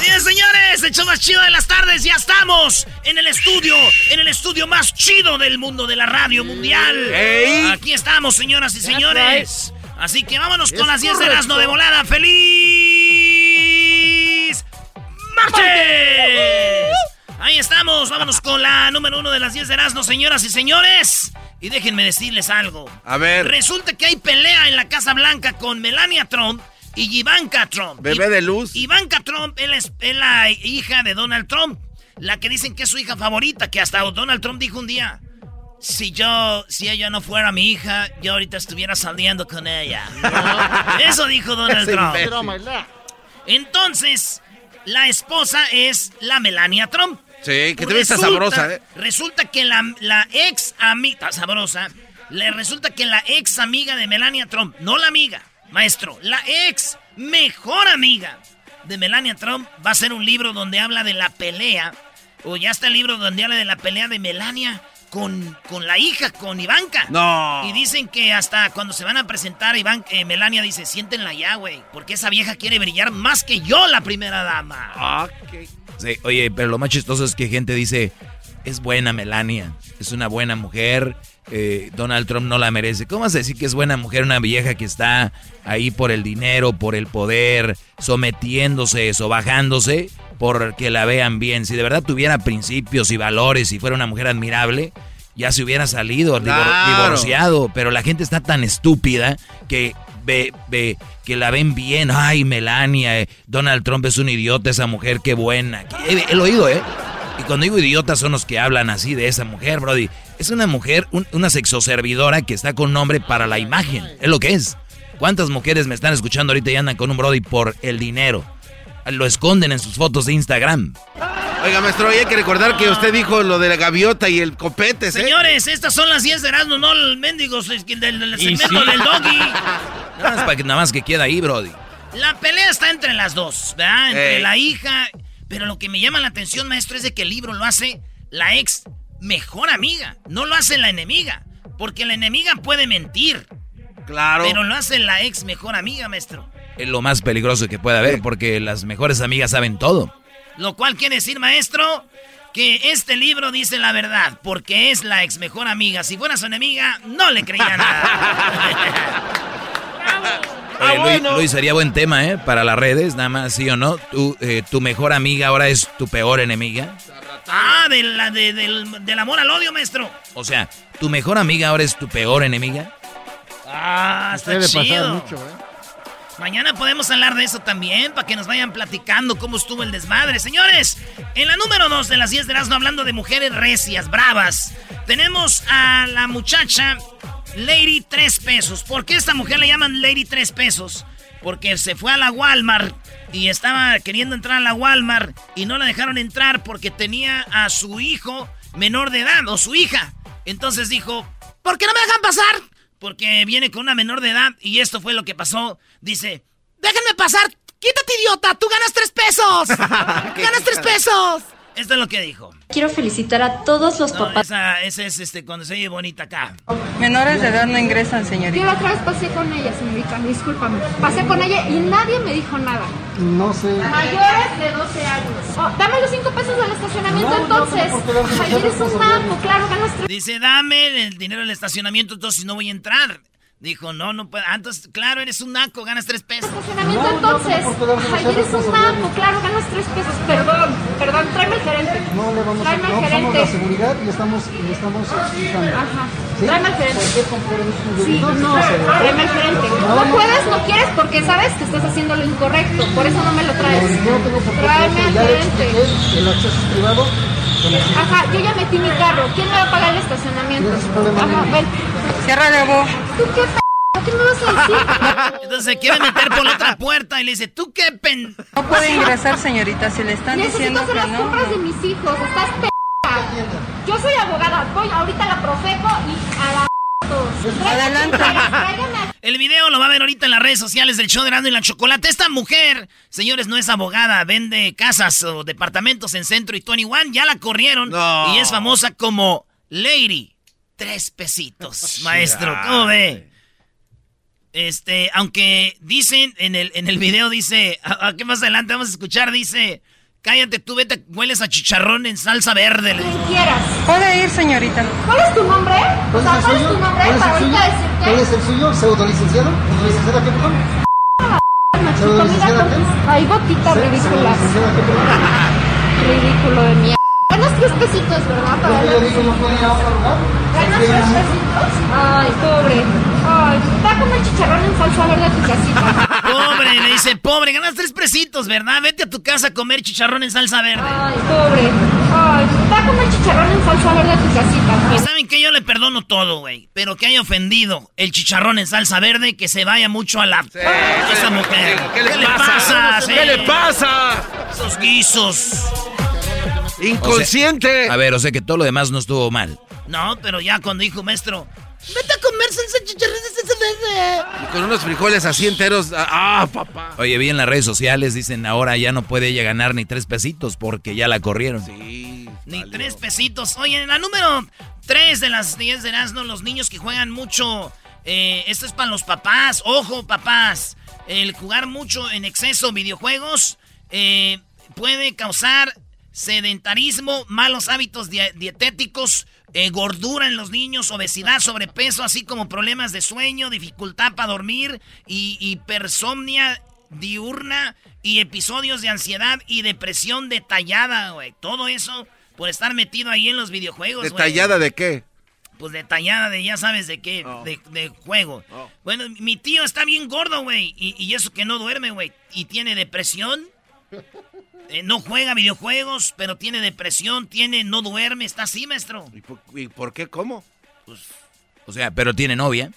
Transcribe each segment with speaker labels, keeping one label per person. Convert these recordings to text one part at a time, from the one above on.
Speaker 1: Sí, señores, el show más chido de las tardes, ya estamos en el estudio, en el estudio más chido del mundo de la radio mundial. Aquí estamos, señoras y señores. Así que vámonos con las 10 de Erasmo de volada. ¡Feliz martes! Ahí estamos, vámonos con la número uno de las 10 de Erasmo, señoras y señores. Y déjenme decirles algo.
Speaker 2: A ver.
Speaker 1: Resulta que hay pelea en la Casa Blanca con Melania Trump y Ivanka Trump.
Speaker 2: Bebé de luz.
Speaker 1: Ivanka Trump él es, es la hija de Donald Trump. La que dicen que es su hija favorita, que hasta Donald Trump dijo un día. Si yo, si ella no fuera mi hija, yo ahorita estuviera saliendo con ella. Eso dijo Donald Trump.
Speaker 2: imbécil.
Speaker 1: Entonces, la esposa es la Melania Trump.
Speaker 2: Sí, que te ves
Speaker 1: Resulta-
Speaker 2: sabrosa, ¿eh?
Speaker 1: Resulta que la, la ex amiga, sabrosa, le resulta que la ex amiga de Melania Trump, no la amiga, maestro, la ex mejor amiga de Melania Trump va a ser un libro donde habla de la pelea, o ya está el libro donde habla de la pelea de Melania con, con la hija, con Ivanka.
Speaker 2: No.
Speaker 1: Y dicen que hasta cuando se van a presentar, Iván, eh, Melania dice, siéntenla ya, güey, porque esa vieja quiere brillar más que yo, la primera dama.
Speaker 2: Ah,
Speaker 3: Sí, oye, pero lo más chistoso es que gente dice, es buena Melania, es una buena mujer, eh, Donald Trump no la merece. ¿Cómo vas a decir que es buena mujer una vieja que está ahí por el dinero, por el poder, sometiéndose, sobajándose, por que la vean bien? Si de verdad tuviera principios y valores y fuera una mujer admirable, ya se hubiera salido,
Speaker 2: Claro.
Speaker 3: divorciado. Pero la gente está tan estúpida que ve, ve que la ven bien. Ay, Melania, eh, Donald Trump es un idiota, esa mujer, qué buena. He, he oído, ¿eh? Y cuando digo idiotas son los que hablan así de esa mujer, Brody. Es una mujer, un- una sexoservidora que está con nombre para la imagen. Es lo que es. ¿Cuántas mujeres me están escuchando ahorita y andan con un Brody por el dinero? Lo esconden en sus fotos de Instagram.
Speaker 2: Oiga, maestro, hay que recordar que usted dijo lo de la gaviota y el copete, ¿eh?
Speaker 1: Señores, estas son las 10 de Erasmo, no el mendigo del, segmento
Speaker 3: sí.
Speaker 1: del doggy.
Speaker 3: Nada más, para que, nada más que queda ahí, Brody.
Speaker 1: La pelea está entre las dos, ¿verdad? Entre
Speaker 2: Ey.
Speaker 1: la hija. Pero lo que me llama la atención, maestro, es de que el libro lo hace la ex mejor amiga. No lo hace la enemiga. Porque la enemiga puede mentir.
Speaker 2: Claro.
Speaker 1: Pero lo hace la ex mejor amiga, maestro.
Speaker 3: Es lo más peligroso que puede haber porque las mejores amigas saben todo.
Speaker 1: Lo cual quiere decir, maestro, que este libro dice la verdad. Porque es la ex mejor amiga. Si fuera su enemiga, no le creía nada.
Speaker 3: Oye, Luis, Luis, sería buen tema, ¿eh? Para las redes, nada más, sí o no. Tu, eh, tu mejor amiga ahora es tu peor enemiga.
Speaker 1: ah, de la, de- del, del amor al odio, maestro.
Speaker 3: O sea, tu mejor amiga ahora es tu peor enemiga.
Speaker 1: Ah, está chido.
Speaker 4: mucho, ¿eh?
Speaker 1: Mañana podemos hablar de eso también, para que nos vayan platicando cómo estuvo el desmadre. Señores, en la número 2 de las 10 de Erasmo, hablando de mujeres recias, bravas, tenemos a la muchacha Lady 3 pesos. ¿Por qué esta mujer le llaman Lady 3 pesos? Porque se fue a la Walmart y estaba queriendo entrar a la Walmart y no la dejaron entrar porque tenía a su hijo menor de edad o su hija. Entonces dijo, ¿por qué no me dejan pasar? Porque viene con una menor de edad y esto fue lo que pasó. Dice, déjenme pasar, quítate idiota, tú ganas tres pesos. ganas tres pesos. Esto es lo que dijo.
Speaker 5: Quiero felicitar a todos los
Speaker 1: No,
Speaker 5: papás.
Speaker 1: esa, esa es este, cuando se oye bonita acá.
Speaker 6: Menores de edad no ingresan,
Speaker 7: Yo
Speaker 6: señorita.
Speaker 7: la otra vez pasé con ella, señorita, discúlpame. Pasé con ella y nadie me dijo nada.
Speaker 8: No sé.
Speaker 7: Mayores de 12 años. Oh, dame los 5 pesos del estacionamiento entonces. Ay, eres un naco, claro, ganas tres
Speaker 1: Dice, dame el dinero del estacionamiento, entonces no voy a entrar. Dijo, no, no puedo. Ah, Entonces, claro, eres un naco, ganas tres pesos.
Speaker 7: estacionamiento entonces. Ay, eres un naco, claro, ganas 3 pesos. Perdón, perdón, tráeme al gerente.
Speaker 8: No le vamos a
Speaker 7: Tráeme al
Speaker 8: no somos la seguridad y estamos, y estamos explicando.
Speaker 7: Ajá.
Speaker 8: ¿Sí?
Speaker 7: Tráeme al gerente.
Speaker 8: ¿Por qué componemos un
Speaker 7: Sí, no, tráeme al gerente. No puedes, no quieres porque sabes que estás haciendo lo incorrecto. Por eso no me lo traes.
Speaker 8: No tengo por qué
Speaker 7: Tráeme al gerente.
Speaker 8: el acceso es privado.
Speaker 7: Ajá, yo ya metí mi carro. ¿Quién me va a pagar el estacionamiento? Ajá, ven.
Speaker 6: Cierra de voz.
Speaker 7: ¿Tú qué p ¿Qué me vas a decir?
Speaker 1: Entonces se quiere meter por la otra puerta y le dice, ¿tú qué pen...?
Speaker 6: No puede ingresar, señorita. Si le están
Speaker 7: Necesito
Speaker 6: diciendo
Speaker 7: hacer
Speaker 6: que
Speaker 7: las
Speaker 6: no.
Speaker 7: compras de mis hijos. Estás p Yo soy abogada. Voy ahorita a la Profeco y a la
Speaker 6: Adelante.
Speaker 1: El video lo va a ver ahorita en las redes sociales del show de Erasmo y la Chocolate. Esta mujer, señores, no es abogada, vende casas o departamentos en Centro y 21. Ya la corrieron
Speaker 2: No.
Speaker 1: y es famosa como Lady. Tres pesitos, maestro. ¿Cómo ve? Este, aunque dicen en el, en el video, dice, a- a- ¿qué más adelante vamos a escuchar? Dice, cállate tú, vete, hueles a chicharrón en salsa verde.
Speaker 7: quien quieras.
Speaker 6: Puede ir, señorita.
Speaker 7: ¿Cuál es tu nombre? O
Speaker 8: ¿Cuál
Speaker 7: sea,
Speaker 8: es el
Speaker 7: ¿cuál es
Speaker 8: suyo?
Speaker 7: tu nombre
Speaker 8: ¿Cuál es
Speaker 7: para
Speaker 8: el suyo?
Speaker 7: ahorita
Speaker 8: ¿Cuál
Speaker 7: decirte?
Speaker 8: es el suyo? ¿Pseudo-licenciado? ¿Licenciada qué, perdón?
Speaker 7: Machito, mira
Speaker 8: ¿Licenciada
Speaker 7: con
Speaker 8: qué?
Speaker 7: Ay, gotitas ridículas.
Speaker 8: ¿Licenciada qué, perdón?
Speaker 7: Ridículo de mierda. Ganas tres pesitos, ¿verdad? Para
Speaker 8: Yo digo, no.
Speaker 7: ¿Ganas tres pesitos? Ay, pobre. Va a comer chicharrón en salsa verde a tu casita.
Speaker 1: Pobre, le dice, pobre, ganas tres pesitos, ¿verdad? Vete a tu casa a comer chicharrón en salsa verde.
Speaker 7: Ay, pobre. Ay, va a comer chicharrón en salsa verde a tu
Speaker 1: Y
Speaker 7: casita.
Speaker 1: saben que yo le perdono todo, güey. Pero que haya ofendido el chicharrón en salsa verde, que se vaya mucho a la. esa mujer.
Speaker 2: ¿Qué le pasa?
Speaker 1: Sí.
Speaker 2: ¿Qué le pasa?
Speaker 1: Esos guisos.
Speaker 2: Inconsciente.
Speaker 3: A ver, o sea que todo lo demás no estuvo mal.
Speaker 1: No, pero ya cuando dijo maestro, vete a comer salsa chicharrón
Speaker 2: con unos frijoles así enteros. Ah, papá.
Speaker 3: Oye, vi en las redes sociales, dicen ahora ya no puede ella ganar ni tres pesitos porque ya la corrieron.
Speaker 2: Sí.
Speaker 1: Ni
Speaker 2: valió.
Speaker 1: tres pesitos. Oye, en la número tres de las 10 de Erasmo, los niños que juegan mucho. eh, esto es para los papás. Ojo, papás. El jugar mucho en exceso videojuegos eh, puede causar sedentarismo, malos hábitos die- dietéticos, eh, gordura en los niños, obesidad, sobrepeso, así como problemas de sueño, dificultad para dormir y hipersomnia diurna y episodios de ansiedad y depresión detallada, güey. Todo eso por estar metido ahí en los videojuegos.
Speaker 2: ¿Detallada de qué?
Speaker 1: Pues detallada de ya sabes de qué,
Speaker 2: Oh.
Speaker 1: de, de juego.
Speaker 2: Oh.
Speaker 1: Bueno, mi tío está bien gordo, güey. Y, y eso que no duerme, güey. Y tiene depresión. Eh, no juega videojuegos, pero tiene depresión, tiene, no duerme, está así, maestro.
Speaker 2: ¿Y por, y por qué? ¿Cómo?
Speaker 3: O sea, pero tiene novia.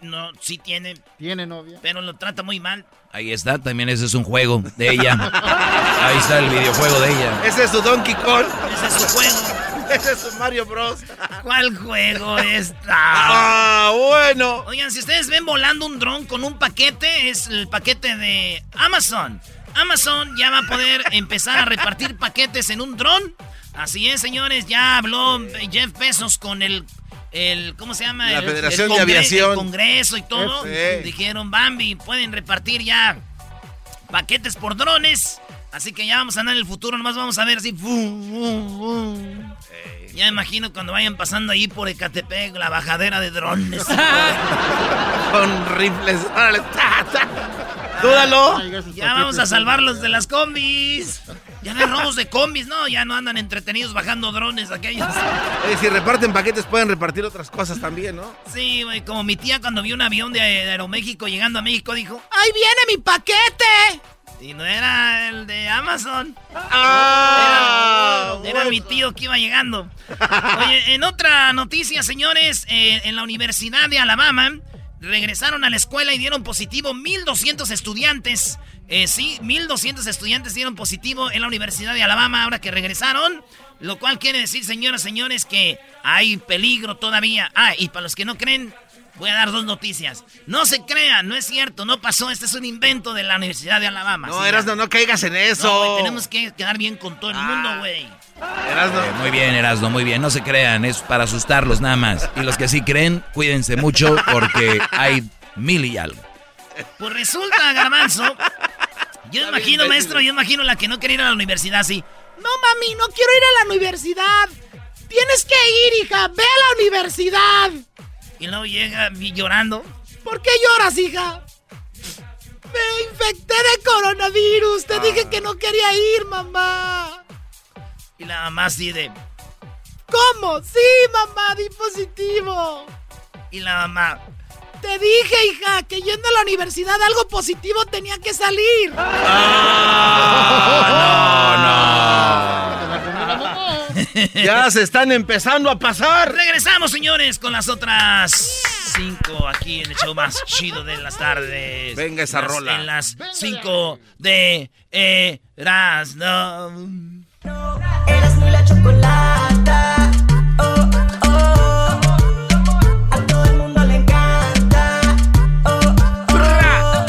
Speaker 1: No, sí tiene,
Speaker 8: ¿Tiene novia?
Speaker 1: pero lo trata muy mal.
Speaker 3: Ahí está, también ese es un juego de ella. Ahí está el videojuego de ella.
Speaker 2: Ese es su Donkey Kong.
Speaker 1: Ese es su juego.
Speaker 2: Ese es su Mario Bros.
Speaker 1: ¿Cuál juego está?
Speaker 2: Ah, bueno.
Speaker 1: Oigan, si ustedes ven volando un dron con un paquete, es el paquete de Amazon. Amazon ya va a poder empezar a repartir paquetes en un dron. Así es, señores, ya habló Jeff Bezos con el, el ¿cómo se llama?
Speaker 2: La
Speaker 1: El-
Speaker 2: Federación
Speaker 1: el
Speaker 2: de Aviación.
Speaker 1: El Congreso y todo. Dijeron, Bambi, pueden repartir ya paquetes por drones. Así que ya vamos a andar en el futuro, nomás vamos a ver así. ¡fum, fum, fum! Ya me imagino cuando vayan pasando ahí por Ecatepec, la bajadera de drones.
Speaker 2: Con rifles. Dúdalo.
Speaker 1: Ya vamos a salvarlos de las combis. Ya no hay robos de combis, no, ya no andan entretenidos bajando drones aquellos.
Speaker 2: Eh, si reparten paquetes, pueden repartir otras cosas también, ¿no?
Speaker 1: Sí, güey, como mi tía cuando vio un avión de, de Aeroméxico llegando a México dijo, ¡ahí viene mi paquete! Y no era el de Amazon.
Speaker 2: Ah,
Speaker 1: Era, era mi tío que iba llegando. Oye, en otra noticia, señores, eh, en la Universidad de Alabama regresaron a la escuela y dieron positivo 1.200 estudiantes. Eh, sí, 1.200 estudiantes dieron positivo en la Universidad de Alabama ahora que regresaron. Lo cual quiere decir, señoras y señores, que hay peligro todavía. Ah, y para los que no creen, voy a dar dos noticias. No se crean, no es cierto, no pasó. Este es un invento de la Universidad de Alabama.
Speaker 2: No,
Speaker 1: ¿sí?
Speaker 2: Erasno, no caigas en eso.
Speaker 1: No, tenemos que quedar bien con todo el mundo, güey.
Speaker 2: Erasno.
Speaker 3: Eh, muy bien, Erasno, muy bien. No se crean, es para asustarlos nada más. Y los que sí creen, cuídense mucho porque hay mil y algo.
Speaker 1: Pues resulta, Garbanzo. Yo imagino, maestro, yo imagino la que no quiere ir a la universidad así.
Speaker 9: No, mami, no quiero ir a la universidad. Tienes que ir, hija. Ve a la universidad.
Speaker 1: Y luego llega llorando.
Speaker 9: ¿Por qué lloras, hija? Me infecté de coronavirus. Te dije que no quería ir, mamá.
Speaker 1: Y la mamá así de.
Speaker 9: ¿Cómo? Sí, mamá, di positivo.
Speaker 1: Y la mamá.
Speaker 9: Te dije, hija, que yendo a la universidad algo positivo tenía que salir.
Speaker 2: Ya se están empezando a pasar.
Speaker 1: Regresamos, señores, con las otras cinco aquí en el show más chido de las tardes.
Speaker 2: Venga esa
Speaker 1: Las-
Speaker 2: rola.
Speaker 1: En las cinco de Erasmo.
Speaker 10: Erasmo y la chocolata. Oh, oh. A todo el mundo le encanta. Oh, oh.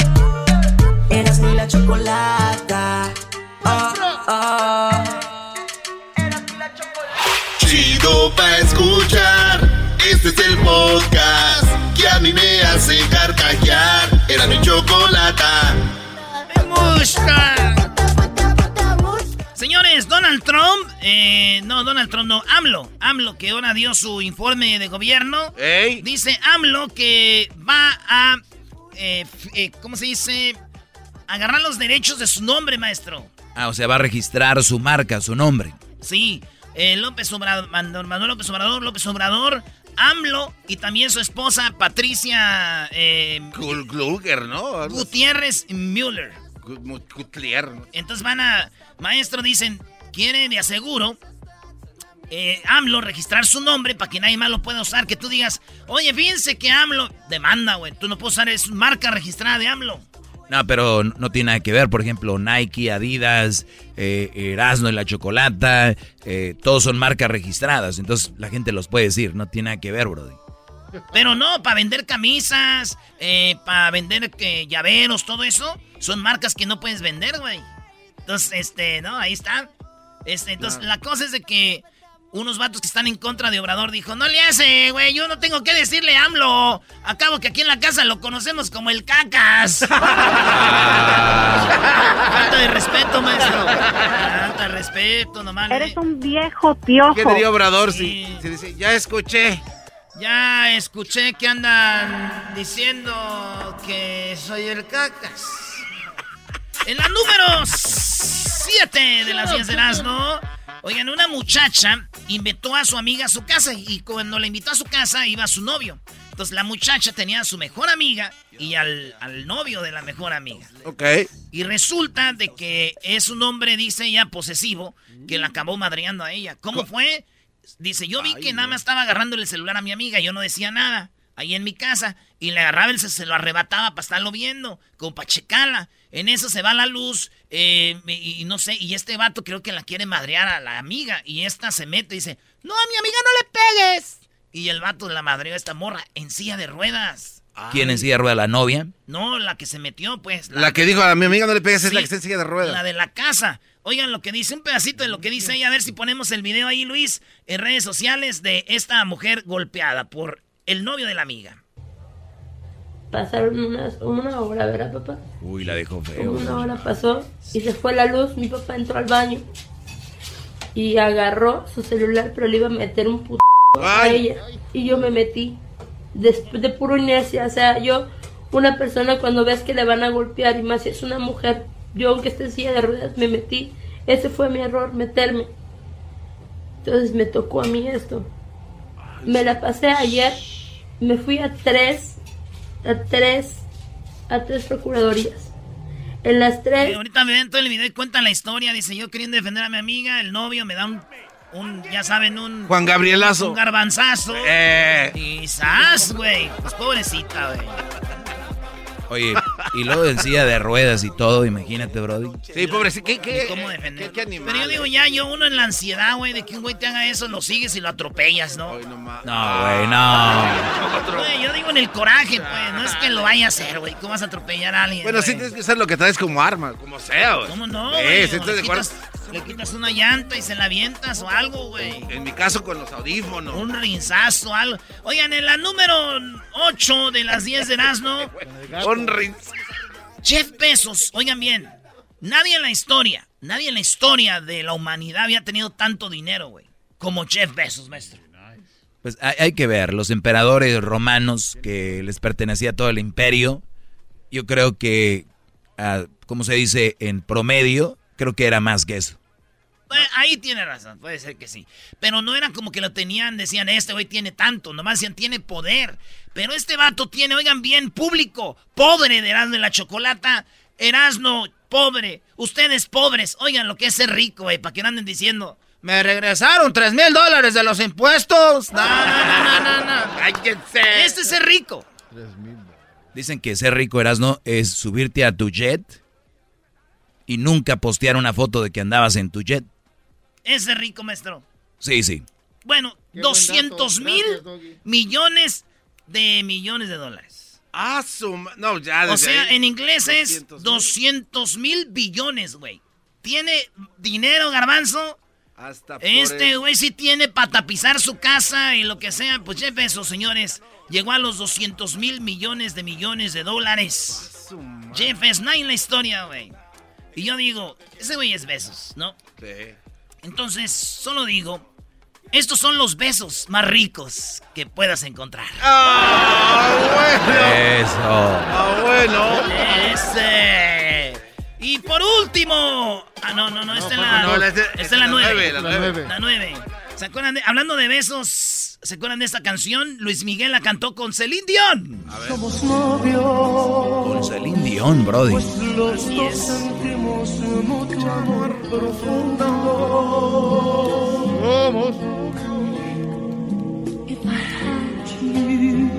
Speaker 10: Erasmo y la chocolata. Oh, oh.
Speaker 11: Chido pa' escuchar. Este es el podcast que a mí me hace carcajear. Era mi chocolata.
Speaker 1: Me gusta. Eh, no, Donald Trump, no, AMLO, AMLO que ahora dio su informe de gobierno,
Speaker 2: Ey.
Speaker 1: dice AMLO que va a, eh, eh, ¿cómo se dice? Agarrar los derechos de su nombre, maestro.
Speaker 3: Ah, o sea, va a registrar su marca, su nombre.
Speaker 1: Sí, eh, López Obrador, Manuel López Obrador, López Obrador, AMLO y también su esposa Patricia
Speaker 2: Kluger, ¿no?
Speaker 1: Gutiérrez Müller. Entonces van a, maestro, dicen, quiere de aseguro eh, AMLO registrar su nombre para que nadie más lo pueda usar. Que tú digas, oye, fíjense que AMLO demanda, güey. Tú no puedes usar, es marca registrada de AMLO.
Speaker 3: No, pero no tiene nada que ver. Por ejemplo, Nike, Adidas, eh, Erasmo y la Chocolata, eh, todos son marcas registradas. Entonces la gente los puede decir. No tiene nada que ver, Brody.
Speaker 1: Pero no, para vender camisas, para vender eh, llaveros, todo eso, son marcas que no puedes vender, güey. Entonces, este, no, ahí está. Este, entonces, la cosa es de que unos vatos que están en contra de Obrador dijo, no le hace, güey, yo no tengo que decirle AMLO. Acabo que aquí en la casa lo conocemos como el cacas. Falta de respeto, maestro. Falta de respeto, nomás.
Speaker 12: Eres un viejo piojo.
Speaker 2: ¿Qué diría Obrador
Speaker 1: Sí.
Speaker 2: si, si dice, ya escuché?
Speaker 1: Ya escuché que andan diciendo que soy el cacas. En la número 7 de las 10 de Erasmo, oigan, una muchacha invitó a su amiga a su casa y cuando la invitó a su casa iba su novio. Entonces la muchacha tenía a su mejor amiga y al, al novio de la mejor amiga.
Speaker 2: Ok.
Speaker 1: Y resulta de que es un hombre, dice ella, posesivo, que la acabó madreando a ella. ¿Cómo fue? Dice, yo vi que nada más estaba agarrándole el celular a mi amiga, yo no decía nada, ahí en mi casa, y le agarraba el ce- se lo arrebataba para estarlo viendo, como para checarla. En eso se va la luz, eh, y, y no sé, y este vato creo que la quiere madrear a la amiga, y esta se mete y dice, no, a mi amiga no le pegues. Y el vato la madreó a esta morra en silla de ruedas.
Speaker 3: ¿Quién en silla de rueda? ¿La novia?
Speaker 1: No, la que se metió, pues.
Speaker 2: La que dijo a mi amiga no le pegues es la que está en silla de ruedas.
Speaker 1: La de la casa. Oigan lo que dice, un pedacito de lo que dice ella. A ver si ponemos el video ahí, Luis, en redes sociales de esta mujer golpeada por el novio de la amiga.
Speaker 13: Pasaron unas, una hora, ¿verdad, papá?
Speaker 3: Uy, la dejó feo.
Speaker 13: una hora pasó y se fue la luz. Mi papá entró al baño y agarró su celular, pero le iba a meter un puto a ella. Y yo me metí después de puro inercia. O sea, yo, una persona cuando ves que le van a golpear y más si es una mujer, yo aunque esté en silla de ruedas, me metí. Ese fue mi error, meterme. Entonces me tocó a mí esto. Me la pasé ayer, me fui a tres, a tres, a tres procuradurías. En las tres,
Speaker 1: ahorita me ven todo el video y cuentan la historia. Dice, yo queriendo defender a mi amiga, el novio me da un un, ya saben, un...
Speaker 2: Juan Gabrielazo.
Speaker 1: Un garbanzazo.
Speaker 2: Eh.
Speaker 1: Y ¡zas, güey! Pues pobrecita, güey.
Speaker 3: Oye, y luego en silla de ruedas y todo, imagínate, Brody.
Speaker 2: Sí, pobrecito. ¿Qué, qué,
Speaker 1: ¿Cómo defender?
Speaker 2: qué- qué animal,
Speaker 1: Pero yo digo, ya, yo uno en la ansiedad, güey, de que un güey te haga eso, lo sigues y lo atropellas, ¿no?
Speaker 3: No, güey, no.
Speaker 1: Yo digo en el coraje, pues, no es que lo vaya a hacer, güey. ¿Cómo vas a atropellar a alguien?
Speaker 2: Bueno, sí
Speaker 1: güey?
Speaker 2: tienes que usar lo que traes como arma, como sea, güey.
Speaker 1: ¿Cómo no,
Speaker 2: Eh, sí, estoy de
Speaker 1: le, quitas, una llanta y se la avientas o algo, güey.
Speaker 2: En mi caso, con los audífonos.
Speaker 1: Un rinzazo, algo. Oigan, en la número 8 de las 10 de Erasmo,
Speaker 2: Un rinzazo.
Speaker 1: Jeff Bezos, oigan bien, nadie en la historia, nadie en la historia de la humanidad había tenido tanto dinero, güey, como Jeff Bezos, maestro.
Speaker 3: Pues hay, hay que ver, los emperadores romanos que les pertenecía todo el imperio, yo creo que, ah, como se dice en promedio, creo que era más que eso.
Speaker 1: Eh, Ahí tiene razón, puede ser que sí. Pero no era como que lo tenían, decían, este güey tiene tanto, nomás decían, tiene poder. Pero este vato tiene, oigan bien, público, pobre de Erasmo de la Chocolata, Erasmo, pobre, ustedes pobres, oigan lo que es ser rico, güey, para que no anden diciendo, me regresaron tres mil dólares de los impuestos. No, no, no, no, no, no.
Speaker 2: Cállense.
Speaker 1: Este es ser rico.
Speaker 3: Dicen que ser rico, Erasno, es subirte a tu jet y nunca postear una foto de que andabas en tu jet.
Speaker 1: Es ser rico, maestro.
Speaker 3: Sí, sí.
Speaker 1: Bueno,
Speaker 14: Qué buen
Speaker 1: 200
Speaker 14: dato.
Speaker 1: mil
Speaker 14: Gracias,
Speaker 1: millones de millones de dólares.
Speaker 2: Ah, su ma- No, ya
Speaker 1: O sea,
Speaker 2: ahí,
Speaker 1: en inglés es
Speaker 2: 200,000.
Speaker 1: 200 mil billones, güey. Tiene dinero, garbanzo.
Speaker 2: Hasta
Speaker 1: Este
Speaker 2: el-
Speaker 1: güey sí tiene para tapizar su casa y lo que sea. Pues Jeff Bezos, señores, llegó a los 200 mil millones de millones de dólares. Jeff nadie en la historia, güey. Y yo digo, ese güey es Besos, ¿no?
Speaker 2: Sí.
Speaker 1: Entonces, solo digo, estos son los besos más ricos que puedas encontrar.
Speaker 2: Ah, bueno.
Speaker 3: Eso.
Speaker 2: Ah, bueno.
Speaker 1: Ese. Y por último. Ah, no, no, no, esta es la.
Speaker 2: no, la-
Speaker 1: esta es la nueve.
Speaker 2: la nueve.
Speaker 1: La nueve. ¿Se acuerdan de, hablando de besos, ¿se acuerdan de esta canción? Luis Miguel la cantó con Celine Dion.
Speaker 10: Somos novios,
Speaker 3: Con Celine Dion, Brody.
Speaker 10: los
Speaker 1: Así
Speaker 10: dos
Speaker 1: es.
Speaker 10: sentimos mucho amor profundo.
Speaker 14: Somos.
Speaker 10: If I had you,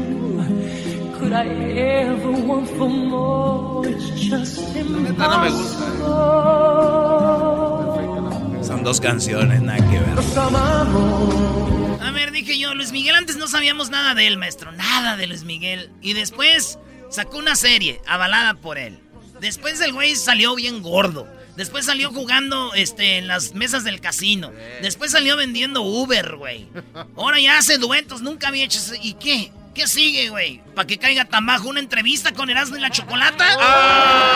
Speaker 10: could I ever want for more? It's just
Speaker 2: neta no me gusta.
Speaker 3: Son dos canciones, nada que ver.
Speaker 10: Nos amamos.
Speaker 1: A ver, dije yo, Luis Miguel, antes no sabíamos nada de él, maestro. Nada de Luis Miguel. Y después sacó una serie avalada por él. Después el güey salió bien gordo. Después salió jugando este, en las mesas del casino. Después salió vendiendo Uber, güey. Ahora ya hace duetos, nunca había hecho eso. ¿Y qué? ¿Qué sigue, güey? ¿Para que caiga tan bajo? ¿Una entrevista con Erasmo y la Chocolata? Ah,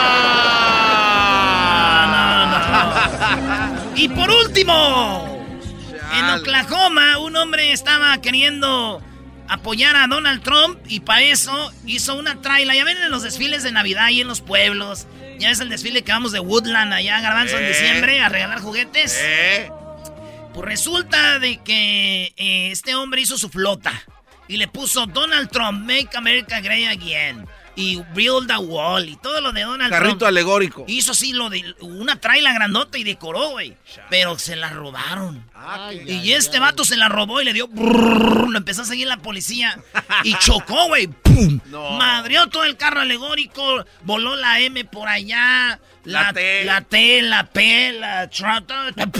Speaker 1: no, no, no. Y por último, en Oklahoma, un hombre estaba queriendo apoyar a Donald Trump y para eso hizo una traila. Ya ven en los desfiles de Navidad y en los pueblos. Ya ves el desfile que vamos de Woodland allá, Garbanzo, en
Speaker 2: Eh.
Speaker 1: diciembre a regalar juguetes.
Speaker 2: ¿Eh?
Speaker 1: Pues resulta de que eh, este hombre hizo su flota y le puso Donald Trump, Make America Great Again y Build a Wall y todo lo de Donald
Speaker 2: Carrito
Speaker 1: Trump.
Speaker 2: alegórico.
Speaker 1: Hizo así lo de una traila grandota y decoró, güey. Pero se la robaron.
Speaker 14: Ay,
Speaker 1: Y
Speaker 14: ay,
Speaker 1: este
Speaker 14: ay.
Speaker 1: vato se la robó y le dio. brrrr, lo empezó a seguir la policía. Y chocó, güey. ¡Pum!
Speaker 2: No.
Speaker 1: Madreó todo el carro alegórico. Voló la M por allá. La,
Speaker 2: La T.
Speaker 1: La T, la P, la tra- ta- ta-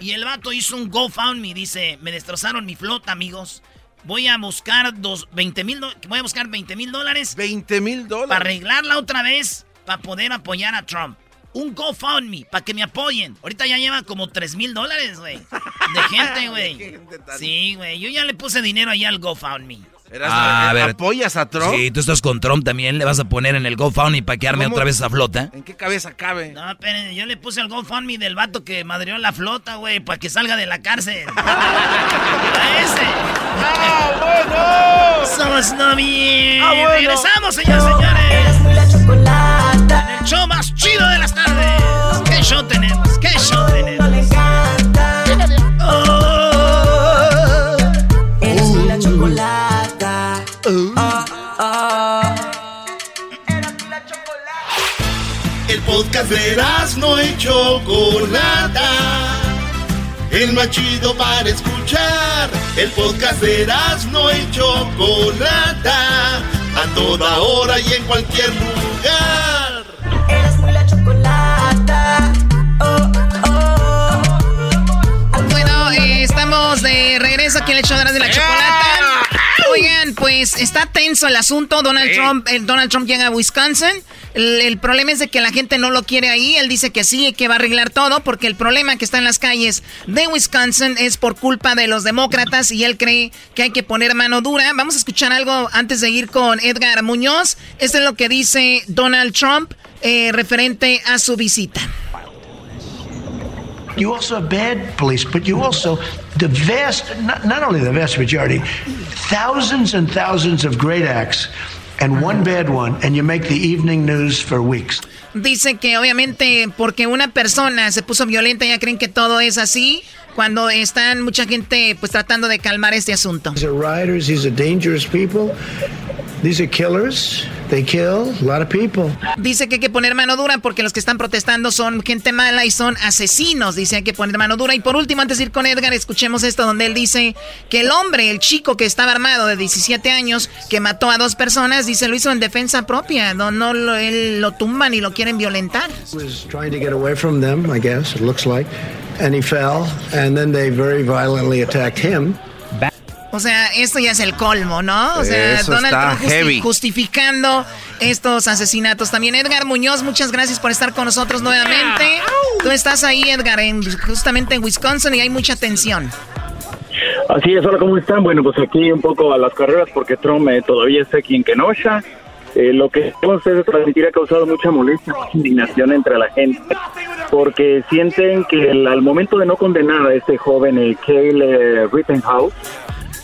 Speaker 1: Y el vato hizo un GoFundMe. Dice: Me destrozaron mi flota, amigos. Voy a buscar dos, 20 mil voy a buscar 20 mil dólares
Speaker 2: 20 mil
Speaker 1: para
Speaker 2: dólares.
Speaker 1: arreglarla otra vez, para poder apoyar a Trump. Un GoFundMe, para que me apoyen. Ahorita ya lleva como 3 mil dólares, güey. De gente, güey. Sí, güey. Yo ya le puse dinero allá al GoFundMe.
Speaker 2: Eras-
Speaker 3: Ah, a ver.
Speaker 2: ¿Apoyas a Trump?
Speaker 3: Sí, tú estás con Trump también, le vas a poner en el GoFundMe para que arme
Speaker 2: ¿Cómo?
Speaker 3: otra vez esa flota.
Speaker 2: ¿En qué cabeza cabe?
Speaker 1: No, espérenme, yo le puse al GoFundMe del vato que madreó la flota, güey, para que salga de la cárcel. a ese.
Speaker 2: ¡Ah, bueno!
Speaker 1: Somos novios.
Speaker 2: Ah, bueno.
Speaker 1: Regresamos, señores, señores.
Speaker 10: Chocolata.
Speaker 1: El show más chido de las tardes. ¿Qué show tenemos? ¿Qué show
Speaker 10: No
Speaker 1: tenemos?
Speaker 10: le encanta.
Speaker 1: Oh.
Speaker 11: Podcast de no y Chocolata. el más chido para escuchar. El podcast de Erasmo y Chocolata, a toda hora y en cualquier lugar.
Speaker 10: Erasmo y la chocolata. Oh, oh.
Speaker 12: Bueno, eh, estamos de regreso aquí en el show de la chocolata. Oigan, pues está tenso el asunto. Donald Trump, el Donald Trump llega a Wisconsin. El, problema es de que la gente no lo quiere ahí. Él dice que sí, que va a arreglar todo, porque el problema que está en las calles de Wisconsin es por culpa de los demócratas y él cree que hay que poner mano dura. Vamos a escuchar algo antes de ir con Edgar Muñoz. Esto es lo que dice Donald Trump eh, referente a su visita.
Speaker 15: You also have bad police, but you also, the vast, not, not only the vast majority, thousands and thousands of great acts and one bad one, and you make the evening news for weeks.
Speaker 12: Dice que obviamente porque una persona se puso violenta ya creen que todo es así cuando están mucha gente pues tratando de calmar este asunto.
Speaker 15: These are rioters, these are dangerous people, these are killers. They kill a lot of people.
Speaker 12: Dice que hay que poner mano dura porque los que están protestando son gente mala y son asesinos. Dice hay que poner mano dura. Y por último, antes de ir con Edgar, escuchemos esto donde él dice que el hombre, el chico que estaba armado de 17 años, que mató a dos personas, dice lo hizo en defensa propia. No, no lo, él lo tumban y lo quieren violentar.
Speaker 15: was trying to get away from them, I guess, it looks like. And he fell, and then they very violently attacked him.
Speaker 12: O sea, esto ya es el colmo, ¿no? O sea,
Speaker 2: Eso
Speaker 12: Donald
Speaker 2: está
Speaker 12: Trump justi-
Speaker 2: heavy.
Speaker 12: justificando estos asesinatos. También Edgar Muñoz, muchas gracias por estar con nosotros nuevamente. Tú estás ahí, Edgar, en, justamente en Wisconsin y hay mucha tensión.
Speaker 16: Así es, hola, ¿cómo están? Bueno, pues aquí un poco a las carreras porque Trump eh, todavía está aquí en Kenosha. Eh, lo que queremos es transmitir ha causado mucha molestia, mucha indignación entre la gente, porque sienten que el- al momento de no condenar a este joven, el Cale eh, Rittenhouse,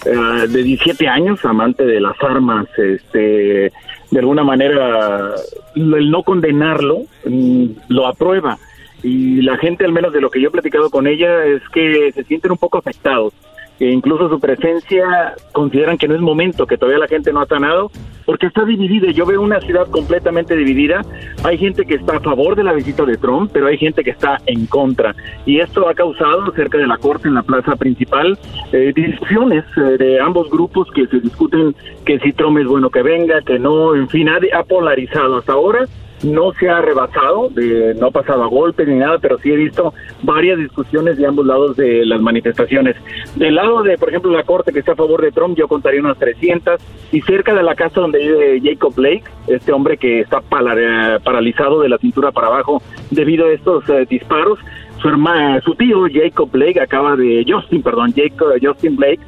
Speaker 16: eh, de 17 años, amante de las armas, este, de alguna manera, el no condenarlo mm, lo aprueba. Y la gente, al menos de lo que yo he platicado con ella, es que se sienten un poco afectados. Incluso su presencia consideran que no es momento, que todavía la gente no ha sanado, porque está dividida. Yo veo una ciudad completamente dividida. Hay gente que está a favor de la visita de Trump, pero hay gente que está en contra. Y esto ha causado cerca de la corte, en la plaza principal, eh, discusiones eh, de ambos grupos que se discuten que si Trump es bueno que venga, que no, en fin, ha polarizado hasta ahora no se ha rebasado, no ha pasado a golpes ni nada, pero sí he visto varias discusiones de ambos lados de las manifestaciones. Del lado de, por ejemplo, la corte que está a favor de Trump, yo contaría unas 300, y cerca de la casa donde vive Jacob Blake, este hombre que está pala- paralizado de la cintura para abajo debido a estos eh, disparos, su hermano, su tío Jacob Blake acaba de, Justin, perdón, Jacob, Justin Blake,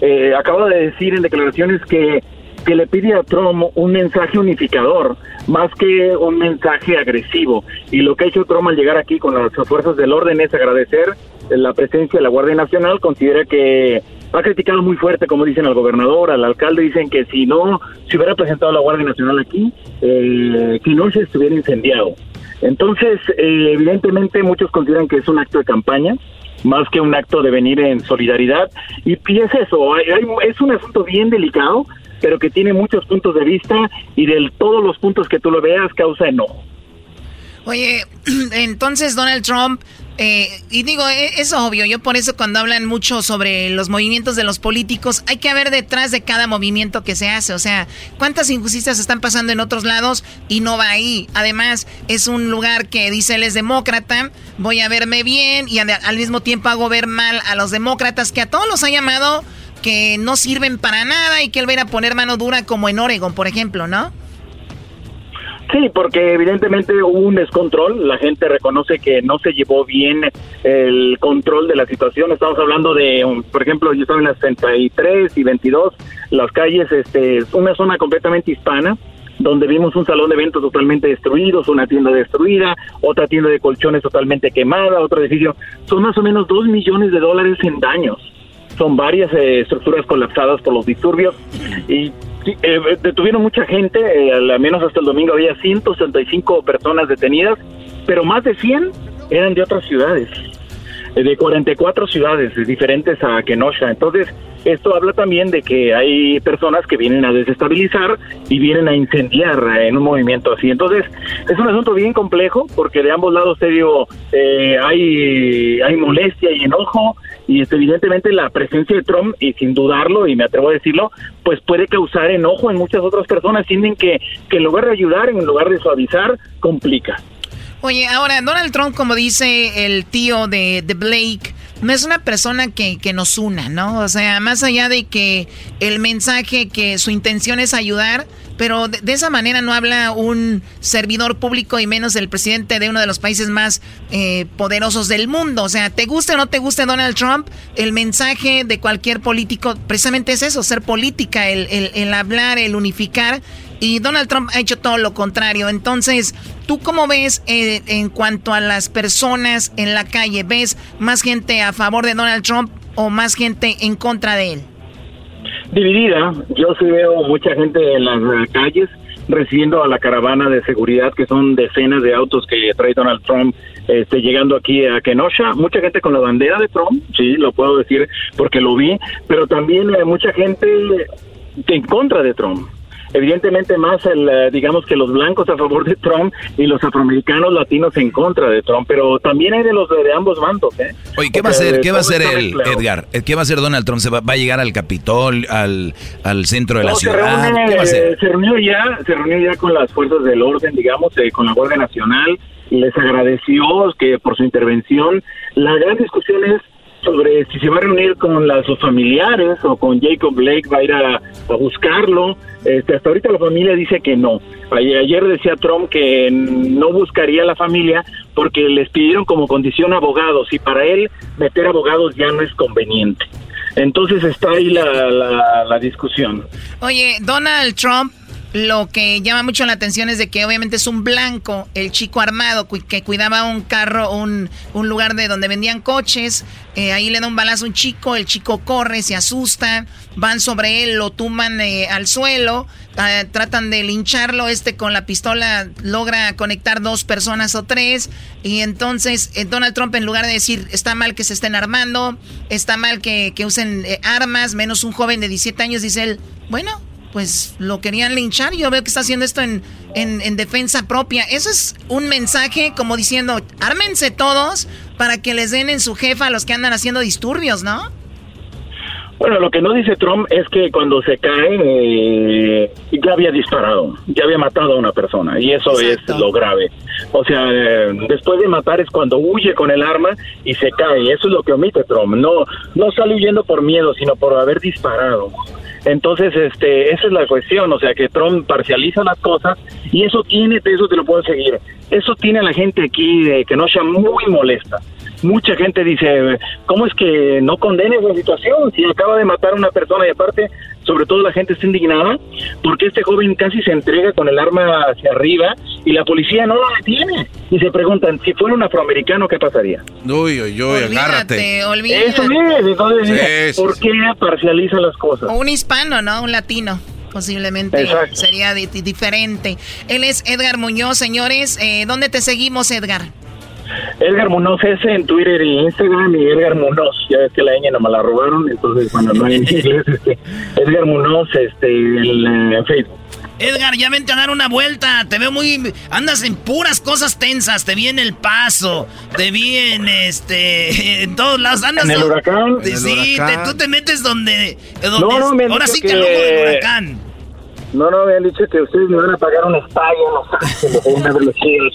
Speaker 16: eh, acaba de decir en declaraciones que que le pide a Trump un mensaje unificador más que un mensaje agresivo. Y lo que ha hecho Trump al llegar aquí con las fuerzas del orden es agradecer la presencia de la Guardia Nacional. Considera que ha criticado muy fuerte, como dicen al gobernador, al alcalde, dicen que si no se hubiera presentado la Guardia Nacional aquí, eh, que no se estuviera incendiado. Entonces, eh, evidentemente muchos consideran que es un acto de campaña, más que un acto de venir en solidaridad. Y, y es eso, hay- hay- es un asunto bien delicado, pero que tiene muchos puntos de vista y de todos los puntos que tú lo veas causa enojo.
Speaker 12: Oye, entonces Donald Trump, eh, y digo, e- es obvio, yo por eso cuando hablan mucho sobre los movimientos de los políticos, hay que ver detrás de cada movimiento que se hace, o sea, cuántas injusticias están pasando en otros lados y no va ahí. Además, es un lugar que dice él es demócrata, voy a verme bien y al, al mismo tiempo hago ver mal a los demócratas que a todos los ha llamado que no sirven para nada y que él va a poner mano dura como en Oregon, por ejemplo, ¿no?
Speaker 16: Sí, porque evidentemente hubo un descontrol, la gente reconoce que no se llevó bien el control de la situación, estamos hablando de, por ejemplo, yo estaba en las 33 y 22, las calles, este, una zona completamente hispana, donde vimos un salón de eventos totalmente destruido, una tienda destruida, otra tienda de colchones totalmente quemada, otro edificio, son más o menos dos millones de dólares en daños son varias eh, estructuras colapsadas por los disturbios y eh, detuvieron mucha gente, eh, al menos hasta el domingo había 165 personas detenidas, pero más de 100 eran de otras ciudades. eh, de 44 ciudades diferentes a Kenosha. Entonces, esto habla también de que hay personas que vienen a desestabilizar y vienen a incendiar en un movimiento así. Entonces, es un asunto bien complejo porque de ambos lados, serio, eh, hay, hay molestia y enojo y este, evidentemente la presencia de Trump, y sin dudarlo, y me atrevo a decirlo, pues puede causar enojo en muchas otras personas, sienten que, que en lugar de ayudar, en lugar de suavizar, complica.
Speaker 12: Oye, ahora Donald Trump, como dice el tío de, de Blake, no es una persona que, que, nos una, ¿no? O sea, más allá de que el mensaje, que su intención es ayudar, pero de, esa manera no habla un servidor público y menos el presidente de uno de los países más eh, poderosos del mundo. O sea, te guste o no te guste Donald Trump, el mensaje de cualquier político precisamente es eso, ser política, el, el, el hablar, el unificar. Y Donald Trump ha hecho todo lo contrario. Entonces, ¿tú cómo ves eh, en cuanto a las personas en la calle? ¿Ves más gente a favor de Donald Trump o más gente en contra de él?
Speaker 16: Dividida. Yo sí veo mucha gente en las calles recibiendo a la caravana de seguridad, que son decenas de autos que trae Donald Trump este, llegando aquí a Kenosha. Mucha gente con la bandera de Trump, sí, lo puedo decir porque lo vi, pero también hay mucha gente en contra de Trump evidentemente más el, eh, digamos que los blancos a favor de Trump y los afroamericanos latinos en contra de Trump, pero también hay de los de, ambos bandos, ¿eh?
Speaker 3: Oye, ¿qué va a hacer, qué va a hacer el Edgar? ¿Qué va a hacer Donald Trump? ¿Se va, a llegar al Capitol, al, al centro de la ciudad?
Speaker 16: Se, reúne, se reunió ya, se reunió ya con las fuerzas del orden, digamos, eh, con la Guardia Nacional, les agradeció que por su intervención. La gran discusión es sobre si se va a reunir con las, sus familiares o con Jacob Blake, va a ir a, buscarlo. Este, hasta ahorita la familia dice que no. Ayer decía Trump que no buscaría a la familia porque les pidieron como condición abogados y para él meter abogados ya no es conveniente. Entonces está ahí la, la, la discusión.
Speaker 12: Oye, Donald Trump lo que llama mucho la atención es de que obviamente es un blanco, el chico armado que cuidaba un carro, un, un lugar de donde vendían coches. Eh, ahí le da un balazo a un chico, el chico corre, se asusta, van sobre él, lo tuman eh, al suelo, tratan de lincharlo. Este con la pistola logra conectar dos personas o tres. Y entonces eh, Donald Trump, en lugar de decir está mal que se estén armando, está mal que, que usen armas, menos un joven de 17 años, dice él, bueno, pues lo querían linchar. Yo veo que está haciendo esto en, en, defensa propia. Eso es un mensaje como diciendo, ármense todos para que les den en su jefa a los que andan haciendo disturbios, ¿no?
Speaker 16: Bueno, lo que no dice Trump es que cuando se cae eh, ya había disparado, ya había matado a una persona y eso es lo grave. O sea, eh, después de matar es cuando huye con el arma y se cae. Eso es lo que omite Trump. No, no sale huyendo por miedo, sino por haber disparado. Entonces, este, esa es la cuestión, o sea, que Trump parcializa las cosas y eso tiene, eso te lo puedo seguir, eso tiene a la gente aquí de que no sea muy molesta. Mucha gente dice, ¿cómo es que no condenes la situación? Si acaba de matar a una persona y aparte sobre todo la gente está indignada porque este joven casi se entrega con el arma hacia arriba y la policía no lo detiene. Y se preguntan, si fuera un afroamericano, ¿qué pasaría?
Speaker 2: Uy, uy, uy, agárrate.
Speaker 12: Olvídate.
Speaker 16: Eso es, entonces, ¿por qué parcializa las cosas?
Speaker 12: O un hispano, ¿no? Un latino posiblemente sería diferente. Él es Edgar Muñoz, señores. Eh, ¿Dónde te seguimos, Edgar?
Speaker 16: Edgar Munoz es en Twitter y Instagram y Edgar Munoz, ya ves que la ñ no me la robaron, entonces cuando no hay en inglés, este, Edgar Munoz este, en, Facebook.
Speaker 1: Edgar, ya vente a dar una vuelta. Te veo muy. Andas en puras cosas tensas. Te vi en el paso. Te vi en este. En todos lados. Andas.
Speaker 16: En el huracán.
Speaker 1: Sí, tú te metes donde. donde no, no, ahora sí que, que... el huracán.
Speaker 16: No, no, me han dicho que ustedes me van a pagar un estadio en Los Ángeles,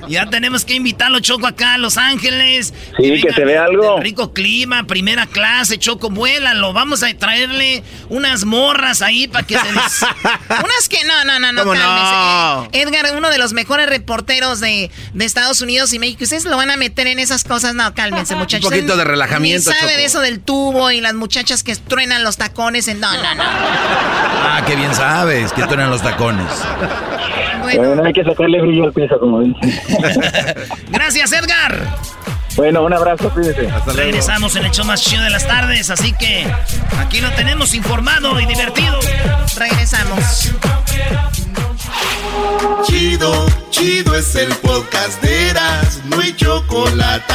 Speaker 1: Ya tenemos que invitarlo, Choco, acá a Los Ángeles.
Speaker 16: Sí, que, se vea algo.
Speaker 1: Rico clima, primera clase, Choco, vuélalo. Vamos a traerle unas morras ahí para que se des...
Speaker 12: unas que... No, no, no, no, no? Edgar, uno de los mejores reporteros de, de, Estados Unidos y México. ¿Ustedes lo van a meter en esas cosas? No, cálmense, muchachos.
Speaker 2: Un poquito de relajamiento,
Speaker 12: sabe de eso del tubo y las muchachas que truenan los tacones en... No, no, no.
Speaker 3: Ah, qué bien sabes que eran los tacones.
Speaker 16: Bueno. hay que sacarle brillo al piso, como dicen.
Speaker 1: Gracias, Edgar.
Speaker 16: Bueno, un abrazo.
Speaker 1: Hasta Regresamos en el show más chido de las tardes, así que aquí lo tenemos informado y divertido.
Speaker 12: Regresamos.
Speaker 11: Chido, chido es el podcast de Eras, no hay chocolate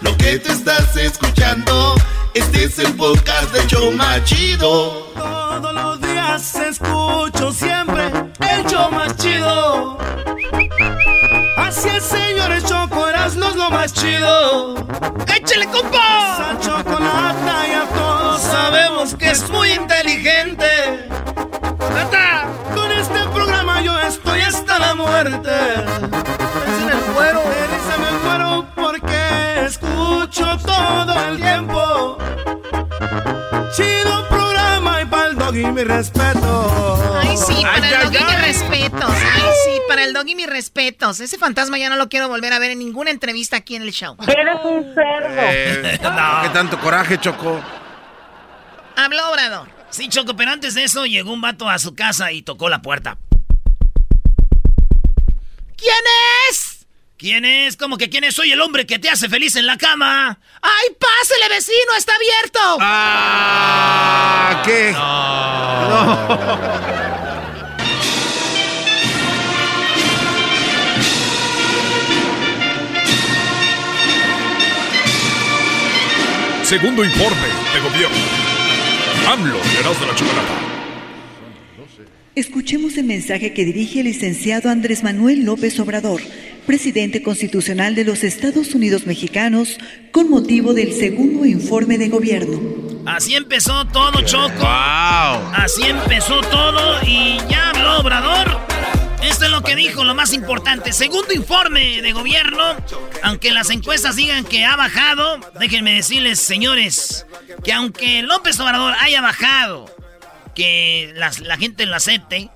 Speaker 11: lo que te estás escuchando, este es el podcast de Choma Chido.
Speaker 10: Todos los escucho siempre el show más chido. Así es, señores, Choco Erasmo es lo más chido.
Speaker 1: ¡Échale, compa!
Speaker 10: Esa chocolata ya todos sabemos que es muy inteligente. Con este programa yo estoy hasta la muerte. Es en el cuero. Se me muero porque escucho todo el tiempo. Doggy mi respeto.
Speaker 12: Ay, sí, para
Speaker 10: Ay,
Speaker 12: el
Speaker 10: ay,
Speaker 12: doggy mis
Speaker 10: ay.
Speaker 12: respetos. Ay, sí, para el doggy mis respetos. Ese fantasma ya no lo quiero volver a ver en ninguna entrevista aquí en el show.
Speaker 17: Eres un cerdo.
Speaker 2: Eh, ¿Qué tanto coraje, Choco?
Speaker 12: Habló Obrador.
Speaker 1: Sí, Choco, pero antes de eso llegó un vato a su casa y tocó la puerta.
Speaker 9: ¿Quién es?
Speaker 1: ¿Quién es? ¿Cómo que quién es? Soy el hombre que te hace feliz en la cama.
Speaker 9: ¡Ay, pásele, vecino! ¡Está abierto!
Speaker 2: Ah, ¿qué?
Speaker 18: Segundo informe de gobierno. AMLO, de la Chocolata.
Speaker 19: Escuchemos el mensaje que dirige el licenciado Andrés Manuel López Obrador, presidente constitucional de los Estados Unidos mexicanos, con motivo del segundo informe de gobierno.
Speaker 1: Así empezó todo, Choco.
Speaker 2: ¡Wow!
Speaker 1: Así empezó todo y ya habló Obrador. Esto es lo que dijo, lo más importante. Segundo informe de gobierno. Aunque las encuestas digan que ha bajado, déjenme decirles, señores, que aunque López Obrador haya bajado, que las- la gente lo acepte,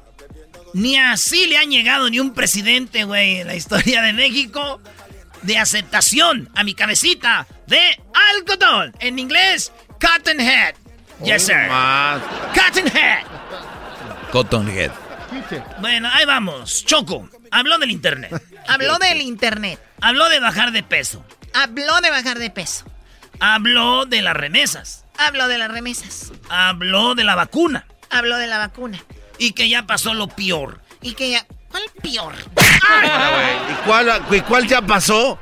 Speaker 1: ni así le han llegado ni un presidente, güey, en la historia de México de aceptación a mi cabecita de algodón. En inglés, cotton head. Yes, sir. Cotton head.
Speaker 3: Cottonhead.
Speaker 1: Bueno, ahí vamos. Choco, habló del internet.
Speaker 12: Habló del internet.
Speaker 1: Habló de bajar de peso.
Speaker 12: Habló de bajar de peso.
Speaker 1: Habló de las remesas.
Speaker 12: Habló de las remesas.
Speaker 1: Habló de la vacuna.
Speaker 12: Habló de la vacuna.
Speaker 1: Y que ya pasó lo peor.
Speaker 12: Y que ya... ¿Cuál peor?
Speaker 2: ¿Y cuál, y cuál ya pasó?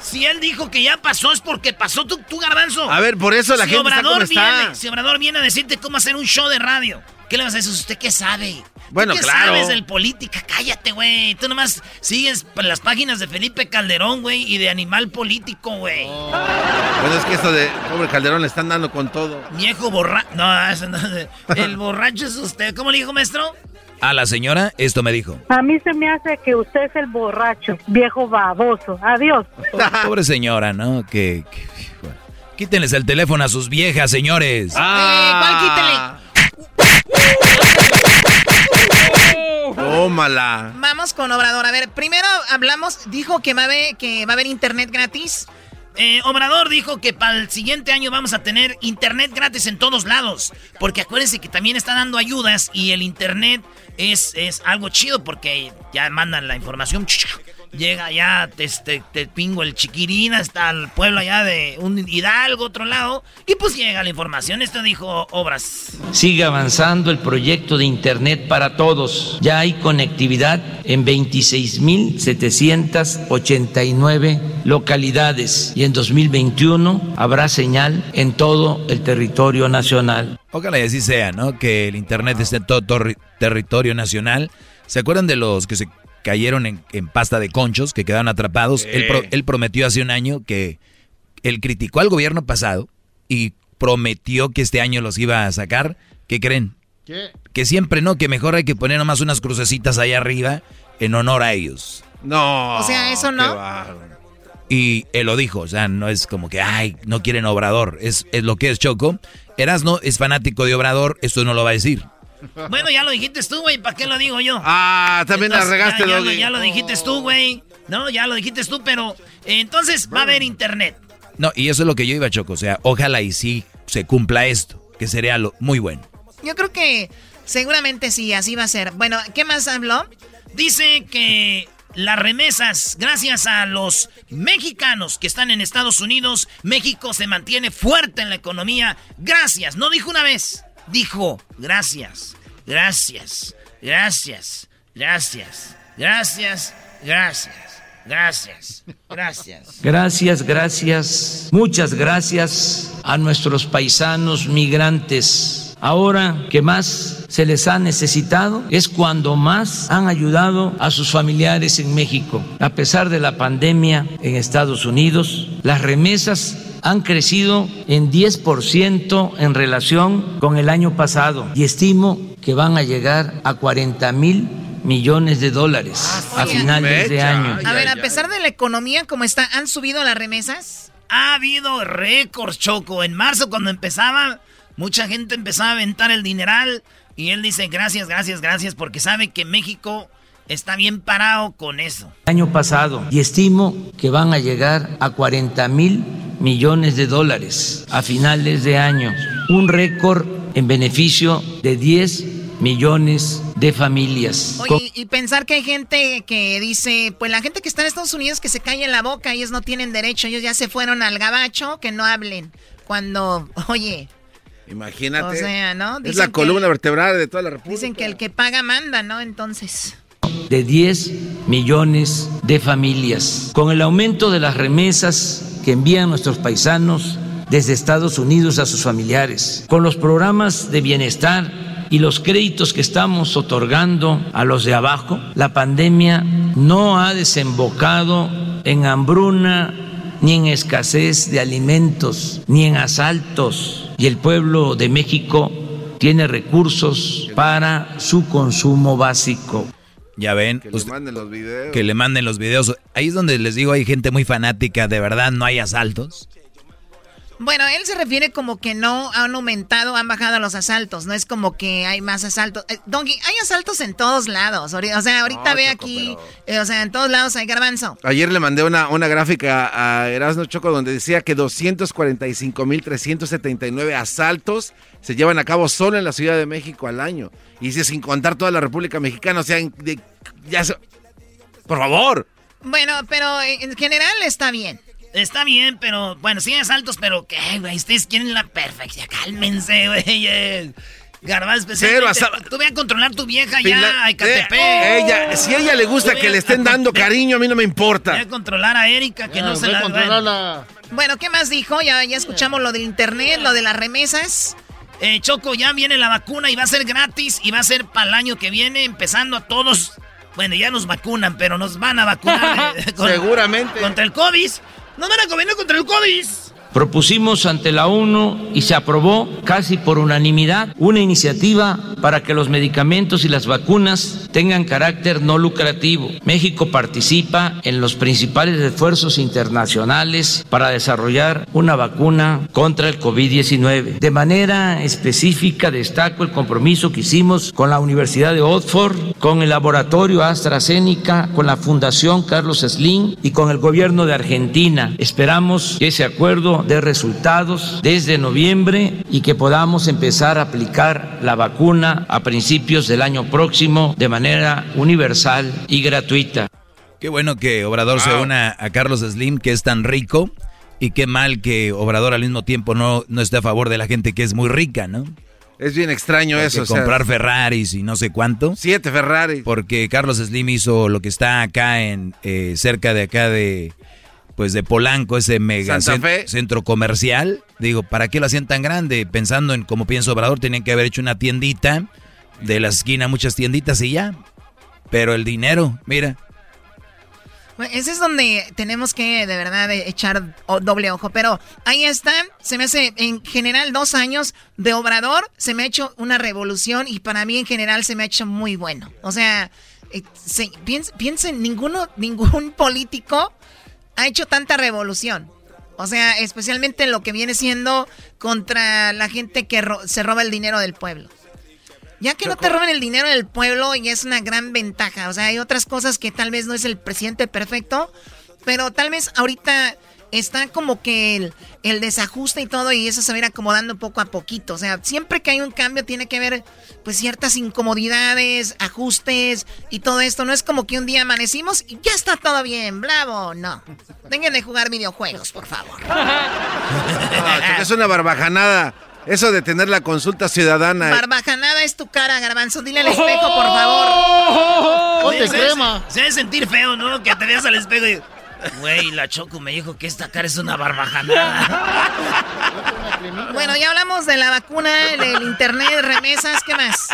Speaker 1: Si él dijo que ya pasó es porque pasó tu, tu garbanzo.
Speaker 2: A ver, por eso la
Speaker 1: si
Speaker 2: gente está como está.
Speaker 1: viene, Si Obrador viene a decirte cómo hacer un show de radio, ¿qué le vas a decir? ¿Usted qué sabe?
Speaker 2: Bueno,
Speaker 1: ¿Tú ¿Qué
Speaker 2: claro.
Speaker 1: sabes del política? Cállate, güey. Tú nomás sigues las páginas de Felipe Calderón, güey, y de Animal Político, güey.
Speaker 2: Bueno, es que esto de pobre Calderón le están dando con todo.
Speaker 1: Viejo borracho. No, eso no. El borracho es usted. ¿Cómo le dijo, maestro?
Speaker 3: A la señora, esto me dijo.
Speaker 17: A mí se me hace que usted es el borracho, viejo baboso. Adiós.
Speaker 3: Pobre señora, ¿no? Que, que- bueno. Quítenles el teléfono a sus viejas, señores.
Speaker 12: ¿Cuál
Speaker 2: Tómala.
Speaker 12: Vamos con Obrador. A ver, primero hablamos, dijo que va a haber, que va a haber internet gratis.
Speaker 1: Eh, Obrador dijo que para el siguiente año vamos a tener internet gratis en todos lados. Porque acuérdense que también está dando ayudas y el internet es, es algo chido porque ya mandan la información. Llega ya, te, te, te pingo el chiquirín hasta el pueblo allá de un Hidalgo, otro lado. Y pues llega la información. Esto dijo Obras.
Speaker 20: Sigue avanzando el proyecto de Internet para todos. Ya hay conectividad en 26.789 localidades y en 2021 habrá señal en todo el territorio nacional.
Speaker 3: Ojalá y así sea, ¿no? Que el internet esté en todo territorio nacional. ¿Se acuerdan de los que se cayeron en, en pasta de conchos, que quedaron atrapados?
Speaker 2: Sí.
Speaker 3: Él, pro- él prometió hace un año que él criticó al gobierno pasado y prometió que este año los iba a sacar. ¿Qué creen?
Speaker 14: ¿Qué?
Speaker 3: Que siempre no, que mejor hay que poner nomás unas crucecitas ahí arriba en honor a ellos.
Speaker 2: No.
Speaker 12: O sea, eso no.
Speaker 3: Y él lo dijo, o sea, no es como que, ay, no quieren Obrador, es, es lo que es Choco. Erasno es fanático de Obrador, esto no lo va a decir.
Speaker 1: Bueno, ya lo dijiste tú, güey. ¿Para qué lo digo yo?
Speaker 2: Ah, también la
Speaker 1: Entonces,
Speaker 2: regaste,
Speaker 1: ya, ya ya lo dijiste tú, güey. No, ya lo dijiste tú, pero eh, entonces va a haber internet.
Speaker 3: No, y eso es lo que yo iba, Choco, o sea, ojalá y sí se cumpla esto, que sería lo muy bueno.
Speaker 12: Yo creo que seguramente sí, así va a ser. Bueno, ¿qué más habló?
Speaker 1: Dice que las remesas, gracias a los mexicanos que están en Estados Unidos, México se mantiene fuerte en la economía. Gracias, no dijo una vez, dijo gracias, gracias, gracias, gracias, gracias, gracias, Gracias, gracias.
Speaker 20: Gracias, gracias, muchas gracias a nuestros paisanos migrantes. Ahora que más se les ha necesitado es cuando más han ayudado a sus familiares en México. A pesar de la pandemia en Estados Unidos, las remesas han crecido en 10% en relación con el año pasado y estimo que van a llegar a 40 mil millones de dólares a finales de año.
Speaker 12: A ver, a pesar de la economía como está, ¿han subido las remesas?
Speaker 1: Ha habido récords, Choco. En marzo, cuando empezaba, mucha gente empezaba a aventar el dineral. Y él dice gracias, gracias, gracias, porque sabe que México está bien parado con eso.
Speaker 20: Año pasado, y estimo que van a llegar a 40 mil millones de dólares a finales de año. Un récord en beneficio de 10 millones de familias.
Speaker 12: Oye, y pensar que hay gente que dice, pues la gente que está en Estados Unidos que se calle la boca, ellos no tienen derecho, ellos ya se fueron al gabacho, que no hablen. Cuando, oye,
Speaker 2: Imagínate.
Speaker 12: O sea, ¿no?
Speaker 2: es
Speaker 12: Dicen
Speaker 2: la
Speaker 12: que-
Speaker 2: columna vertebral de toda la República.
Speaker 12: dicen que el que paga manda, ¿no? Entonces...
Speaker 20: de 10 millones de familias. Con el aumento de las remesas que envían nuestros paisanos desde Estados Unidos a sus familiares, con los programas de bienestar y los créditos que estamos otorgando a los de abajo, la pandemia no ha desembocado en hambruna ni en escasez de alimentos, ni en asaltos, y el pueblo de México tiene recursos para su consumo básico.
Speaker 3: Ya ven,
Speaker 2: Que le manden los videos.
Speaker 3: que le manden los videos. Ahí es donde les digo, hay gente muy fanática, de verdad, no hay asaltos.
Speaker 12: Bueno, él se refiere como que no han aumentado, han bajado los asaltos. No es como que hay más asaltos. Eh, Donkey, hay asaltos en todos lados. O sea, ahorita
Speaker 2: No,
Speaker 12: ve
Speaker 2: Choco,
Speaker 12: aquí, eh, o sea, en todos lados hay garbanzo.
Speaker 2: Ayer le mandé una, una gráfica a Erasmo Choco donde decía que 245.379 asaltos se llevan a cabo solo en la Ciudad de México al año. Y dice sin contar toda la República Mexicana, o sea, de- ya se- Por favor.
Speaker 12: Bueno, pero en general está bien.
Speaker 1: Está bien, pero bueno, sí asaltos, pero ¿qué, güey? Ustedes quieren la perfección. Cálmense, güey. eh. Garbanzo,
Speaker 2: Cero
Speaker 1: especialmente.
Speaker 2: asal-
Speaker 1: Tú ve a controlar tu vieja
Speaker 2: Finla-
Speaker 1: ya, a Ecatepec.
Speaker 2: Eh, ella, si a ella le gusta que le estén
Speaker 1: a
Speaker 2: dando cariño, a mí no me importa.
Speaker 1: a controlar a Erika, que
Speaker 14: Ya,
Speaker 1: no se la...
Speaker 14: controlarla.
Speaker 12: Bueno, ¿qué más dijo? Ya, ya escuchamos lo del internet, lo de las remesas.
Speaker 1: Eh, Choco, ya viene la vacuna y va a ser gratis y va a ser para el año que viene, empezando a todos. Bueno, ya nos vacunan, pero nos van a vacunar. eh, con-
Speaker 2: Seguramente.
Speaker 1: Contra el COVID. Nos van a vacunar contra el COVID.
Speaker 20: Propusimos ante la ONU y se aprobó casi por unanimidad una iniciativa para que los medicamentos y las vacunas tengan carácter no lucrativo. México participa en los principales esfuerzos internacionales para desarrollar una vacuna contra el COVID-19. De manera específica destaco el compromiso que hicimos con la Universidad de Oxford, con el laboratorio AstraZeneca, con la Fundación Carlos Slim y con el gobierno de Argentina. Esperamos que ese acuerdo dé resultados desde noviembre y que podamos empezar a aplicar la vacuna a principios del año próximo de manera universal y gratuita.
Speaker 3: Qué bueno que Obrador se una a Carlos Slim, que es tan rico, y qué mal que Obrador al mismo tiempo no, no esté a favor de la gente que es muy rica, ¿no?
Speaker 2: Es bien extraño eso. o sea,
Speaker 3: comprar Ferraris y no sé cuánto.
Speaker 2: siete Ferrari.
Speaker 3: Porque Carlos Slim hizo lo que está acá en eh, cerca de acá de pues de Polanco, ese mega centro comercial. Digo, ¿para qué lo hacían tan grande? Pensando en como piensa Obrador, tenían que haber hecho una tiendita de la esquina, muchas tienditas y ya. Pero el dinero, mira,
Speaker 12: Bueno, Ese es donde tenemos que de verdad eh, echar o- doble ojo. Pero ahí está, se me hace en general dos años de Obrador, se me ha hecho una revolución y para mí en general se me ha hecho muy bueno. O sea, eh, se- piens- piensen, ninguno, ningún político ha hecho tanta revolución. O sea, especialmente lo que viene siendo contra la gente que ro- se roba el dinero del pueblo. Ya que no te roben el dinero del pueblo y es una gran ventaja. O sea, hay otras cosas que tal vez no es el presidente perfecto, pero tal vez ahorita está como que el, el desajuste y todo y eso se va a ir acomodando poco a poquito. O sea, siempre que hay un cambio tiene que haber pues ciertas incomodidades, ajustes y todo esto. No es como que un día amanecimos y ya está todo bien, bravo. No. Dejen de jugar videojuegos, por favor.
Speaker 2: Ah, es una barbajanada. Eso de tener la consulta ciudadana.
Speaker 12: Barbajanada es tu cara, garbanzo. Dile al espejo, por favor.
Speaker 1: Oye, crema. Se debe sentir feo, ¿no? Que te veas al espejo y... Güey, la Choco me dijo que esta cara es una barbajanada.
Speaker 12: bueno, ya hablamos de la vacuna, del internet, remesas, ¿qué más?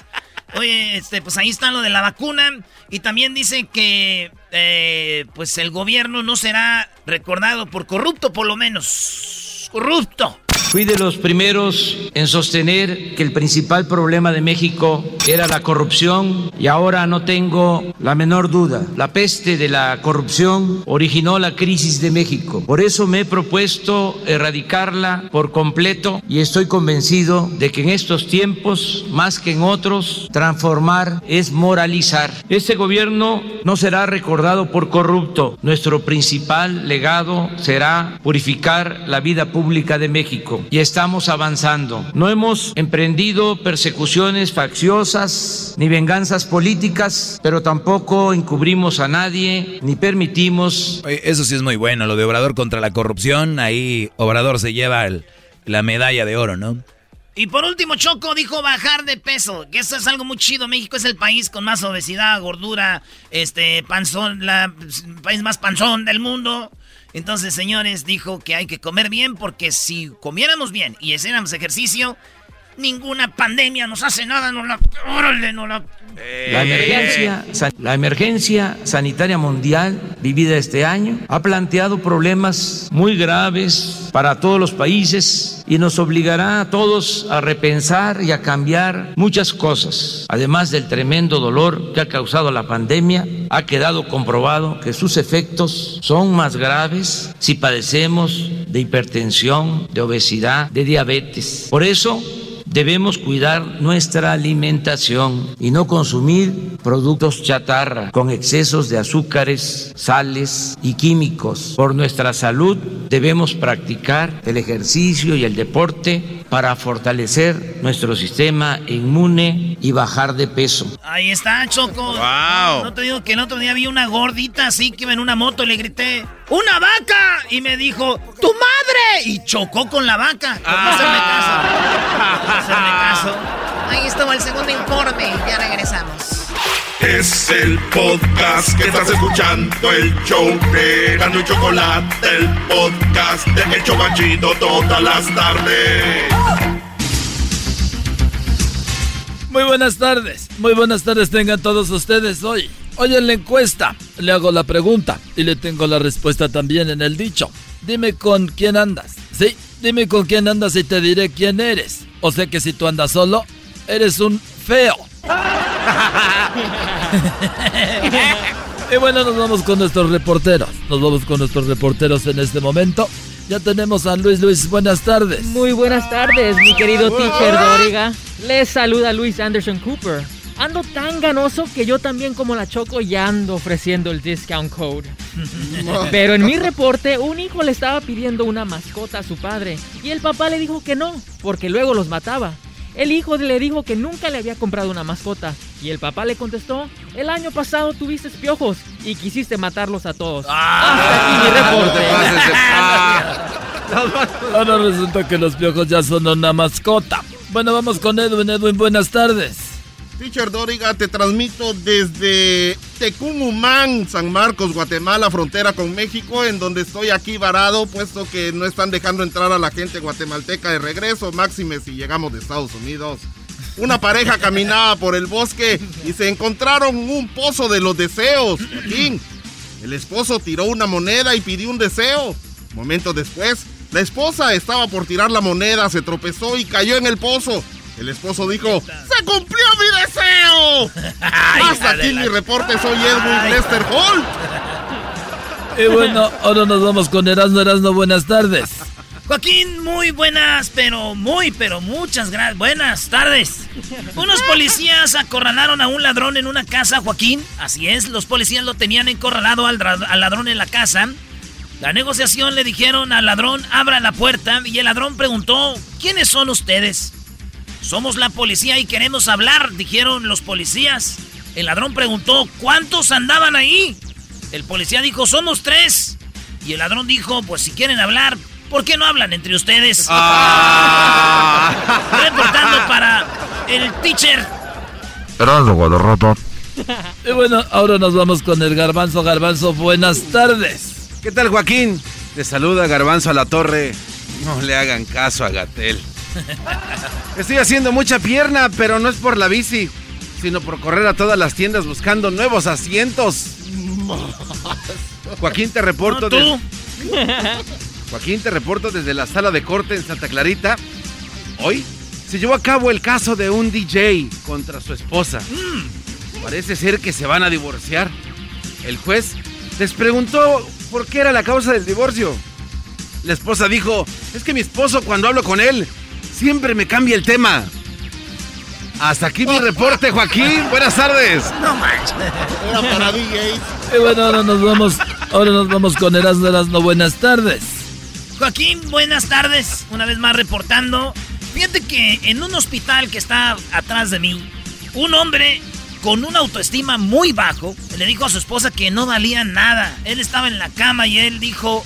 Speaker 1: Oye, este, pues ahí está lo de la vacuna. Y también dice que eh, pues el gobierno no será recordado por corrupto, por lo menos. Corrupto.
Speaker 20: Fui de los primeros en sostener que el principal problema de México era la corrupción y ahora no tengo la menor duda. La peste de la corrupción originó la crisis de México. Por eso me he propuesto erradicarla por completo y estoy convencido de que en estos tiempos, más que en otros, transformar es moralizar. Este gobierno no será recordado por corrupto. Nuestro principal legado será purificar la vida pública de México y estamos avanzando. No hemos emprendido persecuciones facciosas ni venganzas políticas, pero tampoco encubrimos a nadie ni permitimos...
Speaker 3: eso sí es muy bueno, lo de Obrador contra la corrupción, ahí Obrador se lleva la medalla de oro, ¿no?
Speaker 1: Y por último, Choco dijo bajar de peso, que eso es algo muy chido. México es el país con más obesidad, gordura, este, panzón, la, el país más panzón del mundo. Entonces, señores, dijo que hay que comer bien porque si comiéramos bien y hiciéramos ejercicio, ninguna pandemia nos hace nada, no la... Órale, no la...
Speaker 20: La emergencia, la emergencia sanitaria mundial vivida este año ha planteado problemas muy graves para todos los países y nos obligará a todos a repensar y a cambiar muchas cosas. Además del tremendo dolor que ha causado la pandemia, ha quedado comprobado que sus efectos son más graves si padecemos de hipertensión, de obesidad, de diabetes. Por eso, Debemos cuidar nuestra alimentación y no consumir productos chatarra con excesos de azúcares, sales y químicos. Por nuestra salud debemos practicar el ejercicio y el deporte para fortalecer nuestro sistema inmune y bajar de peso.
Speaker 1: Ahí está, Choco.
Speaker 2: Wow.
Speaker 1: No te digo que el otro día vi una gordita así que iba en una moto y le grité, ¡Una vaca! Y me dijo, ¡Tu madre! Y chocó con la vaca. Por no hacerme caso. Por hacerme caso.
Speaker 12: Ahí estuvo el segundo informe. Ya regresamos.
Speaker 11: Es el podcast que estás escuchando, el show de Gano y Chocolate, el podcast de El Chobachito todas las tardes.
Speaker 21: Muy buenas tardes, muy buenas tardes tengan todos ustedes hoy. Hoy en la encuesta le hago la pregunta y le tengo la respuesta también en el dicho. Dime con quién andas. Sí, dime con quién andas y te diré quién eres. O sea que si tú andas solo, eres un feo. y bueno, nos vamos con nuestros reporteros. Nos vamos con nuestros reporteros en este momento. Ya tenemos a Luis Luis, buenas tardes.
Speaker 22: Muy buenas tardes, mi querido teacher Doriga. Les saluda Luis Anderson Cooper. Ando tan ganoso que yo también como la Choco ya ando ofreciendo el discount code. Pero en mi reporte, un hijo le estaba pidiendo una mascota a su padre y el papá le dijo que no, porque luego los mataba. El hijo le dijo que nunca le había comprado una mascota y el papá le contestó, el año pasado tuviste piojos y quisiste matarlos a todos. Hasta aquí mi reporte.
Speaker 21: Ahora resulta que los piojos ya son una mascota. Bueno, vamos con Edwin. Edwin, buenas tardes.
Speaker 23: Teacher Doriga, te transmito desde Tecumumán, San Marcos, Guatemala, frontera con México, en donde estoy aquí varado, puesto que no están dejando entrar a la gente guatemalteca de regreso, máxime si llegamos de Estados Unidos. Una pareja caminaba por el bosque y se encontraron un pozo de los deseos. Joaquín. El esposo tiró una moneda y pidió un deseo. Momentos después, la esposa estaba por tirar la moneda, se tropezó y cayó en el pozo. El esposo dijo, ¡Se cumplió Hasta aquí mi reporte, soy Edwin Lester Hall.
Speaker 21: Y bueno, ahora nos vamos con Erasmo Erasmo, buenas tardes.
Speaker 1: Joaquín, muy buenas, pero muy, pero muchas gracias. Buenas tardes. Unos policías acorralaron a un ladrón en una casa, Joaquín. Así es, los policías lo tenían encorralado al, al ladrón en la casa. La negociación le dijeron al ladrón, abra la puerta, y el ladrón preguntó, ¿quiénes son ustedes? Somos la policía y queremos hablar, dijeron los policías. El ladrón preguntó, ¿cuántos andaban ahí? El policía dijo, somos tres. Y el ladrón dijo, pues si quieren hablar, ¿Por qué no hablan entre ustedes?
Speaker 2: Ah.
Speaker 1: Reportando para el teacher.
Speaker 21: Y bueno, ahora nos vamos con el garbanzo. Garbanzo, buenas tardes.
Speaker 2: ¿Qué tal, Joaquín? Te saluda Garbanzo a la Torre. No le hagan caso a Gatel. Estoy haciendo mucha pierna, pero no es por la bici, sino por correr a todas las tiendas buscando nuevos asientos. Joaquín, te reporto.
Speaker 1: No, tú.
Speaker 2: des- Joaquín, te reporto desde la sala de corte en Santa Clarita. Hoy se llevó a cabo el caso de un DJ contra su esposa. Parece ser que se van a divorciar. El juez les preguntó por qué era la causa del divorcio. La esposa dijo, es que mi esposo cuando hablo con él siempre me cambia el tema. Hasta aquí mi reporte, Joaquín. Buenas tardes.
Speaker 1: No manches.
Speaker 23: Era para DJs.
Speaker 21: Y bueno, ahora nos vamos, ahora nos vamos con Erasmo Erasmo. Buenas tardes.
Speaker 1: Joaquín, buenas tardes. Una vez más reportando. Fíjate que en un hospital que está atrás de mí, un hombre con una autoestima muy bajo le dijo a su esposa que no valía nada. Él estaba en la cama y él dijo,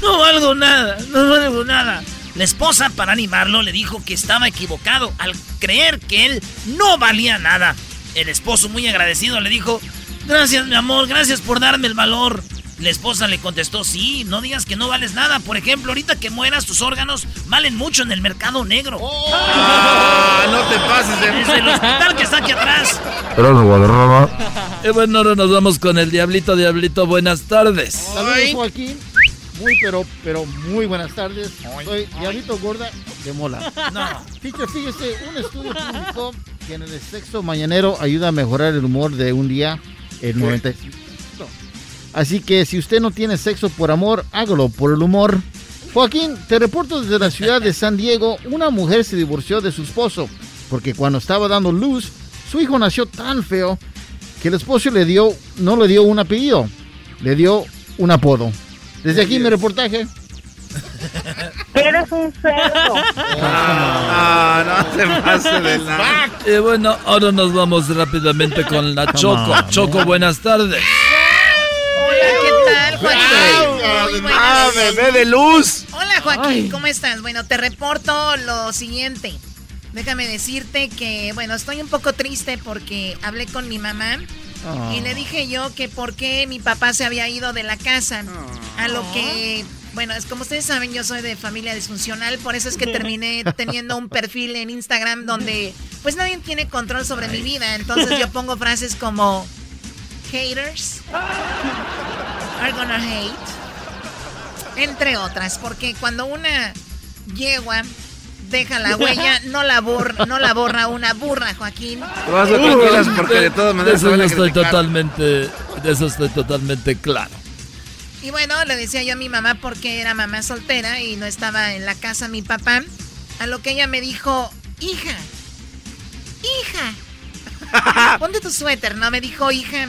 Speaker 1: no valgo nada, no valgo nada. La esposa, para animarlo, le dijo que estaba equivocado al creer que él no valía nada. El esposo, muy agradecido, le dijo, gracias mi amor, gracias por darme el valor. La esposa le contestó, sí, no digas que no vales nada. Por ejemplo, ahorita que mueras, tus órganos valen mucho en el mercado negro.
Speaker 2: Ah, no te pases de...
Speaker 1: Desde el hospital que está aquí atrás.
Speaker 21: Y bueno, ahora nos vamos con el Diablito. Diablito, buenas tardes.
Speaker 14: Saludos, Joaquín. Muy, pero, pero muy buenas tardes. Soy Diablito Gorda de Mola.
Speaker 1: No.
Speaker 14: Teacher, fíjese, un estudio publicó que en el sexo mañanero ayuda a mejorar el humor de un día el 95. Así que si usted no tiene sexo por amor, hágalo por el humor. Joaquín, te reporto desde la ciudad de San Diego, una mujer se divorció de su esposo porque cuando estaba dando luz, su hijo nació tan feo que el esposo le dio, no le dio un apellido, le dio un apodo. Desde aquí mi reportaje.
Speaker 17: Eres un cerdo.
Speaker 2: Ah, no te pases de la...
Speaker 21: Y bueno, ahora nos vamos rápidamente con la Choco.
Speaker 14: on,
Speaker 21: Choco, buenas tardes.
Speaker 12: Hola, ¿qué tal, Joaquín? Muy.
Speaker 2: ¡Ah, bebé de luz!
Speaker 12: Hola, Joaquín, ¿cómo estás? Bueno, te reporto lo siguiente. Déjame decirte que, bueno, estoy un poco triste porque hablé con mi mamá
Speaker 14: Ah.
Speaker 12: y le dije yo que por qué mi papá se había ido de la casa. A lo que, bueno, es como ustedes saben, yo soy de familia disfuncional, por eso es que terminé teniendo un perfil en Instagram donde pues nadie tiene control sobre mi vida. Entonces yo pongo frases como haters are gonna hate, entre otras, porque cuando una yegua deja la huella, no la borra, no la borra una burra, Joaquín.
Speaker 2: Vas a tranquilas porque de todas maneras
Speaker 21: eso estoy totalmente, de eso estoy totalmente claro.
Speaker 12: Y bueno, le decía yo a mi mamá porque era mamá soltera y no estaba en la casa mi papá. A lo que ella me dijo, hija, hija, ponte tu suéter, ¿no? Me dijo, hija,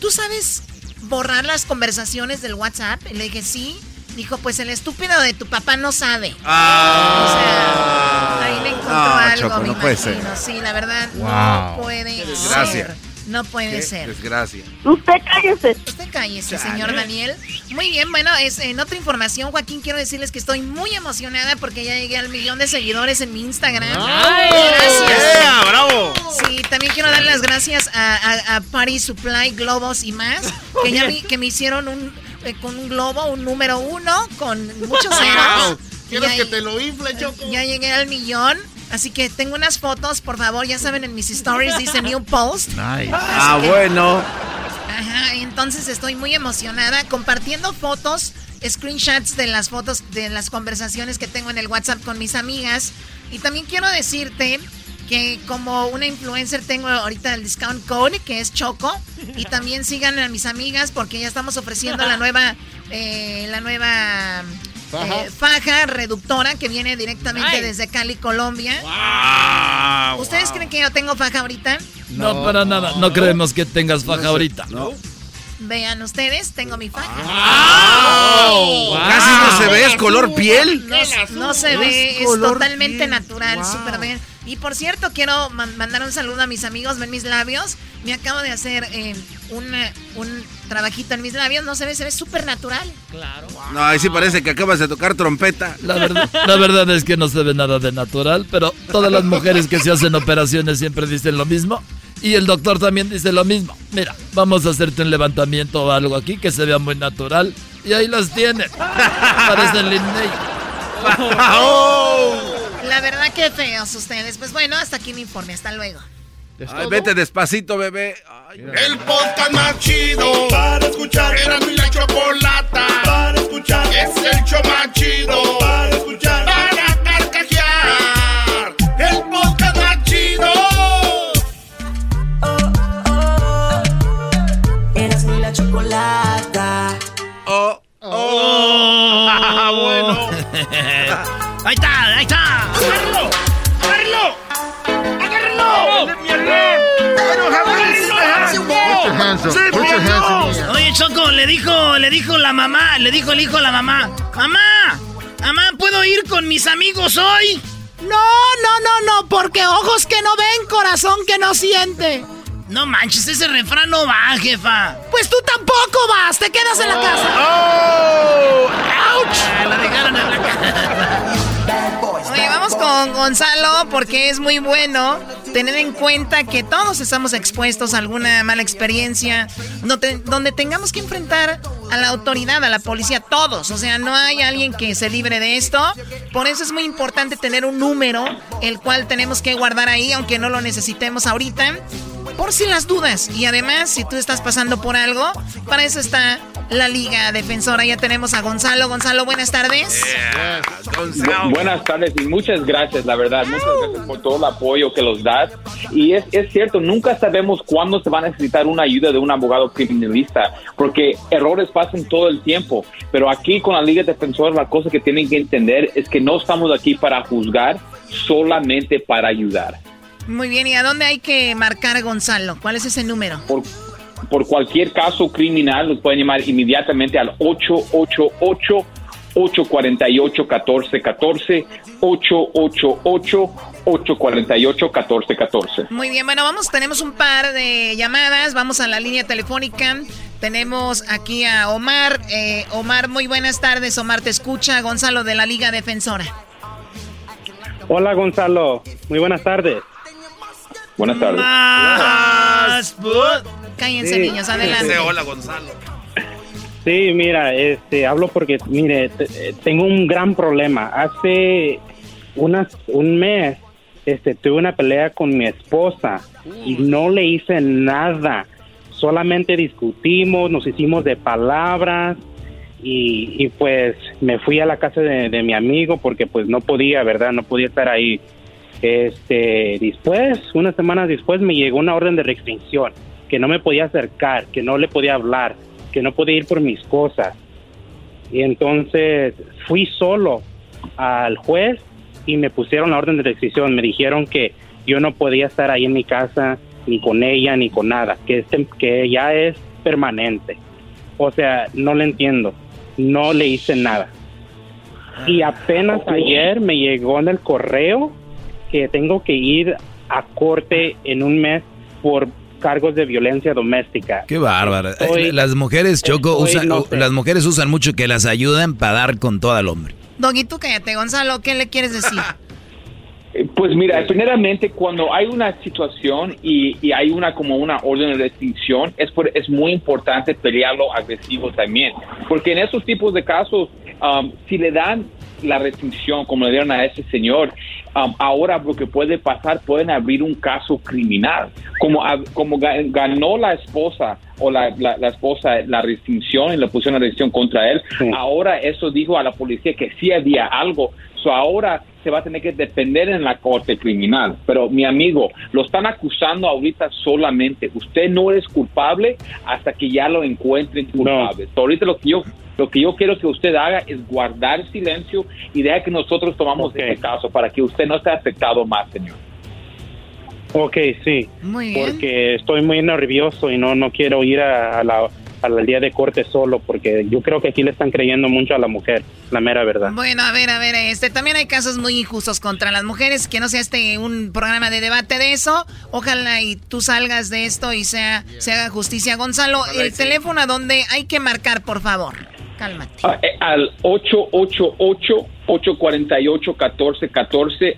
Speaker 12: ¿tú sabes borrar las conversaciones del WhatsApp? Y le dije, sí. Dijo, pues el estúpido de tu papá no sabe.
Speaker 2: Ah.
Speaker 12: O sea, ahí le encontró
Speaker 2: Ah,
Speaker 12: algo,
Speaker 2: Choco,
Speaker 12: me
Speaker 2: no puede
Speaker 12: imagino.
Speaker 2: ser.
Speaker 12: Sí, la verdad,
Speaker 2: Wow.
Speaker 12: no puede
Speaker 2: desgracia.
Speaker 12: ser. No puede
Speaker 2: Qué
Speaker 12: ser.
Speaker 2: desgracia.
Speaker 17: Usted cállese.
Speaker 12: Usted cállese,
Speaker 2: Chale.
Speaker 12: señor Daniel. Muy bien, bueno, es, en otra información, Joaquín, quiero decirles que estoy muy emocionada porque ya llegué al millón de seguidores en mi Instagram. Gracias.
Speaker 2: ¡Yeah, bravo!
Speaker 12: Sí, también quiero dar las gracias a, a, a Party Supply, Globos y más, que ya vi, que me hicieron un eh, con un globo, un número uno, con muchos ceros.
Speaker 23: ¿Quieres que te lo infle, Choco?
Speaker 12: Ya llegué al millón. Así que tengo unas fotos, por favor, ya saben, en mis stories dice New Post.
Speaker 14: Nice.
Speaker 2: Ah, bueno.
Speaker 12: Ajá, entonces estoy muy emocionada compartiendo fotos, screenshots de las fotos de las conversaciones que tengo en el WhatsApp con mis amigas. Y también quiero decirte que como una influencer tengo ahorita el discount code que es Choco. Y también sigan a mis amigas porque ya estamos ofreciendo la nueva, eh, la nueva
Speaker 14: Faja.
Speaker 12: eh, faja reductora que viene directamente
Speaker 22: Ay.
Speaker 12: desde Cali, Colombia.
Speaker 2: Ah,
Speaker 12: ¿Ustedes creen que yo tengo faja ahorita?
Speaker 21: No, para nada. No creemos que tengas faja ahorita.
Speaker 2: No.
Speaker 12: Vean ustedes, tengo mi faja.
Speaker 2: Casi no se ve, es color piel.
Speaker 12: No, no se ve, es totalmente
Speaker 2: piel.
Speaker 12: natural,
Speaker 2: Wow.
Speaker 12: súper bien. Y por cierto, quiero man- mandar un saludo a mis amigos, ven mis labios. Me acabo de hacer eh, una, un trabajito en mis labios, no se ve, se ve súper natural.
Speaker 22: Claro.
Speaker 2: No, ahí sí parece que acabas de tocar trompeta.
Speaker 21: La verdad, la verdad es que no se ve nada de natural, pero todas las mujeres que se hacen operaciones siempre dicen lo mismo. Y el doctor también dice lo mismo. Mira, vamos a hacerte un levantamiento o algo aquí que se vea muy natural. Y ahí las tienen. Parecen Linney.
Speaker 12: La verdad que feos ustedes. Pues bueno, hasta aquí mi informe. Hasta luego.
Speaker 2: Ay, vete despacito, bebé.
Speaker 11: El podcast más chido para escuchar. Era mi la chocolata para escuchar. Es el show más chido para escuchar.
Speaker 1: Bueno. ahí está, ahí está. ¡Agárralo! ¡Agárralo! ¡Agárralo! Oye, Choco, le dijo, le dijo la mamá, le dijo el hijo a la mamá, mamá, mamá, ¿puedo ir con mis amigos hoy?
Speaker 9: No, no, no, no, porque ojos que no ven, corazón que no siente.
Speaker 1: No manches, ese refrán no va, jefa.
Speaker 9: Pues tú tampoco vas, te quedas en la casa.
Speaker 1: ¡Oh! ¡Auch! La dejaron en la casa.
Speaker 12: Oye, vamos con Gonzalo porque es muy bueno tener en cuenta que todos estamos expuestos a alguna mala experiencia donde, donde tengamos que enfrentar a la autoridad, a la policía, todos. O sea, no hay alguien que se libre de esto. Por eso es muy importante tener un número el cual tenemos que guardar ahí, aunque no lo necesitemos ahorita, por si las dudas. Y además, si tú estás pasando por algo, para eso está la Liga Defensora. Ya tenemos a Gonzalo. Gonzalo, buenas tardes.
Speaker 24: Bu- buenas tardes y muchas gracias, la verdad. Muchas gracias por todo el apoyo que los das. Y es, es cierto, nunca sabemos cuándo se va a necesitar una ayuda de un abogado criminalista, porque errores pasan todo el tiempo. Pero aquí con la Liga Defensora, la cosa que tienen que entender es que no estamos aquí para juzgar, solamente para ayudar.
Speaker 12: Muy bien, ¿y a dónde hay que marcar, Gonzalo? ¿Cuál es ese número?
Speaker 24: Por, por cualquier caso criminal, los pueden llamar inmediatamente al 888 848-1414, 888-848-1414.
Speaker 12: Muy bien, bueno, vamos, tenemos un par de llamadas, vamos a la línea telefónica. Tenemos aquí a Omar. Eh, Omar, muy buenas tardes. Omar, te escucha Gonzalo de la Liga Defensora.
Speaker 25: Hola Gonzalo, muy buenas tardes.
Speaker 24: Buenas tardes.
Speaker 1: Más,
Speaker 12: Cállense,
Speaker 25: Sí.
Speaker 12: niños, adelante.
Speaker 2: Hola, Gonzalo.
Speaker 25: Sí, mira, este, hablo porque, mire, te- tengo un gran problema. Hace unas, un mes, este, tuve una pelea con mi esposa y no le hice nada. Solamente discutimos, nos hicimos de palabras y, y pues me fui a la casa de, de mi amigo porque pues no podía, ¿verdad? No podía estar ahí. Este, después, unas semanas después, me llegó una orden de restricción, que no me podía acercar, que no le podía hablar, que no podía ir por mis cosas. Y entonces fui solo al juez y me pusieron la orden de restricción. Me dijeron que yo no podía estar ahí en mi casa, ni con ella, ni con nada, que, este, que ya es permanente. O sea, no le entiendo. No le hice nada. Y apenas ayer me llegó en el correo que tengo que ir a corte en un mes por cargos de violencia doméstica.
Speaker 3: Qué bárbara.
Speaker 25: Estoy-
Speaker 3: Eh, las mujeres, Choco,
Speaker 25: estoy,
Speaker 3: usan-
Speaker 25: no sé.
Speaker 3: las mujeres usan mucho que las ayudan para dar con todo al hombre.
Speaker 12: Doggy, tú cállate, Gonzalo, ¿qué le quieres decir?
Speaker 24: Pues mira, primeramente cuando hay una situación y, y hay una como una orden de restricción, es, por- es muy importante pelearlo agresivo también, porque en esos tipos de casos, um, si le dan la restricción como le dieron a ese señor, um, ahora lo que puede pasar, pueden abrir un caso criminal, como, como ga- ganó la esposa o la, la- la esposa la restricción y le pusieron la restricción contra él, ahora eso dijo a la policía que sí había algo, So ahora se va a tener que defender en la corte criminal. Pero mi amigo, lo están acusando ahorita solamente. Usted no es culpable hasta que ya lo encuentren culpable. So, ahorita lo que yo lo que yo quiero que usted haga es guardar silencio y deja que nosotros tomamos este caso para que usted no esté afectado más, señor.
Speaker 25: Ok, sí.
Speaker 12: Muy bien.
Speaker 25: Porque estoy muy nervioso y no, no quiero ir a, a la, al día de corte solo, porque yo creo que aquí le están creyendo mucho a la mujer, la mera verdad.
Speaker 12: Bueno, a ver, a ver, este también hay casos muy injustos contra las mujeres, que no sea este un programa de debate de eso. Ojalá y tú salgas de esto y sea se haga justicia. Gonzalo, el teléfono a donde hay que marcar, por favor. Cálmate.
Speaker 24: Ah, eh, al 888-848-1414,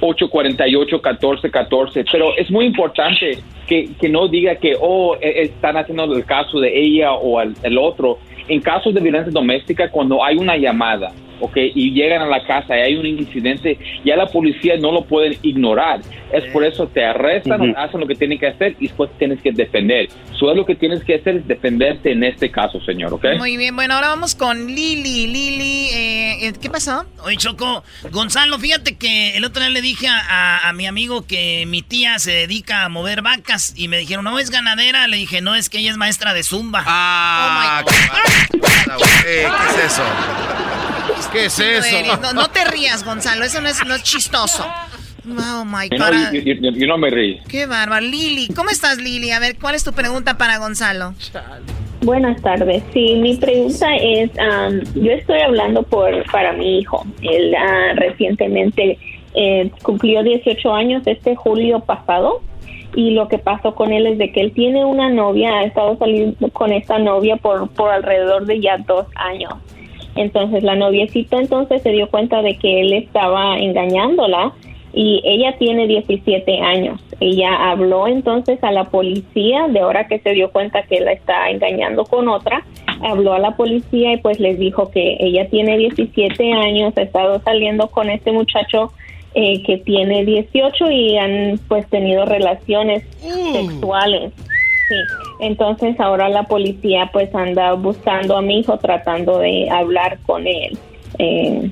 Speaker 24: 888-848-1414. Pero es muy importante que, que no diga que, oh, eh, están haciendo el caso de ella o el, el otro. En casos de violencia doméstica, cuando hay una llamada, ¿ok? Y llegan a la casa y hay un incidente, ya la policía no lo pueden ignorar. Es por eso te arrestan, hacen lo que tienen que hacer y después tienes que defender. Eso es lo que tienes que hacer, es defenderte en este caso, señor, ¿ok?
Speaker 12: Muy bien, bueno, ahora vamos con Lili. Lili, eh, eh, ¿qué pasó?
Speaker 1: Oye, Choco, Gonzalo, fíjate que el otro día le dije a, a- a mi amigo que mi tía se dedica a mover vacas y me dijeron, no es ganadera. Le dije, no, es que ella es maestra de zumba.
Speaker 2: Ah, ¿qué es eso? ¿Qué es eso?
Speaker 12: No, no te rías, Gonzalo, eso no es, no es chistoso. Oh my God.
Speaker 24: yo- yo- yo no me reí.
Speaker 12: Qué bárbaro. Lili, ¿cómo estás, Lili? A ver, ¿cuál es tu pregunta para Gonzalo?
Speaker 26: Buenas tardes. Sí, mi pregunta es, am, yo estoy hablando por para mi hijo. Él ah, recientemente eh, cumplió 18 años este julio pasado y lo que pasó con él es de que él tiene una novia, ha estado saliendo con esta novia por, por alrededor de ya dos años. Entonces la noviecita entonces se dio cuenta de que él estaba engañándola y ella tiene 17 años. Ella habló entonces a la policía de ahora que se dio cuenta que la está engañando con otra, habló a la policía y pues les dijo que ella tiene 17 años, ha estado saliendo con este muchacho eh, que tiene 18 y han pues tenido relaciones sexuales. Sí, entonces ahora la policía pues anda buscando a mi hijo tratando de hablar con él. Eh,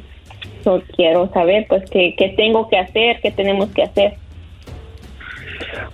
Speaker 26: so quiero saber pues qué, qué tengo que hacer, qué tenemos que hacer.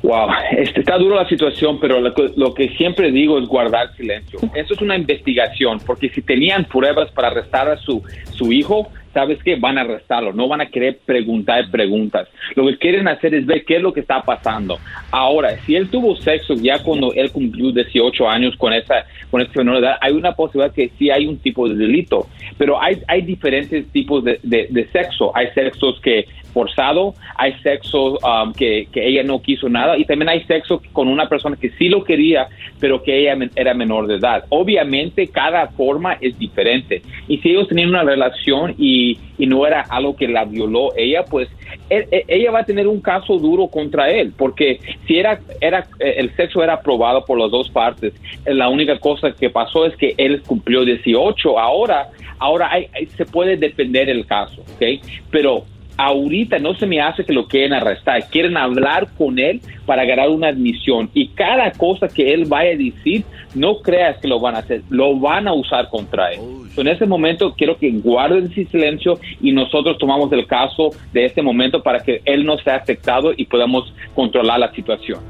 Speaker 24: Wow, este, está duro la situación, pero lo lo que siempre digo es guardar silencio. Eso es una investigación, porque si tenían pruebas para arrestar a su, su hijo, ¿sabes qué? Van a arrestarlo, no van a querer preguntar preguntas. Lo que quieren hacer es ver qué es lo que está pasando. Ahora, si él tuvo sexo ya cuando él cumplió 18 años con esa con esta menor de edad, hay una posibilidad que sí hay un tipo de delito, pero hay, hay diferentes tipos de, de- de sexo. Hay sexos que forzado, hay sexo um, que, que ella no quiso nada y también hay sexo con una persona que sí lo quería, pero que ella era menor de edad. Obviamente cada forma es diferente y si ellos tenían una relación y, y no era algo que la violó ella, pues e- e- ella va a tener un caso duro contra él, porque si era, era eh, el sexo era aprobado por las dos partes, eh, la única cosa que pasó es que él cumplió 18, ahora, ahora hay- se puede defender el caso, ¿ok? Pero ahorita no se me hace que lo quieren arrestar, quieren hablar con él para ganar una admisión y cada cosa que él vaya a decir, no creas que lo van a hacer, lo van a usar contra él. En ese momento quiero que guarden su silencio y nosotros tomamos el caso de este momento para que él no sea afectado y podamos controlar la situación.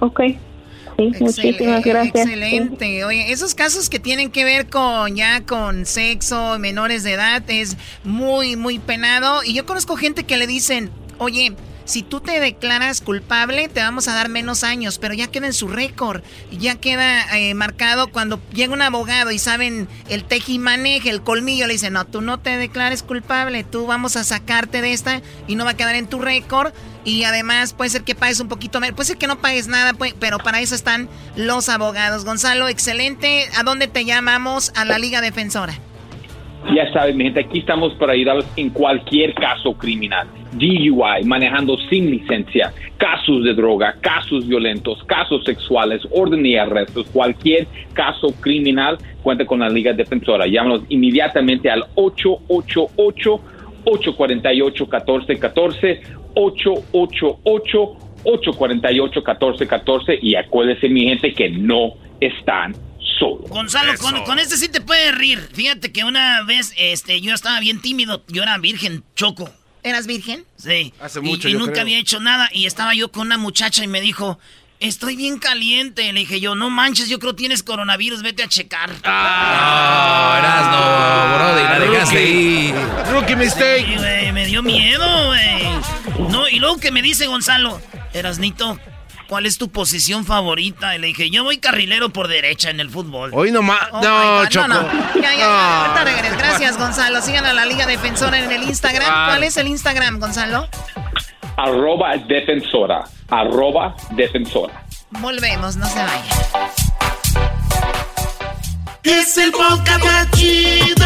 Speaker 26: Ok. Sí, muchísimas gracias.
Speaker 12: Excelente. Oye, esos casos que tienen que ver con ya con sexo, menores de edad, es muy, muy penado. Y yo conozco gente que le dicen, oye, si tú te declaras culpable, te vamos a dar menos años, pero ya queda en su récord, ya queda eh, marcado cuando llega un abogado y saben el tejimaneje, el colmillo, le dicen, no, tú no te declares culpable, tú vamos a sacarte de esta y no va a quedar en tu récord. Y además puede ser que pagues un poquito menos, puede ser que no pagues nada, pero para eso están los abogados. Gonzalo, excelente. ¿A dónde te llamamos? A la Liga Defensora.
Speaker 24: Ya saben, mi gente, aquí estamos para ayudarlos en cualquier caso criminal. DUI, manejando sin licencia, casos de droga, casos violentos, casos sexuales, orden y arrestos, cualquier caso criminal, cuenta con la Liga Defensora. Llámanos inmediatamente al 888-848-1414, 888-848-1414 y acuérdense, mi gente, que no están
Speaker 1: Gonzalo, con, con este sí te puedes rir. Fíjate que una vez este, yo estaba bien tímido. Yo era virgen, choco.
Speaker 12: ¿Eras virgen?
Speaker 1: Sí.
Speaker 2: Hace
Speaker 1: Y-
Speaker 2: mucho,
Speaker 1: Y,
Speaker 2: yo
Speaker 1: nunca
Speaker 2: creo.
Speaker 1: había hecho nada. Y estaba yo con una muchacha y me dijo, estoy bien caliente. Le dije yo, no manches, yo creo que tienes coronavirus, vete a checar.
Speaker 3: No, eras no, Brody, la dejaste ahí.
Speaker 2: Rookie mistake.
Speaker 1: Sí, güey, me dio miedo, güey. No, y luego que me dice Gonzalo, Erasnito, ¿cuál es tu posición favorita? Y le dije, yo voy carrilero por derecha en el fútbol.
Speaker 2: Hoy nomás.
Speaker 1: Oh
Speaker 2: no, Choco.
Speaker 1: No, no. Ya, ya, ya. Ahorita regreso. Gracias, Gonzalo. Sigan a la Liga Defensora en el Instagram. ¿Cuál es el Instagram, Gonzalo?
Speaker 24: Arroba defensora. Arroba defensora.
Speaker 1: Volvemos, no se vayan.
Speaker 11: Es el podcast chido.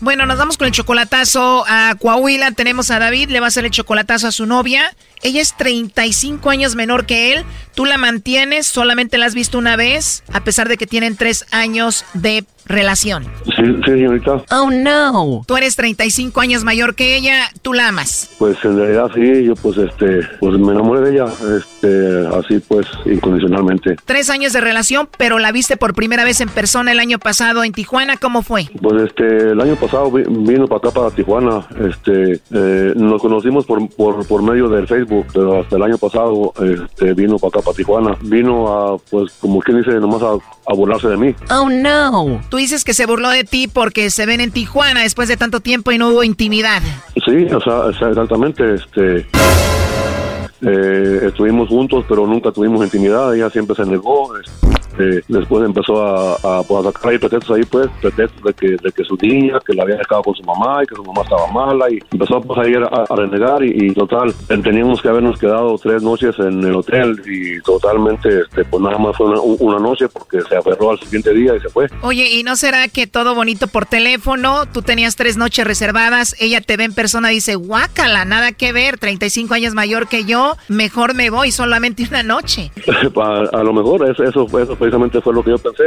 Speaker 12: Bueno, nos vamos con el chocolatazo a Coahuila. Tenemos a David, le va a hacer el chocolatazo a su novia. Ella es 35 años menor que él. Tú la mantienes, solamente la has visto una vez, a pesar de que tienen tres años de relación.
Speaker 27: Sí, sí, señorita.
Speaker 12: Oh, no. Tú eres 35 años mayor que ella, tú la amas.
Speaker 27: Pues en realidad sí, yo pues este, pues me enamoré de ella, este, así pues incondicionalmente.
Speaker 12: Tres años de relación, pero la viste por primera vez en persona el año pasado en Tijuana. ¿Cómo fue?
Speaker 27: Pues este, el año pasado vi- vino para acá para Tijuana, este, eh, nos conocimos por, por, por medio del Facebook, pero hasta el año pasado, este, vino para acá para Tijuana, vino a, pues como quien dice, nomás a, a burlarse de mí.
Speaker 12: Oh, no. Tú dices que se burló de ti porque se ven en Tijuana después de tanto tiempo y no hubo intimidad.
Speaker 27: Sí, o sea, exactamente, este, eh, estuvimos juntos, pero nunca tuvimos intimidad, ella siempre se negó, este, después empezó a, a, pues, a sacar ahí pretextos ahí, pues, pretextos de que, de que su niña, que la había dejado con su mamá y que su mamá estaba mala, y empezó pues ahí a, a renegar, y, y total, teníamos que habernos quedado tres noches en el hotel, y totalmente, este, pues nada más fue una, una noche, porque se aferró al siguiente día y se fue.
Speaker 12: Oye, ¿y no será que todo bonito por teléfono? Tú tenías tres noches reservadas, ella te ve en persona y dice, guácala, nada que ver, 35 años mayor que yo, mejor me voy solamente una noche.
Speaker 27: a, a lo mejor eso, eso, eso precisamente fue lo que yo pensé.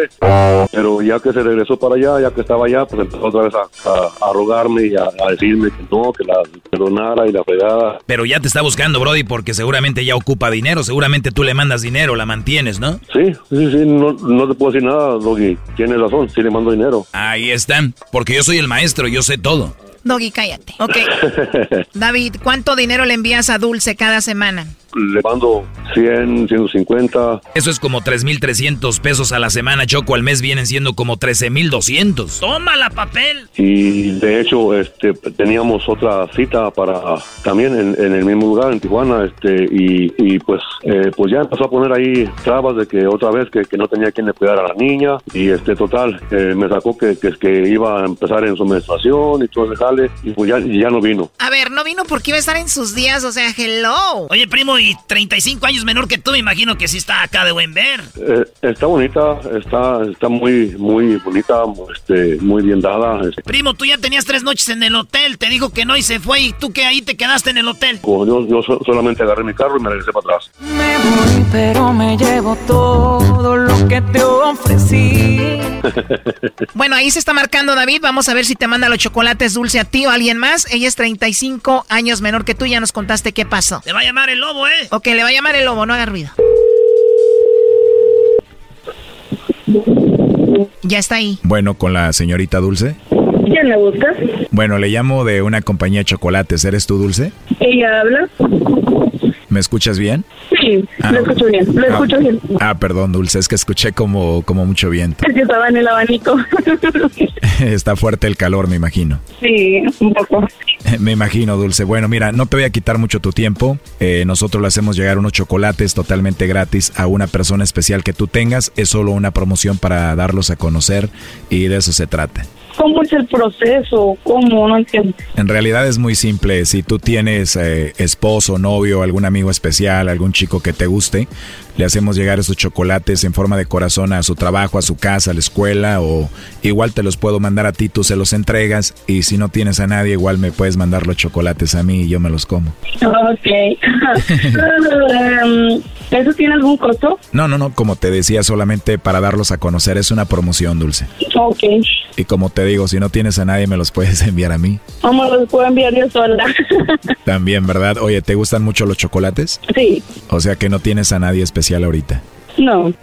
Speaker 27: Pero ya que se regresó para allá, ya que estaba allá, pues empezó otra vez a, a- a rogarme y a, a decirme que no, que la perdonara y la fregada.
Speaker 28: Pero ya te está buscando, Brody, porque seguramente ya ocupa dinero. Seguramente tú le mandas dinero, la mantienes, ¿no?
Speaker 27: Sí, sí, sí, no, no te puedo decir nada, Doggy. Tienes razón, sí le mando dinero.
Speaker 28: Ahí están. Porque yo soy el maestro, yo sé todo.
Speaker 12: Doggy, cállate. Ok, David, ¿cuánto dinero le envías a Dulce cada semana?
Speaker 27: Le mando 100, 150.
Speaker 28: Eso es como 3.300 pesos a la semana, Choco. Al mes vienen siendo como 13.200.
Speaker 1: Tómala, papel.
Speaker 27: Y de hecho, este, teníamos otra cita para también en, en el mismo lugar, en Tijuana, este, y, y pues, eh, pues ya empezó a poner ahí trabas de que otra vez que, que no tenía quien le cuidara a la niña, y este, total, eh, me sacó que, que, que iba a empezar en su menstruación y todo el jale, y pues ya, y ya no vino.
Speaker 12: A ver, no vino porque iba a estar en sus días, o sea, hello.
Speaker 1: Oye, primo, y 35 años menor que tú, me imagino que sí está acá de buen ver.
Speaker 27: Eh, está bonita, está, está muy, muy bonita, este, muy bien dada. este.
Speaker 1: Primo, tú ya tenías tres noches en el hotel, te dijo que no y se fue, y tú que ahí te quedaste en el hotel.
Speaker 27: Como yo, yo so- solamente agarré mi carro y me regresé para atrás.
Speaker 29: Me voy, pero me llevo todo lo que te ofrecí.
Speaker 12: Bueno, ahí se está marcando David. Vamos a ver si te manda los chocolates dulce a ti o a alguien más. Ella es 35 años menor que tú. Ya nos contaste qué pasó.
Speaker 1: Te va a llamar el lobo, ¿eh?
Speaker 12: Ok, le va a llamar el lobo, no haga ruido. Ya está ahí.
Speaker 3: Bueno, con la señorita Dulce.
Speaker 30: ¿Quién la busca?
Speaker 3: Bueno, le llamo de una compañía de chocolates. ¿Eres tú, Dulce?
Speaker 30: Ella habla.
Speaker 3: ¿Me escuchas bien?
Speaker 30: Sí,
Speaker 3: Ah,
Speaker 30: lo escucho bien, lo
Speaker 3: ah,
Speaker 30: escucho bien.
Speaker 3: Ah, perdón, Dulce, es que escuché como, como mucho viento.
Speaker 30: Es que estaba en el abanico.
Speaker 3: Está fuerte el calor, me imagino.
Speaker 30: sí, un poco.
Speaker 3: Me imagino, Dulce. Bueno, mira, no te voy a quitar mucho tu tiempo. Eh, nosotros le hacemos llegar unos chocolates totalmente gratis a una persona especial que tú tengas. Es solo una promoción para darlos a conocer y de eso se trata.
Speaker 30: ¿Cómo es el proceso? ¿Cómo? No entiendo.
Speaker 3: En realidad es muy simple. Si tú tienes eh, esposo, novio, algún amigo especial, algún chico que te guste, le hacemos llegar esos chocolates en forma de corazón a su trabajo, a su casa, a la escuela o igual te los puedo mandar a ti, tú se los entregas y si no tienes a nadie igual me puedes mandar los chocolates a mí y yo me los como.
Speaker 30: Ok. Um, ¿Eso tiene algún costo?
Speaker 3: No, no, no, como te decía, solamente para darlos a conocer, es una promoción dulce.
Speaker 30: Ok.
Speaker 3: Y como te digo, si no tienes a nadie, me los puedes enviar a mí.
Speaker 30: Vamos, los puedo enviar yo sola.
Speaker 3: También, ¿verdad? Oye, ¿te gustan mucho los chocolates?
Speaker 30: sí.
Speaker 3: O sea que no tienes a nadie especial ahorita.
Speaker 30: No.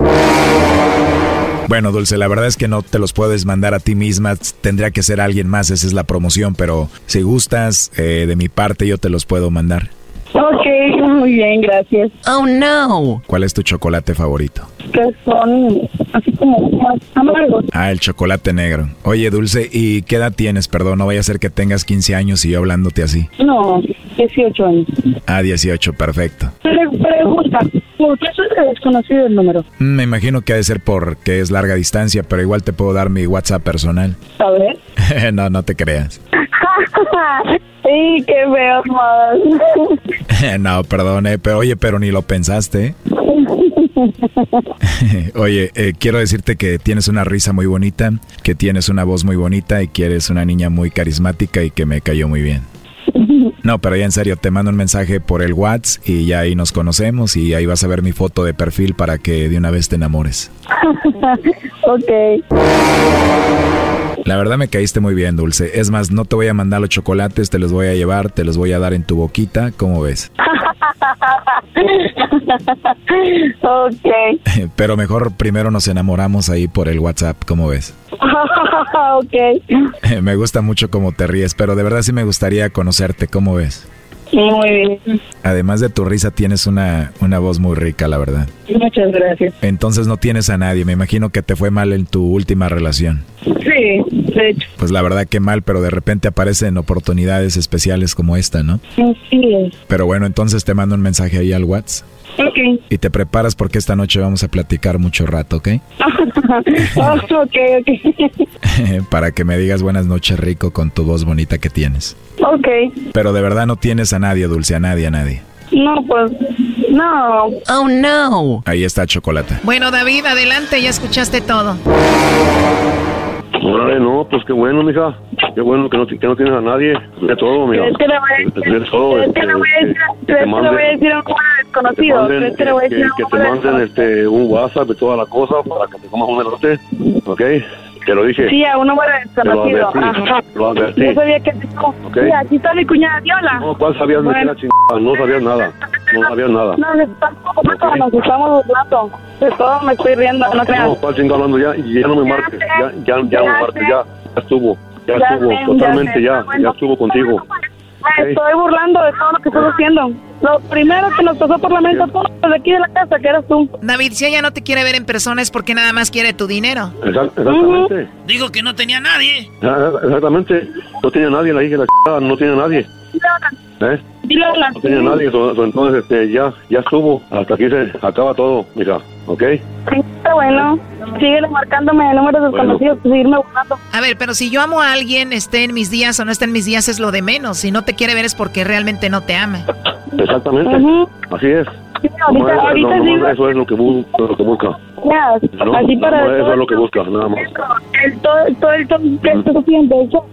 Speaker 3: Bueno, Dulce, la verdad es que no te los puedes mandar a ti misma, tendría que ser alguien más, esa es la promoción, pero si gustas, eh, de mi parte yo te los puedo mandar.
Speaker 30: Ok, muy bien, gracias.
Speaker 3: Oh, no. ¿Cuál es tu chocolate favorito?
Speaker 30: Que son así como más amargos.
Speaker 3: Ah, el chocolate negro. Oye, Dulce, ¿y qué edad tienes? Perdón, no vaya a ser que tengas 15 años y yo hablándote así.
Speaker 30: No, 18 años.
Speaker 3: Ah, 18, perfecto.
Speaker 30: Pre- pregunta, ¿por qué es desconocido el número?
Speaker 3: Mm, Me imagino que ha de ser porque es larga distancia, pero igual te puedo dar mi WhatsApp personal.
Speaker 30: A ver.
Speaker 3: no, no te creas.
Speaker 30: sí, qué feo, más.
Speaker 3: no, perdón, eh, pero oye, pero ni lo pensaste. Oye, eh, quiero decirte que tienes una risa muy bonita, que tienes una voz muy bonita y que eres una niña muy carismática y que me cayó muy bien. No, pero ya en serio, te mando un mensaje por el WhatsApp y ya ahí nos conocemos y ahí vas a ver mi foto de perfil para que de una vez te enamores.
Speaker 30: ok.
Speaker 3: La verdad me caíste muy bien, Dulce. Es más, no te voy a mandar los chocolates, te los voy a llevar, te los voy a dar en tu boquita, ¿cómo ves?
Speaker 30: ok.
Speaker 3: Pero mejor primero nos enamoramos ahí por el WhatsApp, ¿cómo ves?
Speaker 30: ok.
Speaker 3: Me gusta mucho cómo te ríes, pero de verdad sí me gustaría conocerte, ¿cómo ves?
Speaker 30: Muy bien.
Speaker 3: Además de tu risa, tienes una, una voz muy rica, la verdad.
Speaker 30: Muchas gracias.
Speaker 3: Entonces no tienes a nadie, me imagino que te fue mal en tu última relación.
Speaker 30: Sí, de hecho.
Speaker 3: Pues la verdad que mal, pero de repente aparecen oportunidades especiales como esta, ¿no?
Speaker 30: Sí.
Speaker 3: Pero bueno, entonces te mando un mensaje ahí al WhatsApp.
Speaker 30: Ok.
Speaker 3: Y te preparas porque esta noche vamos a platicar mucho rato, ¿ok?
Speaker 30: Oh, ok, ok.
Speaker 3: Para que me digas buenas noches rico con tu voz bonita que tienes.
Speaker 30: ok.
Speaker 3: Pero de verdad no tienes a nadie, Dulce, a nadie, a nadie.
Speaker 30: No, pues, no.
Speaker 12: Oh, no.
Speaker 3: Ahí está Chocolata.
Speaker 12: Bueno, David, adelante, ya escuchaste todo.
Speaker 27: Órale, no, pues qué bueno, mija. Qué bueno que no, que no tienes a nadie. De todo, mija.
Speaker 30: ¿Crees que le voy a decir?
Speaker 27: De todo.
Speaker 30: ¿Crees que le voy a decir?
Speaker 27: que te
Speaker 30: ¿Crees que le voy a
Speaker 27: manden-
Speaker 30: decir a un número
Speaker 27: que te
Speaker 30: desconocido?
Speaker 27: manden-
Speaker 30: ¿Crees que le voy a
Speaker 27: que-
Speaker 30: decir a un
Speaker 27: que te
Speaker 30: número
Speaker 27: manden este, un WhatsApp y toda la cosa para que te comas un elote. ¿Ok? Te lo dije.
Speaker 30: Sí, a un
Speaker 27: lo
Speaker 30: desconocido. Ajá.
Speaker 27: Lo advertí.
Speaker 30: Yo sabía que no.
Speaker 27: Ok.
Speaker 30: Sí, aquí está mi cuñada Viola.
Speaker 27: No, ¿cuál sabías
Speaker 30: Bueno.
Speaker 27: la chingada? No sabías nada. No sabías nada.
Speaker 30: No, nos estamos, nos estamos burlando. De todo me estoy riendo, no creas.
Speaker 27: No, ¿cuál chingada hablando ya? Ya no me marques. Ya, ya, ya no me marques. Ya, ya estuvo. Ya
Speaker 30: Ya
Speaker 27: estuvo.
Speaker 30: sé, ya
Speaker 27: Totalmente
Speaker 30: sé.
Speaker 27: ya.
Speaker 30: Bueno.
Speaker 27: Ya estuvo contigo.
Speaker 30: Me estoy burlando de todo lo que estás haciendo. Lo primero que nos pasó por la mente todos de aquí de la casa, que eras tú.
Speaker 12: David, si ella no te quiere ver en persona es porque nada más quiere tu dinero.
Speaker 27: Exact- Exactamente.
Speaker 1: Digo que no tenía nadie.
Speaker 27: Ah, Exactamente. No tenía nadie la hija de la chingada. No tiene nadie. ¿Eh?
Speaker 30: Dile a la
Speaker 27: No tenía nadie. so- so- entonces, este, ya, ya estuvo. Hasta aquí se acaba todo, mija. ¿Ok?
Speaker 30: Sí, está bueno. Síguele marcándome de números desconocidos y seguirme buscando.
Speaker 12: A ver, pero si yo amo a alguien, esté en mis días o no esté en mis días, es lo de menos. Si no te quiere ver es porque realmente no te ama.
Speaker 27: Exactamente. Así es.
Speaker 30: ahorita-
Speaker 27: no,
Speaker 30: digo-
Speaker 27: eso es lo que, bu- lo que busca.
Speaker 30: Ya,
Speaker 27: ¿no?
Speaker 30: así para
Speaker 27: Nomás eso es lo que busca, nada más.
Speaker 30: el, todo, todo el que eso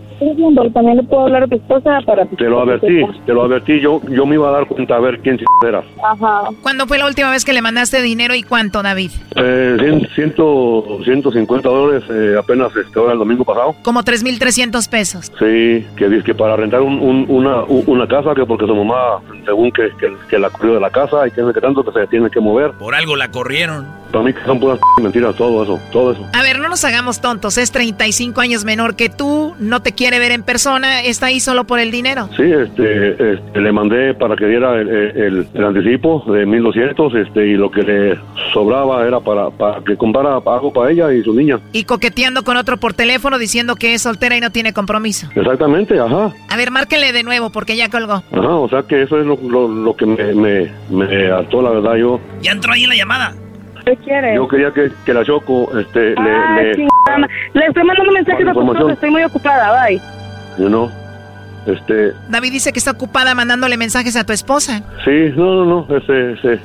Speaker 30: también le puedo hablar a tu esposa para...
Speaker 27: Te lo advertí, te lo advertí. Yo, yo me iba a dar cuenta a ver quién eras.
Speaker 30: Ajá.
Speaker 12: ¿Cuándo fue la última vez que le mandaste dinero y cuánto, David?
Speaker 27: Eh, cien- ciento, 150 dólares eh, apenas este, ahora el domingo pasado.
Speaker 12: Como 3.300 pesos.
Speaker 27: Sí, que dice que para rentar un, un- una, una casa, que porque su mamá, según que, que, que la corrió de la casa y que, que tanto que se tiene que mover.
Speaker 31: Por algo la corrieron.
Speaker 27: Para mí que son puras mentiras, todo eso, todo eso.
Speaker 12: A ver, no nos hagamos tontos. Es 35 años menor que tú, no te quiere ver en persona, está ahí solo por el dinero.
Speaker 27: Sí, este, este, le mandé para que diera el, el- el anticipo de 1200 este, y lo que le sobraba era para, para que comprara algo para ella y su niña.
Speaker 12: Y coqueteando con otro por teléfono diciendo que es soltera y no tiene compromiso.
Speaker 27: Exactamente, ajá.
Speaker 12: A ver, márquenle de nuevo porque ya colgó.
Speaker 27: Ajá, o sea que eso es lo, lo, lo que me, me, me hartó, la verdad. Yo,
Speaker 1: Ya entró ahí la llamada.
Speaker 30: ¿Qué quieres?
Speaker 27: yo quería que, que la Choco este,
Speaker 30: Ah,
Speaker 27: le, le.
Speaker 30: Le estoy mandando mensajes a esposa, estoy muy ocupada, bye.
Speaker 27: you know, este,
Speaker 12: David dice que está ocupada mandándole mensajes a tu esposa.
Speaker 27: sí, no, no, no, ese, ese,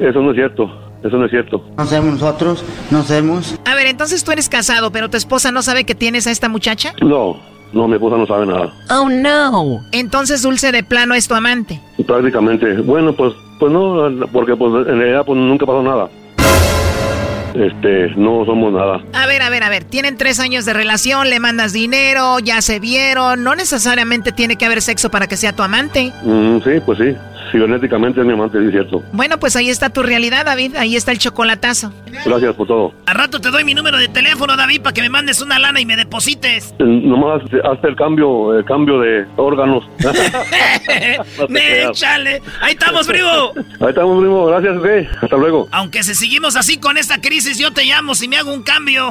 Speaker 27: eso no es cierto, eso no es cierto.
Speaker 32: No somos nosotros, no somos.
Speaker 12: A ver, entonces tú eres casado, pero tu esposa no sabe que tienes a esta muchacha.
Speaker 27: No, No, mi esposa no sabe nada.
Speaker 12: Oh, no. Entonces Dulce de plano es tu amante.
Speaker 27: Prácticamente. Bueno, pues, pues no, porque pues en realidad pues nunca pasó nada. Este, no somos nada.
Speaker 12: A ver, a ver, a ver. Tienen tres años de relación, le mandas dinero, ya se vieron. No necesariamente tiene que haber sexo para que sea tu amante.
Speaker 27: Mm, sí, pues sí. Cibernéticamente es mi amante, es cierto.
Speaker 12: Bueno, pues ahí está tu realidad, David. Ahí está el chocolatazo.
Speaker 27: Gracias por todo.
Speaker 1: A rato te doy mi número de teléfono, David, para que me mandes una lana y me deposites.
Speaker 27: Eh, Nomás hazte el cambio, el cambio de órganos.
Speaker 1: Échale. Ahí estamos, primo.
Speaker 27: Ahí estamos, primo. Gracias, ok. Hasta luego.
Speaker 1: Aunque si seguimos así con esta crisis, yo te llamo si me hago un cambio.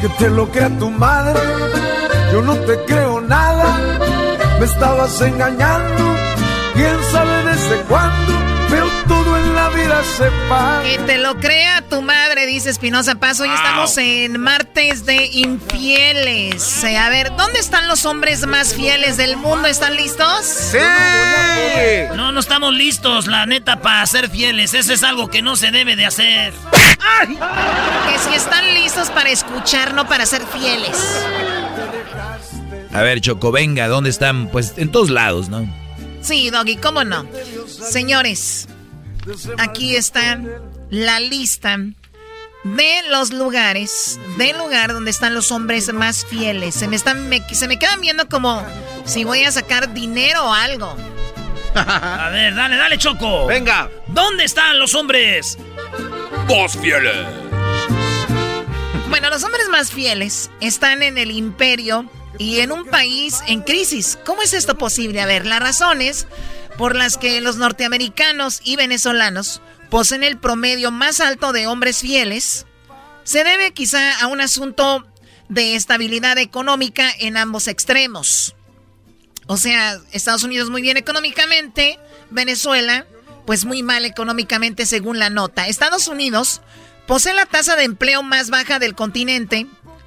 Speaker 32: Que te lo crea tu madre, yo no te creo nada. Me estabas engañando, quién sabe desde cuándo,
Speaker 12: Que te lo crea tu madre, dice Espinosa Paz. Hoy estamos en martes de infieles. Eh, A ver, ¿dónde están los hombres más fieles del mundo? ¿Están listos?
Speaker 1: ¡Sí! No, no estamos listos, la neta, para ser fieles. Eso es algo que no se debe de hacer.
Speaker 12: Que si están listos para escuchar, no para ser fieles.
Speaker 3: A ver, Choco, venga, ¿dónde están? Pues en todos lados, ¿no?
Speaker 12: Sí, Doggy, ¿cómo no? Señores, aquí está la lista de los lugares, del lugar donde están los hombres más fieles. Se me, están, me- se me quedan viendo como si voy a sacar dinero o algo.
Speaker 1: A ver, dale, dale, Choco. Venga. ¿Dónde están los hombres?
Speaker 3: Vos fieles.
Speaker 12: Bueno, los hombres más fieles están en el imperio y en un país en crisis. ¿Cómo es esto posible? A ver, las razones por las que los norteamericanos y venezolanos poseen el promedio más alto de hombres fieles se debe quizá a un asunto de estabilidad económica en ambos extremos. O sea, Estados Unidos muy bien económicamente, Venezuela pues muy mal económicamente según la nota. Estados Unidos posee la tasa de empleo más baja del continente.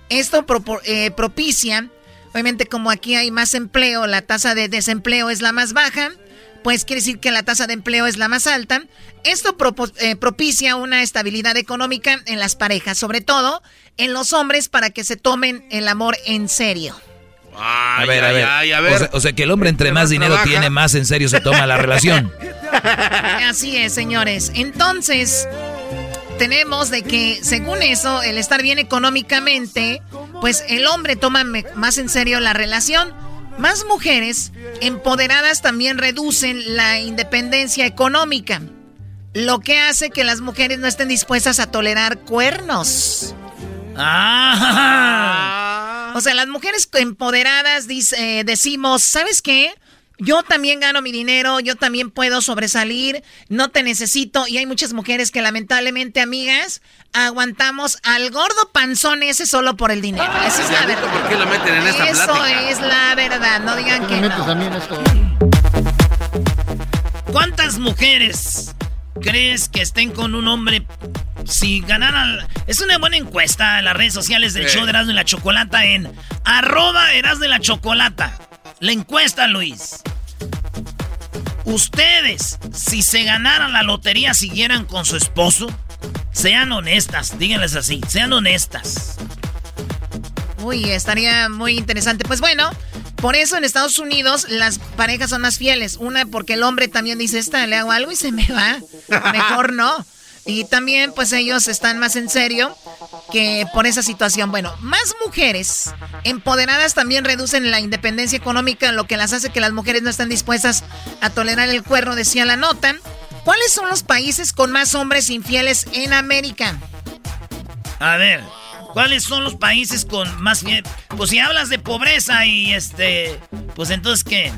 Speaker 12: Esto eh, propicia, obviamente como aquí hay más empleo, la tasa de desempleo es la más baja, pues quiere decir que la tasa de empleo es la más alta. Esto propo- eh, propicia una estabilidad económica en las parejas, sobre todo en los hombres para que se tomen el amor en serio.
Speaker 3: a ver, a ver.
Speaker 2: ay, a ver.
Speaker 3: O, sea, o sea que el hombre entre más dinero
Speaker 2: trabaja?
Speaker 3: tiene, más en serio se toma la relación.
Speaker 12: Así es, señores. Entonces, tenemos de que, según eso, el estar bien económicamente, pues el hombre toma más en serio la relación. Más mujeres empoderadas también reducen la independencia económica, lo que hace que las mujeres no estén dispuestas a tolerar cuernos. O sea, las mujeres empoderadas dice- eh, decimos, ¿sabes qué? Yo también gano mi dinero, yo también puedo sobresalir, no te necesito. Y hay muchas mujeres que lamentablemente, amigas, aguantamos al gordo panzón ese solo por el dinero. Esa es la verdad.
Speaker 2: ¿Por qué lo meten en esta
Speaker 12: Eso
Speaker 2: plática?
Speaker 12: es la verdad, no digan que
Speaker 14: Me metes
Speaker 12: no.
Speaker 14: a mí en esto.
Speaker 1: ¿Cuántas mujeres crees que estén con un hombre si ganaran? Es una buena encuesta en las redes sociales del
Speaker 2: Sí.
Speaker 1: show de Erasmo y la Chocolata en arroba Erasmo y la Chocolata. La encuesta, Luis. Ustedes, si se ganaran la lotería, siguieran con su esposo. Sean honestas, díganles así, sean honestas.
Speaker 12: Uy, estaría muy interesante. Pues bueno, por eso en Estados Unidos las parejas son más fieles. Una, porque el hombre también dice, esta le hago algo y se me va. Mejor no. Y también, pues ellos están más en serio que por esa situación. Bueno, más mujeres empoderadas también reducen la independencia económica, lo que las hace que las mujeres no están dispuestas a tolerar el cuerno, decía la nota. ¿Cuáles son los países con más hombres infieles en América?
Speaker 1: A ver, ¿cuáles son los países con más? Pues si hablas de pobreza y este, pues entonces qué?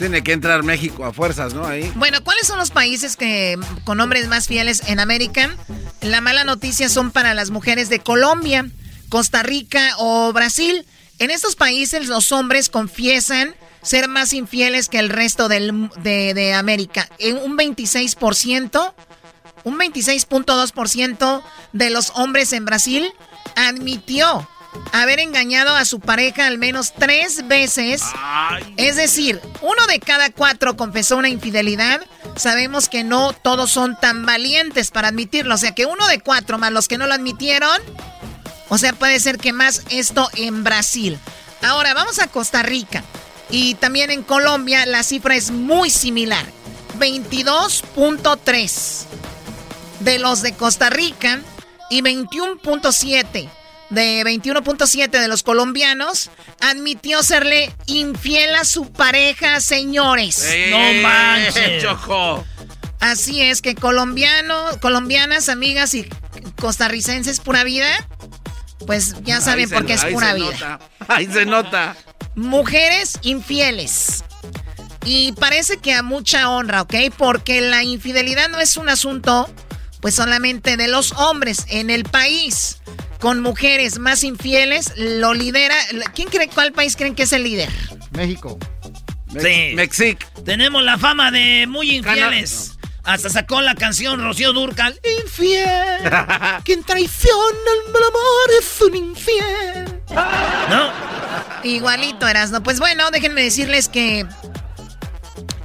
Speaker 2: Tiene que entrar México a fuerzas, ¿no?
Speaker 12: Bueno, ¿cuáles son los países que con hombres más fieles en América? La mala noticia son para las mujeres de Colombia, Costa Rica o Brasil. En estos países los hombres confiesan ser más infieles que el resto del, de, América. Un 26%, un 26.2% de los hombres en Brasil admitió haber engañado a su pareja al menos tres veces. Es decir, uno de cada cuatro confesó una infidelidad. Sabemos que no todos son tan valientes para admitirlo. O sea que uno de cuatro más los que no lo admitieron. O sea, puede ser que más esto en Brasil. Ahora vamos a Costa Rica. Y también en Colombia la cifra es muy similar. 22.3 de los de Costa Rica y 21.7 de 21.7 de los colombianos admitió serle infiel a su pareja, señores.
Speaker 2: no manches. Choco.
Speaker 12: Así es que colombianos, colombianas, amigas y costarricenses pura vida, pues ya saben por qué es pura vida.
Speaker 2: Ahí se nota.
Speaker 12: Mujeres infieles. Y parece que a mucha honra, ¿ok? Porque la infidelidad no es un asunto, pues solamente de los hombres en el país con mujeres más infieles, lo lidera. ¿Quién cree cuál país creen que es el líder?
Speaker 14: México.
Speaker 1: Sí.
Speaker 2: Mexic.
Speaker 1: Tenemos la fama de muy infieles. Hasta sacó la canción Rocío Durcal. Infiel. Quien traiciona el amor es un infiel. ¿No?
Speaker 12: Igualito eras, ¿no? Pues bueno, déjenme decirles que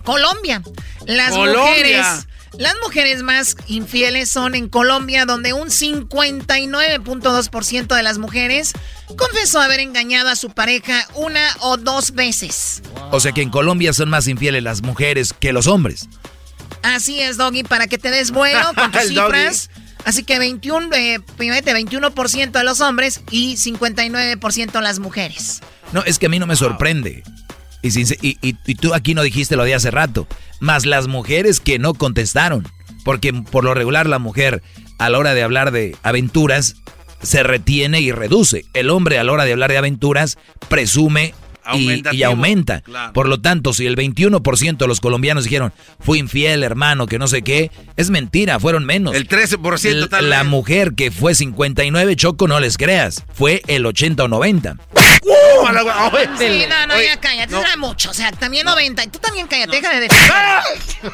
Speaker 12: Colombia. Las
Speaker 2: Colombia.
Speaker 12: mujeres las mujeres más infieles son en Colombia, donde un 59.2% de las mujeres confesó haber engañado a su pareja una o dos veces.
Speaker 3: O sea que en Colombia son más infieles las mujeres que los hombres.
Speaker 12: Así es, Doggy, para que te des vuelo con tus cifras. Así que 21, eh, fíjate, 21% de los hombres y 59% las mujeres.
Speaker 3: No, es que a mí no me sorprende. Y, tú aquí no dijiste lo de hace rato. Más las mujeres que no contestaron. Porque por lo regular la mujer a la hora de hablar de aventuras se retiene y reduce. El hombre a la hora de hablar de aventuras presume y, y aumenta.
Speaker 2: Claro.
Speaker 3: Por lo tanto, si el 21% de los colombianos dijeron, fui infiel, hermano, que no sé qué, es mentira, fueron menos.
Speaker 2: El 13%
Speaker 3: L-
Speaker 2: tal
Speaker 3: La
Speaker 2: vez.
Speaker 3: mujer que fue 59, Choco, no les creas, fue el 80 o 90.
Speaker 12: Sí, no, no, ya cállate,
Speaker 2: no.
Speaker 12: era mucho. O sea, también 90. Y tú también cállate, deja de defender.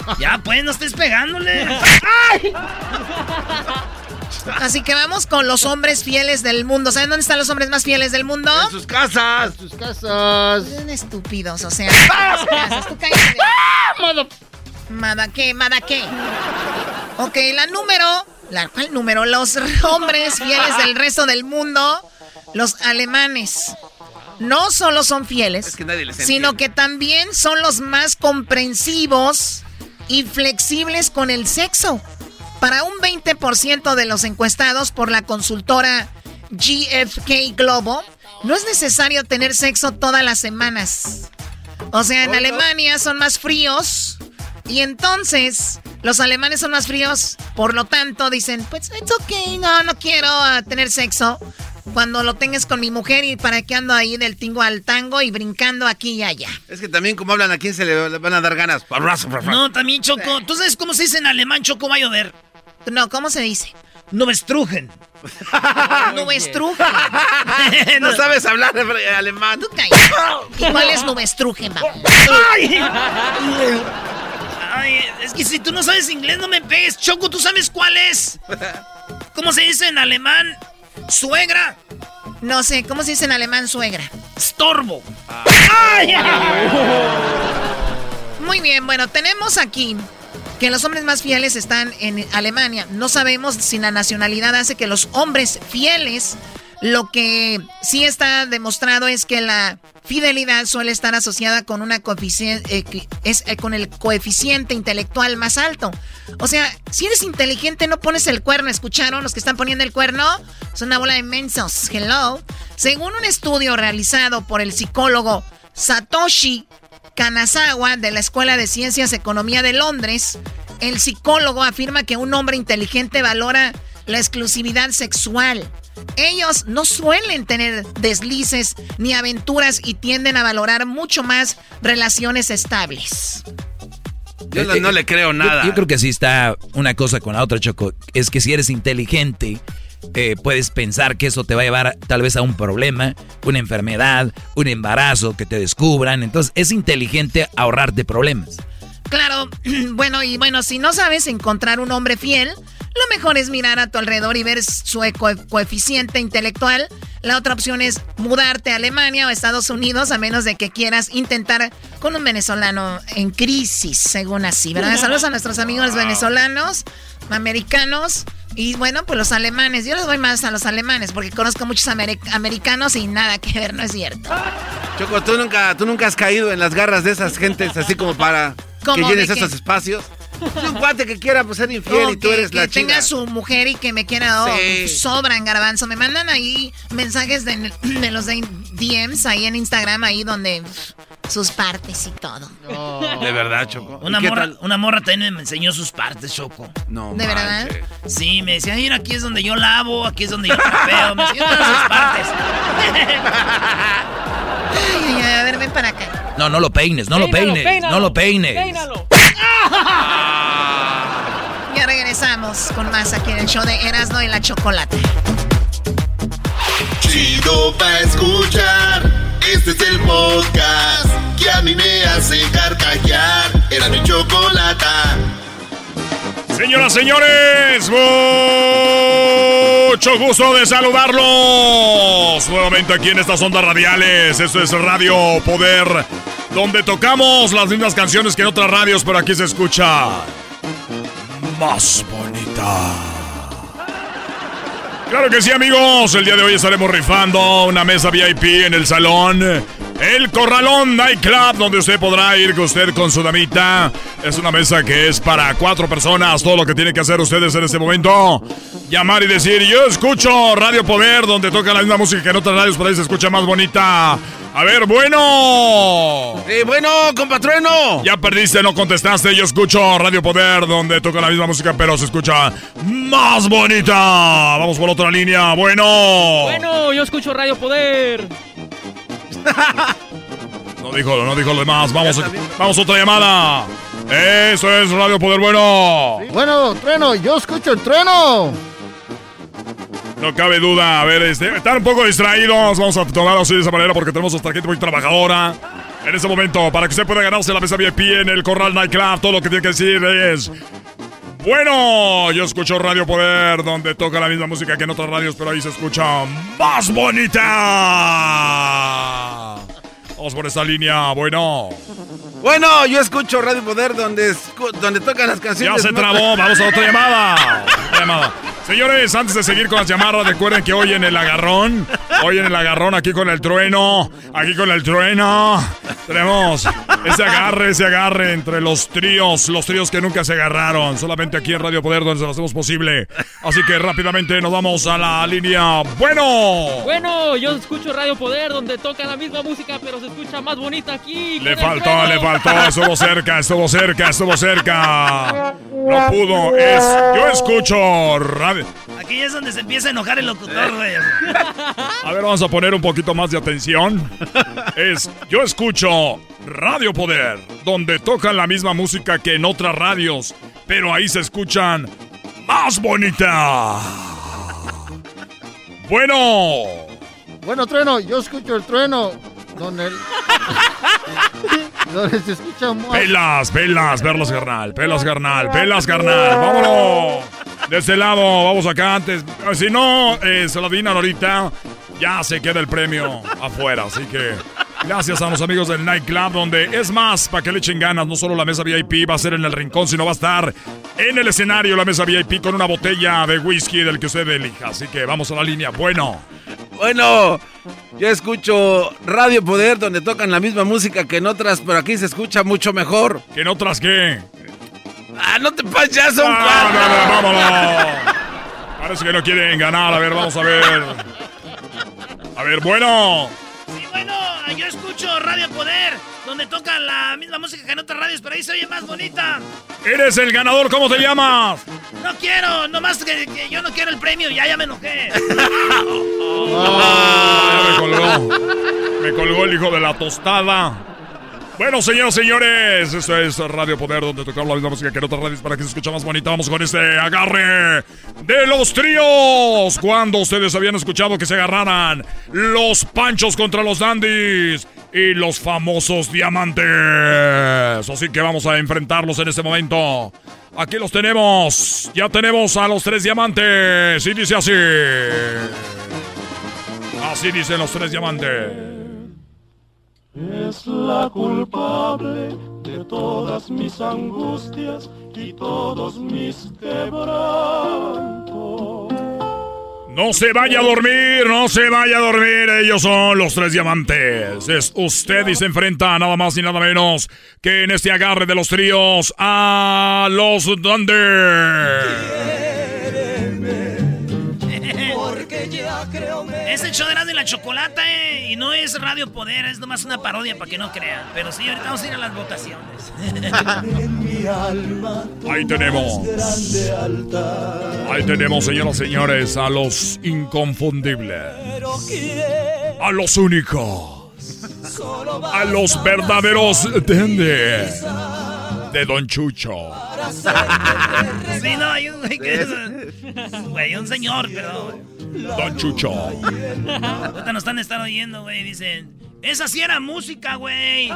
Speaker 1: Ya, pues, no estés pegándole.
Speaker 12: Así que vamos con los hombres fieles del mundo. ¿Saben dónde están los hombres más fieles del mundo?
Speaker 2: En sus casas.
Speaker 14: Tus casas.
Speaker 12: Son estúpidos, o sea. en sus casas. Tú cállate. ¿Mada qué? ¿Mada qué? Ok, la número. La, ¿Cuál número? Los hombres fieles del resto del mundo. Los alemanes. No solo son fieles,
Speaker 2: Es que nadie les
Speaker 12: sino que también son los más comprensivos y flexibles con el sexo. Para un 20% de los encuestados por la consultora GFK Globo, no es necesario tener sexo todas las semanas. O sea, en Alemania son más fríos y entonces los alemanes son más fríos, por lo tanto dicen, pues it's okay, no, no quiero ah, tener sexo. Cuando lo tengas con mi mujer y para qué ando ahí del tingo al tango y brincando aquí y allá.
Speaker 2: Es que también como hablan, ¿a quién se le van a dar ganas?
Speaker 1: No, también Choco. ¿Tú sabes cómo se dice en alemán Choco va a llover?
Speaker 12: No, ¿cómo se dice?
Speaker 1: Nubestrugen.
Speaker 12: Nubestrugen.
Speaker 2: no sabes hablar alemán.
Speaker 12: Tú. ¿Y cuál es Nubestrugen, va?
Speaker 1: ¡Ay! Ay, es que si tú no sabes inglés, no me pegues. Choco, ¿tú sabes cuál es? ¿Cómo se dice en alemán? Suegra.
Speaker 12: No sé, ¿cómo se dice en alemán suegra?
Speaker 1: Estorbo.
Speaker 12: Muy bien, bueno, tenemos aquí que los hombres más fieles están en Alemania. No sabemos si la nacionalidad hace que los hombres fieles, lo que sí está demostrado es que la fidelidad suele estar asociada con una eh, es eh, con el coeficiente intelectual más alto. O sea, si eres inteligente no pones el cuerno. ¿Escucharon los que están poniendo el cuerno? Es una bola de mensos. Hello. Según un estudio realizado por el psicólogo Satoshi Kanazawa de la Escuela de Ciencias Economía de Londres, el psicólogo afirma que un hombre inteligente valora la exclusividad sexual. Ellos no suelen tener deslices ni aventuras y tienden a valorar mucho más relaciones estables.
Speaker 2: Yo no, no le creo nada.
Speaker 3: Yo, yo creo que sí está una cosa con la otra, Choco. Es que si eres inteligente, eh, puedes pensar que eso te va a llevar tal vez a un problema, una enfermedad, un embarazo, que te descubran. Entonces es inteligente ahorrarte problemas.
Speaker 12: Claro, bueno, y bueno, si no sabes encontrar un hombre fiel, lo mejor es mirar a tu alrededor y ver su co- coeficiente intelectual. La otra opción es mudarte a Alemania o Estados Unidos, a menos de que quieras intentar con un venezolano en crisis, según así, ¿verdad? Saludos a nuestros amigos venezolanos, americanos y bueno, pues los alemanes. Yo les doy más a los alemanes porque conozco muchos ameri- americanos y nada que ver, no es cierto.
Speaker 2: Choco, ¿tú nunca, tú nunca has caído en las garras de esas gentes así como para que
Speaker 12: ¿Cómo
Speaker 2: llenes
Speaker 12: qué?
Speaker 2: esos espacios. Es un cuate que quiera pues, ser infiel
Speaker 12: Oh,
Speaker 2: y tú
Speaker 12: que-
Speaker 2: eres
Speaker 12: que
Speaker 2: la
Speaker 12: tenga
Speaker 2: chinga.
Speaker 12: su mujer y que me quiera, oh,
Speaker 2: Sí.
Speaker 12: sobran garbanzo. Me mandan ahí mensajes de, de los de DMs ahí en Instagram, ahí donde sus partes y todo.
Speaker 2: De verdad, Choco.
Speaker 1: Una
Speaker 2: ¿Y qué
Speaker 1: morra,
Speaker 2: tal?
Speaker 1: una morra también me enseñó sus partes, Choco.
Speaker 2: No
Speaker 12: ¿De verdad?
Speaker 1: Sí, me decía, mira, aquí es donde yo lavo, aquí es donde yo trapeo. Me enseñó todas sus partes.
Speaker 12: Ay, ay, ay, a ver, ven para acá.
Speaker 3: No, no lo peines, no lo peines,
Speaker 22: peínalo,
Speaker 3: no lo peines.
Speaker 22: Peínalo.
Speaker 12: Ya regresamos con más aquí en el show de Erasmo y la Chocolate.
Speaker 11: Chido pa' escuchar. Este es el podcast que a mí me hace carcajear. Era mi chocolata.
Speaker 18: Señoras, señores, mucho gusto de saludarlos nuevamente aquí en estas ondas radiales. Esto es Radio Poder, donde tocamos las mismas canciones que en otras radios, pero aquí se escucha más bonita. Claro que sí, amigos. El día de hoy estaremos rifando una mesa VIP en el salón. El Corralón Nightclub, donde usted podrá ir con usted con su damita. Es una mesa que es para cuatro personas. Todo lo que tienen que hacer ustedes en este momento. Llamar y decir, yo escucho Radio Poder, donde toca la misma música que en otras radios, por ahí se escucha más bonita. A ver, bueno.
Speaker 2: Sí, bueno, compatrueno.
Speaker 18: Ya perdiste, no contestaste. Yo escucho Radio Poder, donde toca la misma música, pero se escucha más bonita. Vamos por otra línea. Bueno.
Speaker 22: Bueno, yo escucho Radio Poder.
Speaker 18: No dijo, no dijo lo demás. Vamos, vamos a otra llamada. Eso es Radio Poder Bueno.
Speaker 14: Bueno, trueno, yo escucho el trueno.
Speaker 18: No cabe duda. A ver, este, están un poco distraídos. Vamos a tomarlo así de esa manera porque tenemos nuestra gente muy trabajadora. En este momento, para que usted pueda ganarse la mesa VIP en el Corral Nightclub, todo lo que tiene que decir es. Bueno, yo escucho Radio Poder, donde toca la misma música que en otras radios, pero ahí se escucha más bonita. Vamos por esta línea, bueno.
Speaker 2: Bueno, yo escucho Radio Poder donde, escu- donde tocan las canciones.
Speaker 18: Ya se trabó, vamos a otra llamada. Otra llamada. Señores, antes de seguir con las llamadas, recuerden que hoy en el agarrón, hoy en el agarrón, aquí con el trueno, aquí con el trueno, tenemos ese agarre, ese agarre entre los tríos, los tríos que nunca se agarraron, solamente aquí en Radio Poder donde se lo hacemos posible. Así que rápidamente nos vamos a la línea. Bueno,
Speaker 22: Bueno, yo escucho Radio Poder, donde toca la misma música, pero se escucha más bonita aquí.
Speaker 18: le faltó, le faltó, estuvo cerca, estuvo cerca, estuvo cerca. No pudo, es, yo escucho radio.
Speaker 1: Aquí es donde se empieza a enojar el locutor, güey.
Speaker 18: A ver, vamos a poner un poquito más de atención. Es, yo escucho Radio Poder, donde tocan la misma música que en otras radios, pero ahí se escuchan más bonita. Bueno,
Speaker 14: Bueno, trueno, yo escucho el trueno. Donde, el- donde se escucha más.
Speaker 18: pelas, pelas, verlas carnal, pelas carnal, pelas carnal, vámonos. De este lado, vamos acá antes. Si no, eh, se lo adivinan ahorita, ya se queda el premio afuera. Así que gracias a los amigos del Nightclub, donde es más, para que le echen ganas, no solo la mesa VIP va a ser en el rincón, sino va a estar en el escenario la mesa VIP con una botella de whisky del que usted elija. Así que vamos a la línea. Bueno.
Speaker 2: Bueno, yo escucho Radio Poder donde tocan la misma música que en otras, pero aquí se escucha mucho mejor.
Speaker 18: ¿Que en otras qué?
Speaker 2: Ah, no te pases, ya son
Speaker 18: Ah, no, no, vámonos. Parece que no quieren ganar. A ver, vamos a ver. A ver, bueno.
Speaker 1: Sí, bueno, yo escucho Radio Poder, donde toca la misma música que en otras radios, pero ahí se oye más bonita.
Speaker 18: Eres el ganador, ¿cómo te llamas?
Speaker 1: No quiero, nomás que, que yo no quiero el premio, ya, ya me enojé.
Speaker 18: Ah, ya me colgó. Me colgó el hijo de la tostada. Bueno, señoras señores, esto es Radio Poder, donde tocamos la misma música que en otras radios para que se escuche más bonita. Vamos con este agarre de los tríos. Cuando ustedes habían escuchado que se agarraran los panchos contra los dandies y los famosos diamantes. Así que vamos a enfrentarlos en este momento. Aquí los tenemos. Ya tenemos a los tres diamantes. Y dice así. Así dicen los tres diamantes.
Speaker 32: Es la culpable de todas mis angustias y todos mis quebrantos.
Speaker 18: No se vaya a dormir, no se vaya a dormir. Ellos son los tres diamantes. Es usted y se enfrenta nada más ni nada menos que en este agarre de los tríos a los Thunder.
Speaker 10: Porque ya creo me...
Speaker 1: Es el show de y la Chocolata, eh, y no es Radio Poder, es nomás una parodia para que no crean. Pero sí, ahorita vamos a ir a las votaciones.
Speaker 18: Ahí tenemos. Ahí tenemos, señoras y señores, a los inconfundibles. A los únicos. A los verdaderos dendes. De Don Chucho.
Speaker 1: Sí, no, hay un güey que es. Güey, un señor, pero.
Speaker 18: Don Chucho.
Speaker 1: Ahorita nos están estar oyendo, güey. Dicen. Esa sí era música, güey.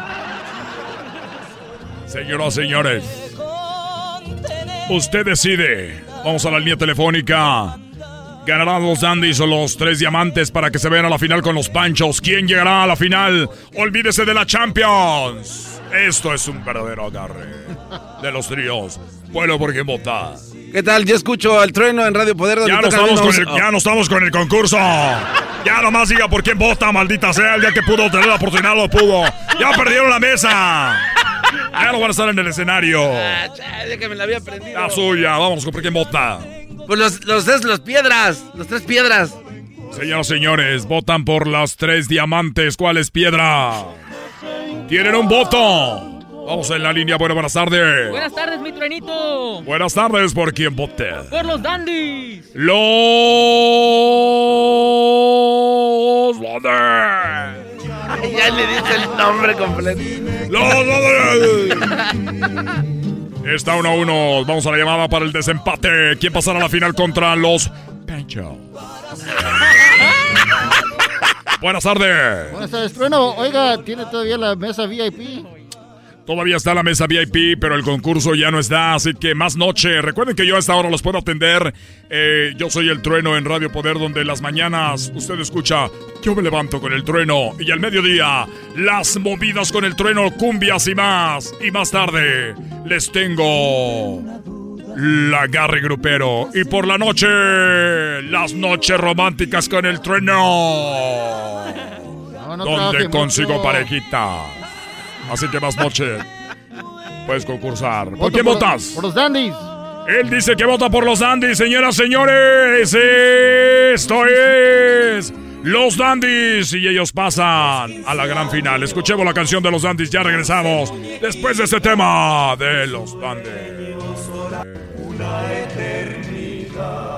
Speaker 18: Señoras señores. Usted decide. Vamos a la línea telefónica. ¿Ganarán los Dandies o los tres diamantes para que se vean a la final con los Panchos? ¿Quién llegará a la final? Olvídese de la Champions. Esto es un verdadero agarre de los tríos. Bueno, ¿por qué vota?
Speaker 2: ¿Qué tal? Yo escucho al trueno en Radio Poder. donde
Speaker 18: Ya no, estamos con el, ya no estamos con el concurso. Ya nomás diga por quién vota, maldita sea. El día que pudo tener la oportunidad lo pudo. Ya perdieron la mesa. Ya no van a estar en el escenario.
Speaker 2: Ah, chale, que me la había aprendido.
Speaker 18: La suya, vamos con por quién vota.
Speaker 2: Pues los, los tres, los piedras. Los tres piedras.
Speaker 18: Señoras y señores, votan por las tres diamantes. ¿Cuál es piedra? Tienen un voto. Vamos en la línea. Bueno, buenas tardes.
Speaker 22: Buenas tardes, mi trenito.
Speaker 18: Buenas tardes, ¿por quién voté?
Speaker 22: Por los dandies.
Speaker 18: Los Thunder.
Speaker 2: ya le dice el nombre completo.
Speaker 18: Los Thunder. Está uno a uno. Vamos a la llamada para el desempate. ¿Quién pasará a la final contra los Panchos? Buenas tardes.
Speaker 14: Buenas tardes, Trueno. Oiga, ¿tiene todavía la mesa VIP?
Speaker 18: Todavía está la mesa VIP, pero el concurso ya no está, así que más noche. Recuerden que yo a esta hora los puedo atender. Eh, yo soy el trueno en Radio Poder, donde las mañanas usted escucha, yo me levanto con el trueno. Y al mediodía, las movidas con el trueno, cumbias y más. Y más tarde, les tengo la Garry Grupero. Y por la noche, las noches románticas con el trueno.
Speaker 14: No, no
Speaker 18: donde consigo
Speaker 14: mucho.
Speaker 18: parejita. Así que más noche puedes concursar. ¿Por
Speaker 14: Voto
Speaker 18: quién
Speaker 14: por-
Speaker 18: votas?
Speaker 14: Por los dandies.
Speaker 18: Él dice que vota por los Dandies, señoras, señores. Esto es los Dandies y ellos pasan a la gran final. Escuchemos la canción de los Dandies, ya regresamos después de este tema de los Dandies.
Speaker 32: Una eternidad.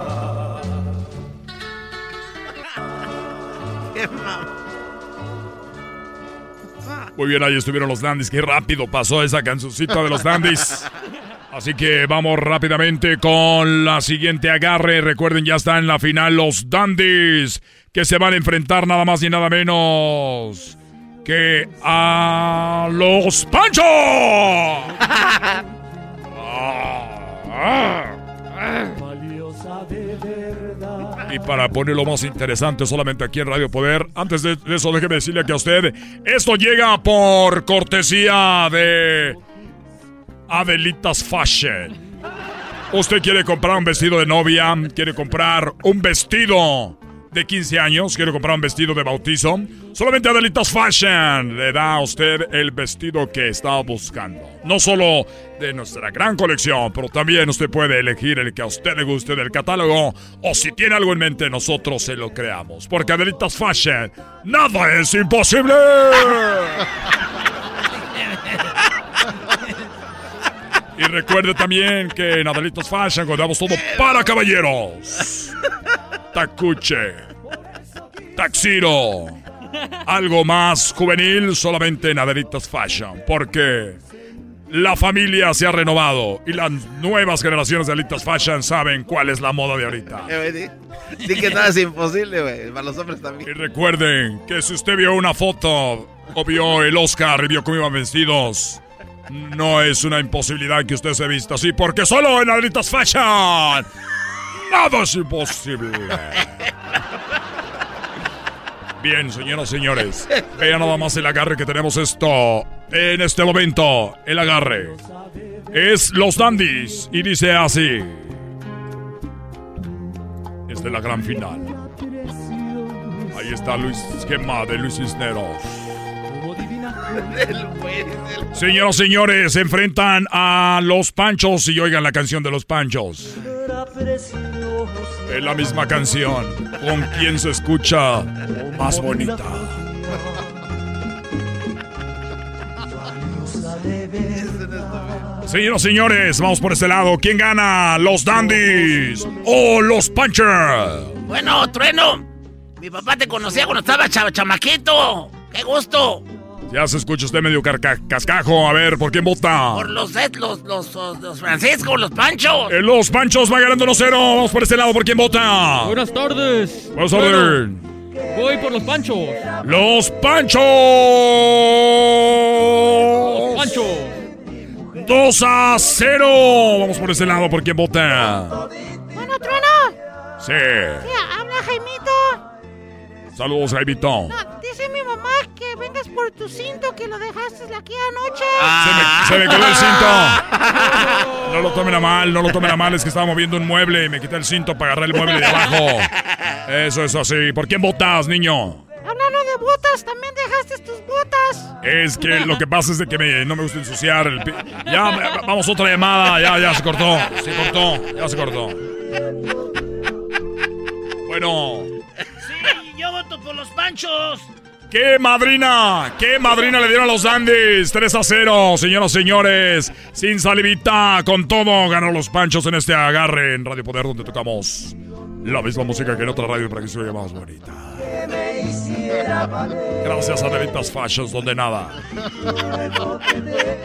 Speaker 18: Muy bien, ahí estuvieron los Dandies. Qué rápido pasó esa cancioncita de los Dandies. Así que vamos rápidamente con la siguiente agarre. Recuerden, ya está en la final los Dandies, que se van a enfrentar nada más ni nada menos que a los Panchos.
Speaker 32: Valiosa de verdad.
Speaker 18: Y para ponerlo más interesante solamente aquí en Radio Poder, antes de eso déjeme decirle que a usted, esto llega por cortesía de Adelitas Fashion. Usted quiere comprar un vestido de novia, quiere comprar un vestido de 15 años, quiere comprar un vestido de bautizo, solamente Adelitas Fashion le da a usted el vestido que está buscando. No solo de nuestra gran colección, pero también usted puede elegir el que a usted le guste del catálogo o si tiene algo en mente nosotros se lo creamos. Porque Adelitas Fashion, nada es imposible. Y recuerde también que en Adelitas Fashion encontramos todo para caballeros. Tacuche. Taxiro. Algo más juvenil solamente en Adelitas Fashion. Porque la familia se ha renovado y las nuevas generaciones de Adelitas Fashion saben cuál es la moda de ahorita.
Speaker 2: Sí que nada es imposible, güey. Para los hombres también.
Speaker 18: Y recuerden que si usted vio una foto o vio el Oscar y vio cómo iban vestidos, no es una imposibilidad que usted se vista así, porque solo en Adelitas Fashion nada es imposible. Bien, señoras y señores, vean nada más el agarre que tenemos esto en este momento. El agarre es los dandies y dice así. Es de la gran final. Ahí está Luis Esquema de Luis Cisneros. Señoras y señores, se enfrentan a los Panchos y oigan la canción de los Panchos. Es la misma canción. ¿Con quién se escucha más bonita? Señoras y señores, vamos por este lado. ¿Quién gana? ¿Los Dandies o los Punchers?
Speaker 9: Bueno, Trueno, mi papá te conocía cuando estaba cha- chamaquito. ¡Qué gusto!
Speaker 18: Ya se escucha usted medio carca- cascajo. A ver, ¿por quién vota?
Speaker 9: Por los, los, los, los, los Francisco, los Panchos.
Speaker 18: Eh, Los Panchos va ganando 1-0. Vamos por este lado. ¿Por quién vota?
Speaker 22: Buenas tardes.
Speaker 18: Buenas tardes.
Speaker 22: Voy por los panchos.
Speaker 18: Los Panchos.
Speaker 22: Panchos.
Speaker 18: 2 a 0. Vamos por este lado. ¿Por quién vota?
Speaker 7: Bueno, Trueno.
Speaker 18: Sí.
Speaker 7: Sí, habla Jaimito.
Speaker 18: Saludos, Jaimito.
Speaker 7: No, dice mi mamá que vengas por tu cinto que lo dejaste aquí anoche.
Speaker 18: Se me quedó el cinto. No lo tomen a mal, no lo tomen a mal. Es que estaba moviendo un mueble y me quité el cinto para agarrar el mueble de abajo. Eso es así. ¿Por quién votas, niño?
Speaker 7: Hablando de botas, también dejaste tus botas.
Speaker 18: Es que lo que pasa es de que me- no me gusta ensuciar el pi- Ya, vamos otra llamada. Ya, ya se cortó. Se cortó. Ya se cortó. Bueno.
Speaker 1: Sí, yo voto por los Panchos.
Speaker 18: ¡Qué madrina! ¡Qué madrina le dieron a los Andes! 3 a 0, señoras y señores. Sin salivita, con todo, ganó los Panchos en este agarre en Radio Poder, donde tocamos la misma música que en otra radio para que se oiga más bonita. Gracias a Delitas Fashions, donde nada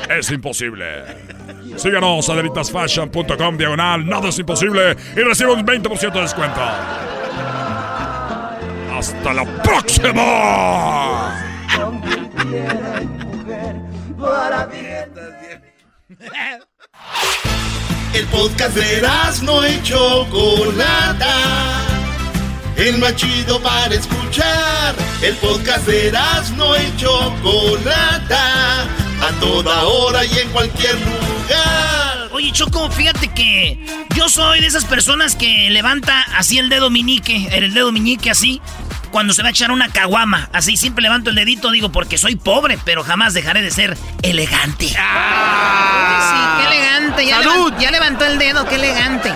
Speaker 18: es imposible. Síganos a delitasfashion.com diagonal, nada es imposible y recibe un 20% de descuento. ¡Hasta la próxima!
Speaker 11: El podcast de no y Chocolata. El más chido para escuchar. El podcast de no y Chocolata. A toda hora y en cualquier lugar.
Speaker 1: Oye, Choco, fíjate que yo soy de esas personas que levanta así el dedo meñique, el dedo meñique así, cuando se va a echar una caguama. Así siempre levanto el dedito, digo, porque soy pobre, pero jamás dejaré de ser elegante.
Speaker 12: Sí, qué elegante. Ya, levan- ya levantó el dedo, qué elegante.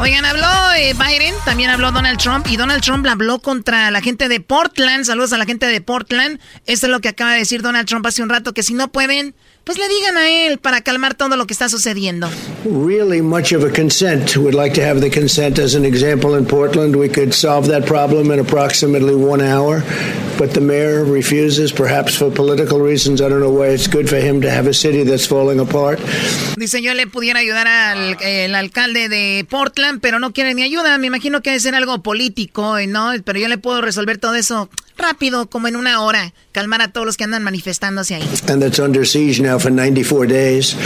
Speaker 12: Oigan, habló eh, Biden, también habló Donald Trump, y Donald Trump habló contra la gente de Portland. Saludos a la gente de Portland. Esto es lo que acaba de decir Donald Trump hace un rato, que si no pueden, pues le digan a él para calmar todo lo que está sucediendo.
Speaker 33: really much of a consent. We'd like to have the consent as an example in Portland. We could solve that problem in approximately one hour, but the mayor refuses, perhaps for political reasons. I don't know why it's good for him to have a city that's falling apart.
Speaker 12: Dice, yo le pudiera ayudar al el alcalde de Portland, pero no quiere mi ayuda. Me imagino que debe ser algo político, ¿no? Pero yo le puedo resolver todo eso rápido, como en una hora. Calmar a todos los que andan manifestándose ahí.
Speaker 33: And that's under siege now for 94 days.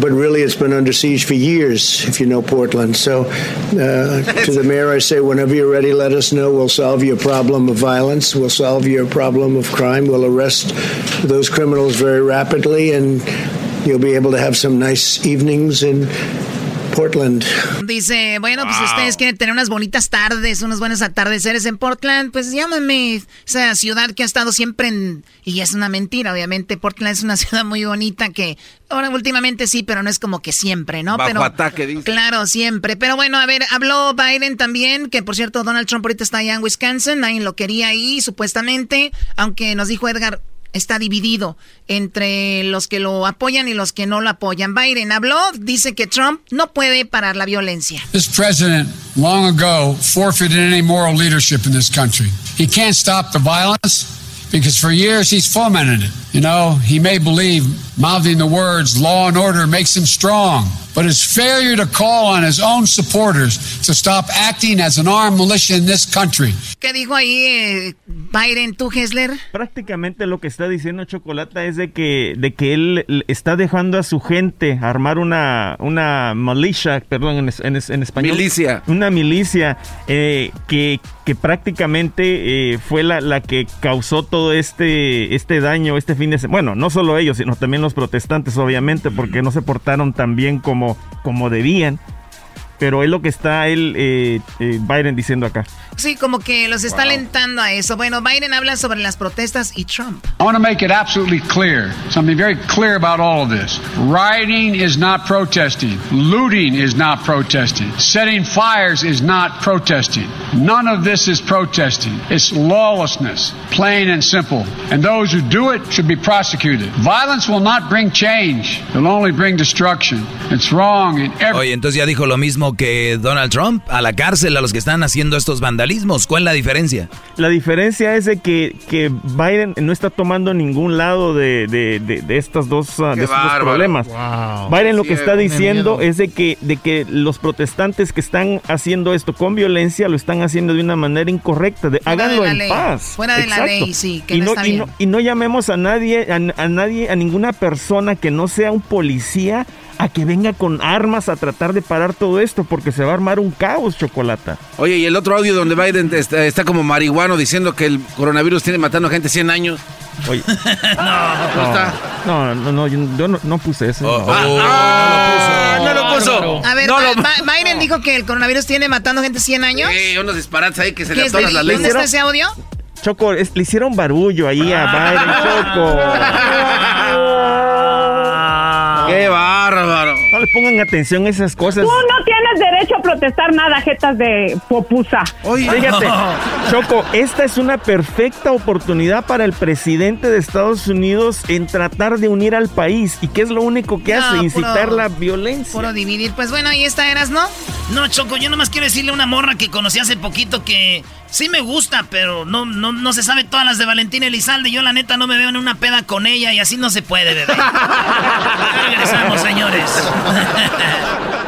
Speaker 33: But really, it's been under siege for years, if you know Portland. So, uh, to the mayor, I say, whenever you're ready, let us know. We'll solve your problem of violence. We'll solve your problem of crime. We'll arrest those criminals very rapidly, and you'll be able to have some nice evenings in Portland.
Speaker 12: Dice, bueno, pues
Speaker 33: Wow.
Speaker 12: ustedes quieren tener unas bonitas tardes, unos buenos atardeceres en Portland, pues llámame. Esa ciudad que ha estado siempre en... Y es una mentira, obviamente. Portland es una ciudad muy bonita que... Ahora, últimamente sí, pero no es como que siempre, ¿no?
Speaker 2: Bajo
Speaker 12: pero,
Speaker 2: ataque, dice.
Speaker 12: Claro, siempre. Pero bueno, a ver, habló Biden también, que por cierto, Donald Trump ahorita está allá en Wisconsin, nadie lo quería ahí, supuestamente, aunque nos dijo Edgar, está dividido entre los que lo apoyan y los que no lo apoyan. Biden habló, dice que Trump no puede parar la violencia.
Speaker 34: This president long ago forfeited any moral leadership in this country. He can't stop the violence because for years he's fomented it. You know, he may believe mouthing the words law and order makes him strong, but his failure to call on his own supporters to stop acting as an armed militia in this country
Speaker 12: ¿Qué dijo ahí eh, Biden, tú, Hessler?
Speaker 35: Prácticamente lo que está diciendo Chocolata es de que, de que él está dejando a su gente armar una, una militia, perdón, en, en en español.
Speaker 2: Milicia.
Speaker 35: Una milicia eh, que, que prácticamente eh, fue la, la que causó todo este, este daño este fin de semana. Bueno, no solo ellos, sino también los protestantes, obviamente, porque no se portaron tan bien como, como debían. Pero es lo que está él, eh, eh, Biden, diciendo acá.
Speaker 12: Sí, como que los está alentando a eso. Bueno, Biden habla sobre las protestas y Trump.
Speaker 34: I want to make it absolutely clear, something very clear about all of this. Rioting is not protesting. Looting is not protesting. Setting fires is not protesting. None of this is protesting. It's lawlessness, plain and simple. And those who do it should be prosecuted. Violence will not bring change. It'll only bring destruction. It's wrong in every
Speaker 3: Oye, entonces ya dijo lo mismo que Donald Trump, a la cárcel a los que están haciendo estos vandalismos. ¿Cuál es la diferencia?
Speaker 35: La diferencia es de que, que Biden no está tomando ningún lado de, de- de- de estos dos, ah, de estos dos problemas.
Speaker 2: Wow.
Speaker 35: Biden lo
Speaker 2: Sí,
Speaker 35: que está diciendo
Speaker 2: miedo.
Speaker 35: es de que, de que los protestantes que están haciendo esto con violencia lo están haciendo de una manera incorrecta. De,
Speaker 12: Fuera
Speaker 35: háganlo
Speaker 12: de
Speaker 35: en
Speaker 12: ley.
Speaker 35: paz.
Speaker 12: Fuera de la ley, sí, que
Speaker 35: y
Speaker 12: no está
Speaker 35: y
Speaker 12: bien.
Speaker 35: y no llamemos a nadie, a, a nadie, a ninguna persona que no sea un policía a que venga con armas a tratar de parar todo esto porque se va a armar un caos, chocolata.
Speaker 2: Oye, y el otro audio donde Biden está, está como marihuano diciendo que el coronavirus tiene matando gente 100 años.
Speaker 35: Oye.
Speaker 2: no, está.
Speaker 35: No, no, no, yo, yo no, no puse eso. no.
Speaker 2: Ah, no lo puso.
Speaker 12: A ver,
Speaker 2: No lo-
Speaker 12: Ba- Biden dijo que el coronavirus tiene matando gente 100 años.
Speaker 2: Sí, unos disparates ahí que se
Speaker 12: ¿Qué
Speaker 2: le atoran
Speaker 12: de-
Speaker 2: las
Speaker 12: ¿Dónde está ese audio?
Speaker 35: Choco, es- le hicieron barullo ahí a Biden, Choco.
Speaker 2: ¡Qué bárbaro!
Speaker 35: No le pongan atención a esas cosas.
Speaker 36: Derecho a protestar nada, jetas de popusa.
Speaker 35: Fíjate, Choco, esta es una perfecta oportunidad para el presidente de Estados Unidos en tratar de unir al país. ¿Y qué es lo único que
Speaker 12: No,
Speaker 35: hace? Incitar
Speaker 12: puro-
Speaker 35: la violencia.
Speaker 12: Puro dividir. Pues bueno, ahí está, Eras, ¿no?
Speaker 1: No, Choco, yo nomás quiero decirle a una morra que conocí hace poquito que sí me gusta, pero no, no, no se sabe todas las de Valentina Elizalde. Yo la neta no me veo en una peda con ella y así no se puede, bebé. Ya regresamos, señores.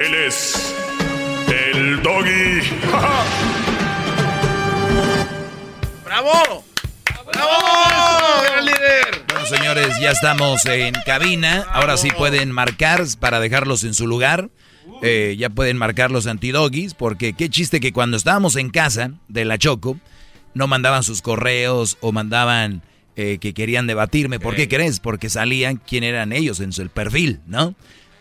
Speaker 18: Él es el doggy.
Speaker 2: ¡Bravo! ¡Bravo! ¡Gran líder!
Speaker 3: Bueno, señores, ya estamos en cabina. Ahora sí pueden marcar para dejarlos en su lugar. Eh, ya pueden marcar los antidoggies, porque qué chiste que cuando estábamos en casa de la Choco, no mandaban sus correos o mandaban eh, que querían debatirme. ¿Por qué crees? Porque salían quién eran ellos en su el perfil, ¿no?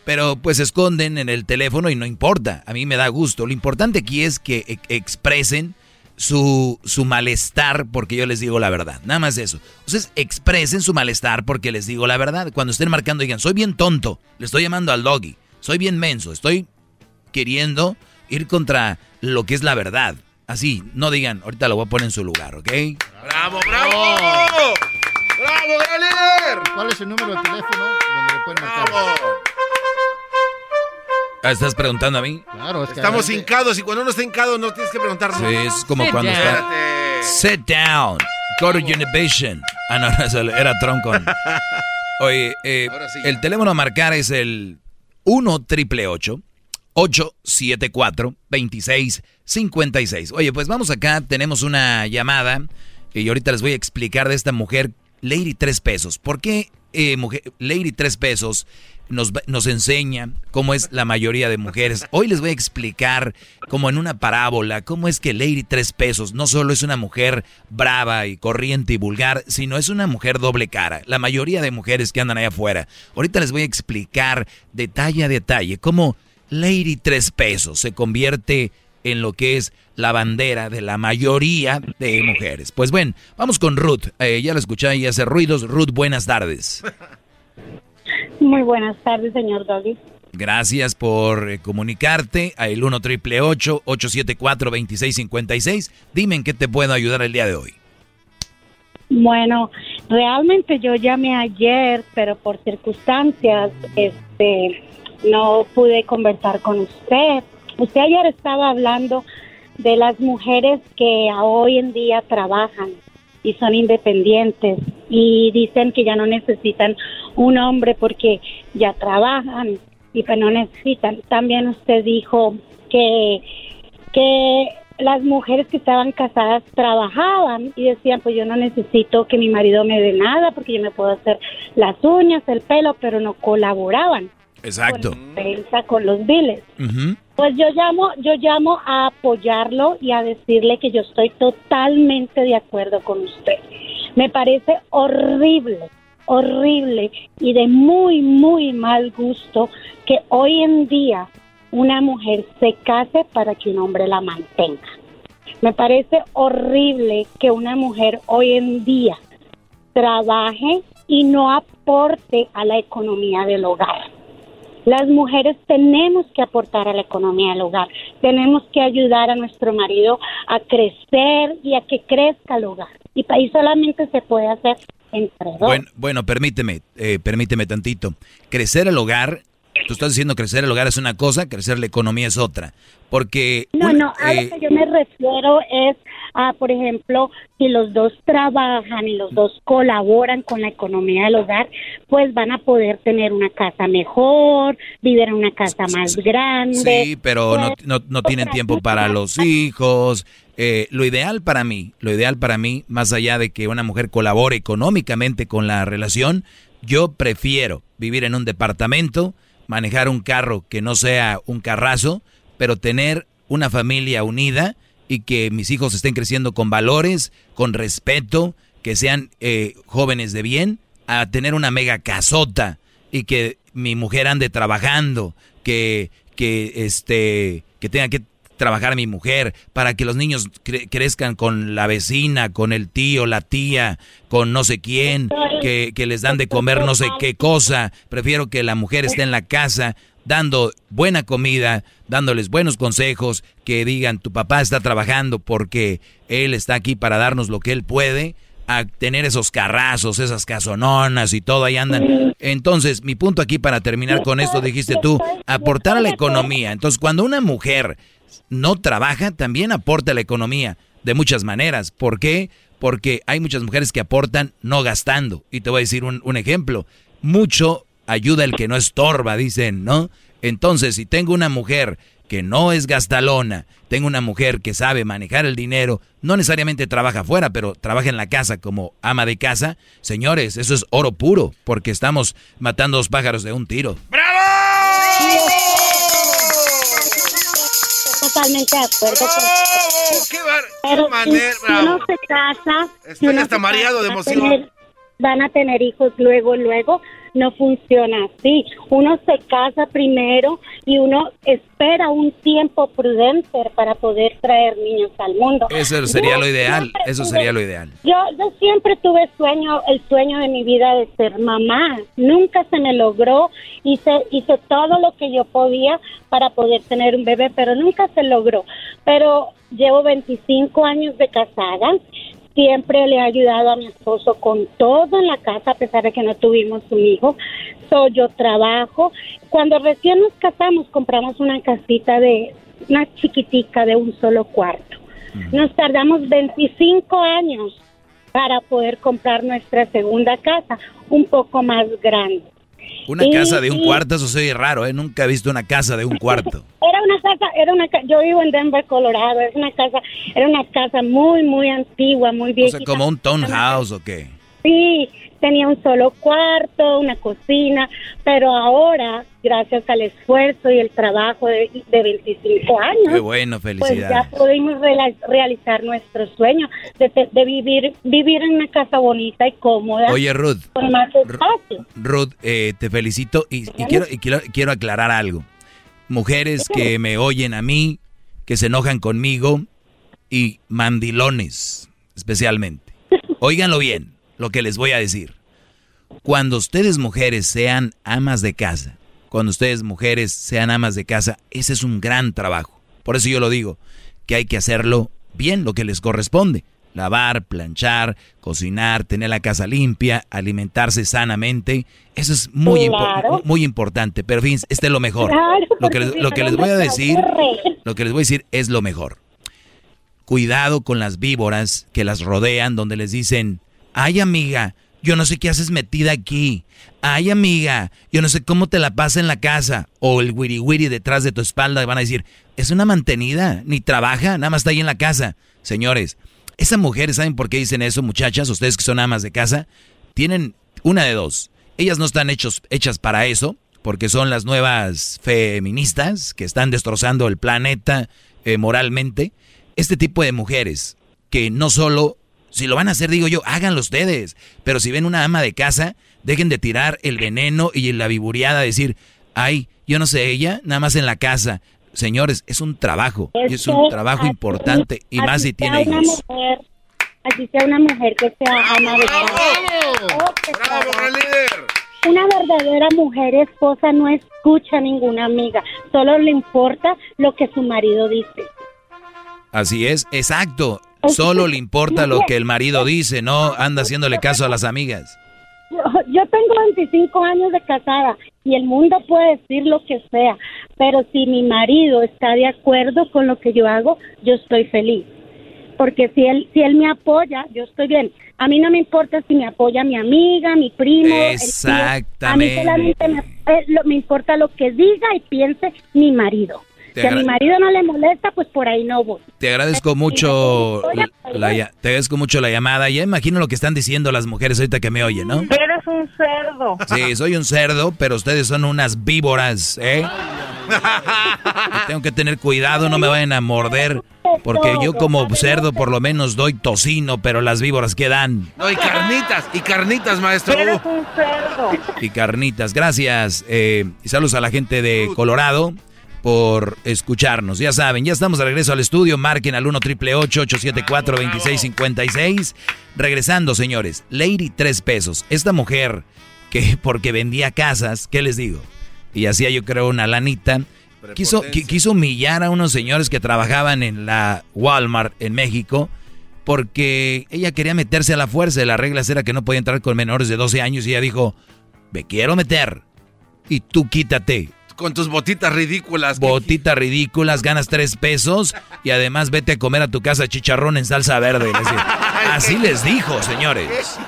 Speaker 3: Pero pues se esconden en el teléfono y no importa. A mí me da gusto. Lo importante aquí es que e- expresen su, su malestar porque yo les digo la verdad. Nada más eso. Entonces expresen su malestar porque les digo la verdad. Cuando estén marcando digan, soy bien tonto. Le estoy llamando al doggy. Soy bien menso. Estoy queriendo ir contra lo que es la verdad. Así, no digan, ahorita lo voy a poner en su lugar, ¿ok?
Speaker 2: ¡Bravo, bravo! ¡Bravo, gran líder!
Speaker 14: ¿Cuál es el número de teléfono donde le pueden marcar?
Speaker 3: Ah, ¿Estás preguntando a mí?
Speaker 14: Claro, es que
Speaker 2: Estamos hincados y cuando uno está hincado no tienes que preguntar.
Speaker 3: Sí, es como
Speaker 2: Sit
Speaker 3: cuando
Speaker 2: down.
Speaker 3: está...
Speaker 2: Espérate.
Speaker 3: Sit down. Go to Univision. Ah, no, no, eso era Trump con... Oye, eh,
Speaker 2: sí.
Speaker 3: el teléfono a marcar es el 1 triple 874 2656. Oye, pues vamos acá, tenemos una llamada y ahorita les voy a explicar de esta mujer, Lady Tres Pesos. ¿Por qué eh, mujer, Lady Tres Pesos nos, nos enseña cómo es la mayoría de mujeres. Hoy les voy a explicar, como en una parábola, cómo es que Lady Tres Pesos no solo es una mujer brava y corriente y vulgar, sino es una mujer doble cara. La mayoría de mujeres que andan allá afuera. Ahorita les voy a explicar detalle a detalle cómo Lady Tres Pesos se convierte en lo que es la bandera de la mayoría de mujeres. Pues bueno, vamos con Ruth. Eh, ya la escuché y hace ruidos. Ruth, buenas tardes.
Speaker 36: Muy buenas tardes, señor Doggy.
Speaker 3: Gracias por eh, comunicarte a el 1 triple 874 2656. Dime en qué te puedo ayudar el día de hoy.
Speaker 36: Bueno, realmente yo llamé ayer, pero por circunstancias, este, no pude conversar con usted. Usted ayer estaba hablando de las mujeres que hoy en día trabajan y son independientes y dicen que ya no necesitan un hombre porque ya trabajan y pues no necesitan. También usted dijo que, que las mujeres que estaban casadas trabajaban y decían, pues yo no necesito que mi marido me dé nada porque yo me puedo hacer las uñas, el pelo, pero no colaboraban.
Speaker 3: Exacto.
Speaker 36: Con, con los biles. Pues yo llamo, yo llamo a apoyarlo y a decirle que yo estoy totalmente de acuerdo con usted. Me parece horrible, horrible y de muy, muy mal gusto que hoy en día una mujer se case para que un hombre la mantenga. Me parece horrible que una mujer hoy en día trabaje y no aporte a la economía del hogar. Las mujeres tenemos que aportar a la economía del hogar, tenemos que ayudar a nuestro marido a crecer y a que crezca el hogar. Y ahí solamente se puede hacer entre dos.
Speaker 3: Bueno, bueno permíteme, eh, permíteme tantito. Crecer el hogar Tú estás diciendo crecer el hogar es una cosa, crecer la economía es otra. Porque...
Speaker 36: No, no, a lo eh, que yo me refiero es a, por ejemplo, si los dos trabajan y los dos colaboran con la economía del hogar, pues van a poder tener una casa mejor, vivir en una casa más grande.
Speaker 3: Sí, pero no, pues, no, no tienen tiempo para los hijos. Eh, lo ideal para mí, lo ideal para mí, más allá de que una mujer colabore económicamente con la relación, yo prefiero vivir en un departamento, manejar un carro que no sea un carrazo, pero tener una familia unida y que mis hijos estén creciendo con valores, con respeto, que sean eh, jóvenes de bien, a tener una mega casota y que mi mujer ande trabajando, que, que, este, que tenga que trabajar mi mujer, para que los niños crezcan con la vecina, con el tío, la tía, con no sé quién, que, que les dan de comer no sé qué cosa. Prefiero que la mujer esté en la casa dando buena comida, dándoles buenos consejos, que digan tu papá está trabajando porque él está aquí para darnos lo que él puede, a tener esos carrazos, esas casononas y todo ahí andan. Entonces, mi punto aquí para terminar con esto, dijiste tú, aportar a la economía. Entonces, cuando una mujer no trabaja, también aporta a la economía de muchas maneras. ¿Por qué? Porque hay muchas mujeres que aportan no gastando. Y te voy a decir un, un ejemplo. Mucho ayuda el que no estorba, dicen, ¿no? Entonces, si tengo una mujer que no es gastalona, tengo una mujer que sabe manejar el dinero, no necesariamente trabaja afuera, pero trabaja en la casa como ama de casa, señores, eso es oro puro, porque estamos matando dos pájaros de un tiro.
Speaker 36: ¡Bravo! Totalmente de acuerdo
Speaker 2: ¡Oh! ¡Qué, bar manera!
Speaker 36: Si uno se casa,
Speaker 2: Estoy hasta mareado de emoción.
Speaker 36: van a tener hijos luego, luego no funciona así. Uno se casa primero y uno espera un tiempo prudente para poder traer niños al mundo.
Speaker 3: Eso sería lo ideal, eso sería lo ideal.
Speaker 36: Yo, yo siempre tuve sueño, el sueño de mi vida de ser mamá. Nunca se me logró. Hice, hice todo lo que yo podía para poder tener un bebé, pero nunca se logró. Pero llevo 25 años de casada siempre le he ayudado a mi esposo con todo en la casa, a pesar de que no tuvimos un hijo. So, yo trabajo. Cuando recién nos casamos, compramos una casita de una chiquitica de un solo cuarto. Nos tardamos 25 años para poder comprar nuestra segunda casa, un poco más grande.
Speaker 3: Una
Speaker 36: Y-
Speaker 3: casa de un
Speaker 36: y
Speaker 3: cuarto, eso soy raro, ¿eh? Nunca he visto una casa de un cuarto.
Speaker 36: Era una casa, era una yo vivo en Denver, Colorado, es una casa, era una casa muy, muy antigua, muy
Speaker 3: O
Speaker 36: viejita.
Speaker 3: sea, como un townhouse o qué.
Speaker 36: Sí, tenía un solo cuarto, una cocina, pero ahora, gracias al esfuerzo y el trabajo de, de 25 años,
Speaker 3: Qué bueno,
Speaker 36: pues ya
Speaker 3: felicidades.
Speaker 36: pudimos realizar nuestro sueño de, de vivir vivir en una casa bonita y cómoda.
Speaker 3: Oye, Ruth,
Speaker 36: con más espacio.
Speaker 3: Ruth, eh, te felicito y, y quiero, y quiero, quiero aclarar algo. Mujeres que me oyen a mí, que se enojan conmigo y mandilones, especialmente. Óiganlo bien, lo que les voy a decir. Cuando ustedes mujeres sean amas de casa, cuando ustedes mujeres sean amas de casa, ese es un gran trabajo. Por eso yo lo digo, que hay que hacerlo bien, lo que les corresponde. Lavar, planchar, cocinar, tener la casa limpia, alimentarse sanamente. Eso es muy, impo- muy importante. Pero fíjense, este es lo mejor.
Speaker 36: Claro,
Speaker 3: lo, que les, lo que les voy a decir, lo que les voy a decir es lo mejor. Cuidado con las víboras que las rodean, donde les dicen, ay amiga, yo no sé qué haces metida aquí. Ay amiga, yo no sé cómo te la pasa en la casa. O el wiri wiri detrás de tu espalda van a decir, es una mantenida, ni trabaja, nada más está ahí en la casa. Señores, esas mujeres, ¿saben por qué dicen eso, muchachas? Ustedes que son amas de casa, tienen una de dos. Ellas no están hechos, hechas para eso, porque son las nuevas feministas que están destrozando el planeta eh, moralmente. Este tipo de mujeres que no solo, si lo van a hacer, digo yo, háganlo ustedes, pero si ven una ama de casa, dejen de tirar el veneno y la vibureada, decir, ay, yo no sé, ella, nada más en la casa. Señores, es un trabajo, es un
Speaker 36: que
Speaker 3: trabajo
Speaker 36: así-
Speaker 3: importante, y más si tiene
Speaker 36: sea una
Speaker 3: hijos.
Speaker 36: mujer, así sea una mujer que sea ama de casa. Una verdadera mujer esposa no escucha a ninguna amiga, solo le importa lo que su marido dice.
Speaker 3: Así es, exacto. Solo le importa lo que el marido dice, no anda haciéndole caso a las amigas.
Speaker 36: Yo, yo tengo 25 años de casada y el mundo puede decir lo que sea, pero si mi marido está de acuerdo con lo que yo hago, yo estoy feliz. Porque si él si él me apoya, yo estoy bien. A mí no me importa si me apoya mi amiga, mi primo. el tío. A mí
Speaker 3: Exactamente.
Speaker 36: solamente me, eh, me importa lo que diga y piense mi marido.
Speaker 3: Te
Speaker 36: Si a mi marido no le molesta, pues por ahí no voy.
Speaker 3: Te agradezco mucho la, la- te agradezco mucho la llamada. Ya imagino lo que están diciendo las mujeres ahorita que me oyen, ¿no?
Speaker 36: Eres un cerdo.
Speaker 3: Sí, soy un cerdo, pero ustedes son unas víboras, ¿eh? Y tengo que tener cuidado, no me vayan a morder, porque yo como cerdo por lo menos doy tocino, pero las víboras quedan
Speaker 2: No, y carnitas, y carnitas, maestro.
Speaker 36: un cerdo.
Speaker 3: y carnitas. Gracias. eh, y saludos a la gente de Colorado por escucharnos. Ya saben, ya estamos de regreso al estudio. Marquen al 1 triple 874 2656 Regresando, señores. Lady, tres pesos. Esta mujer que porque vendía casas, ¿qué les digo? Y hacía yo creo una lanita. Quiso, qui- quiso humillar a unos señores que trabajaban en la Walmart en México porque ella quería meterse a la fuerza. La regla era que no podía entrar con menores de 12 años y ella dijo, me quiero meter. Y tú quítate.
Speaker 2: Con tus botitas ridículas.
Speaker 3: Botitas ridículas, ganas tres pesos y además vete a comer a tu casa chicharrón en salsa verde. Así les dijo, señores.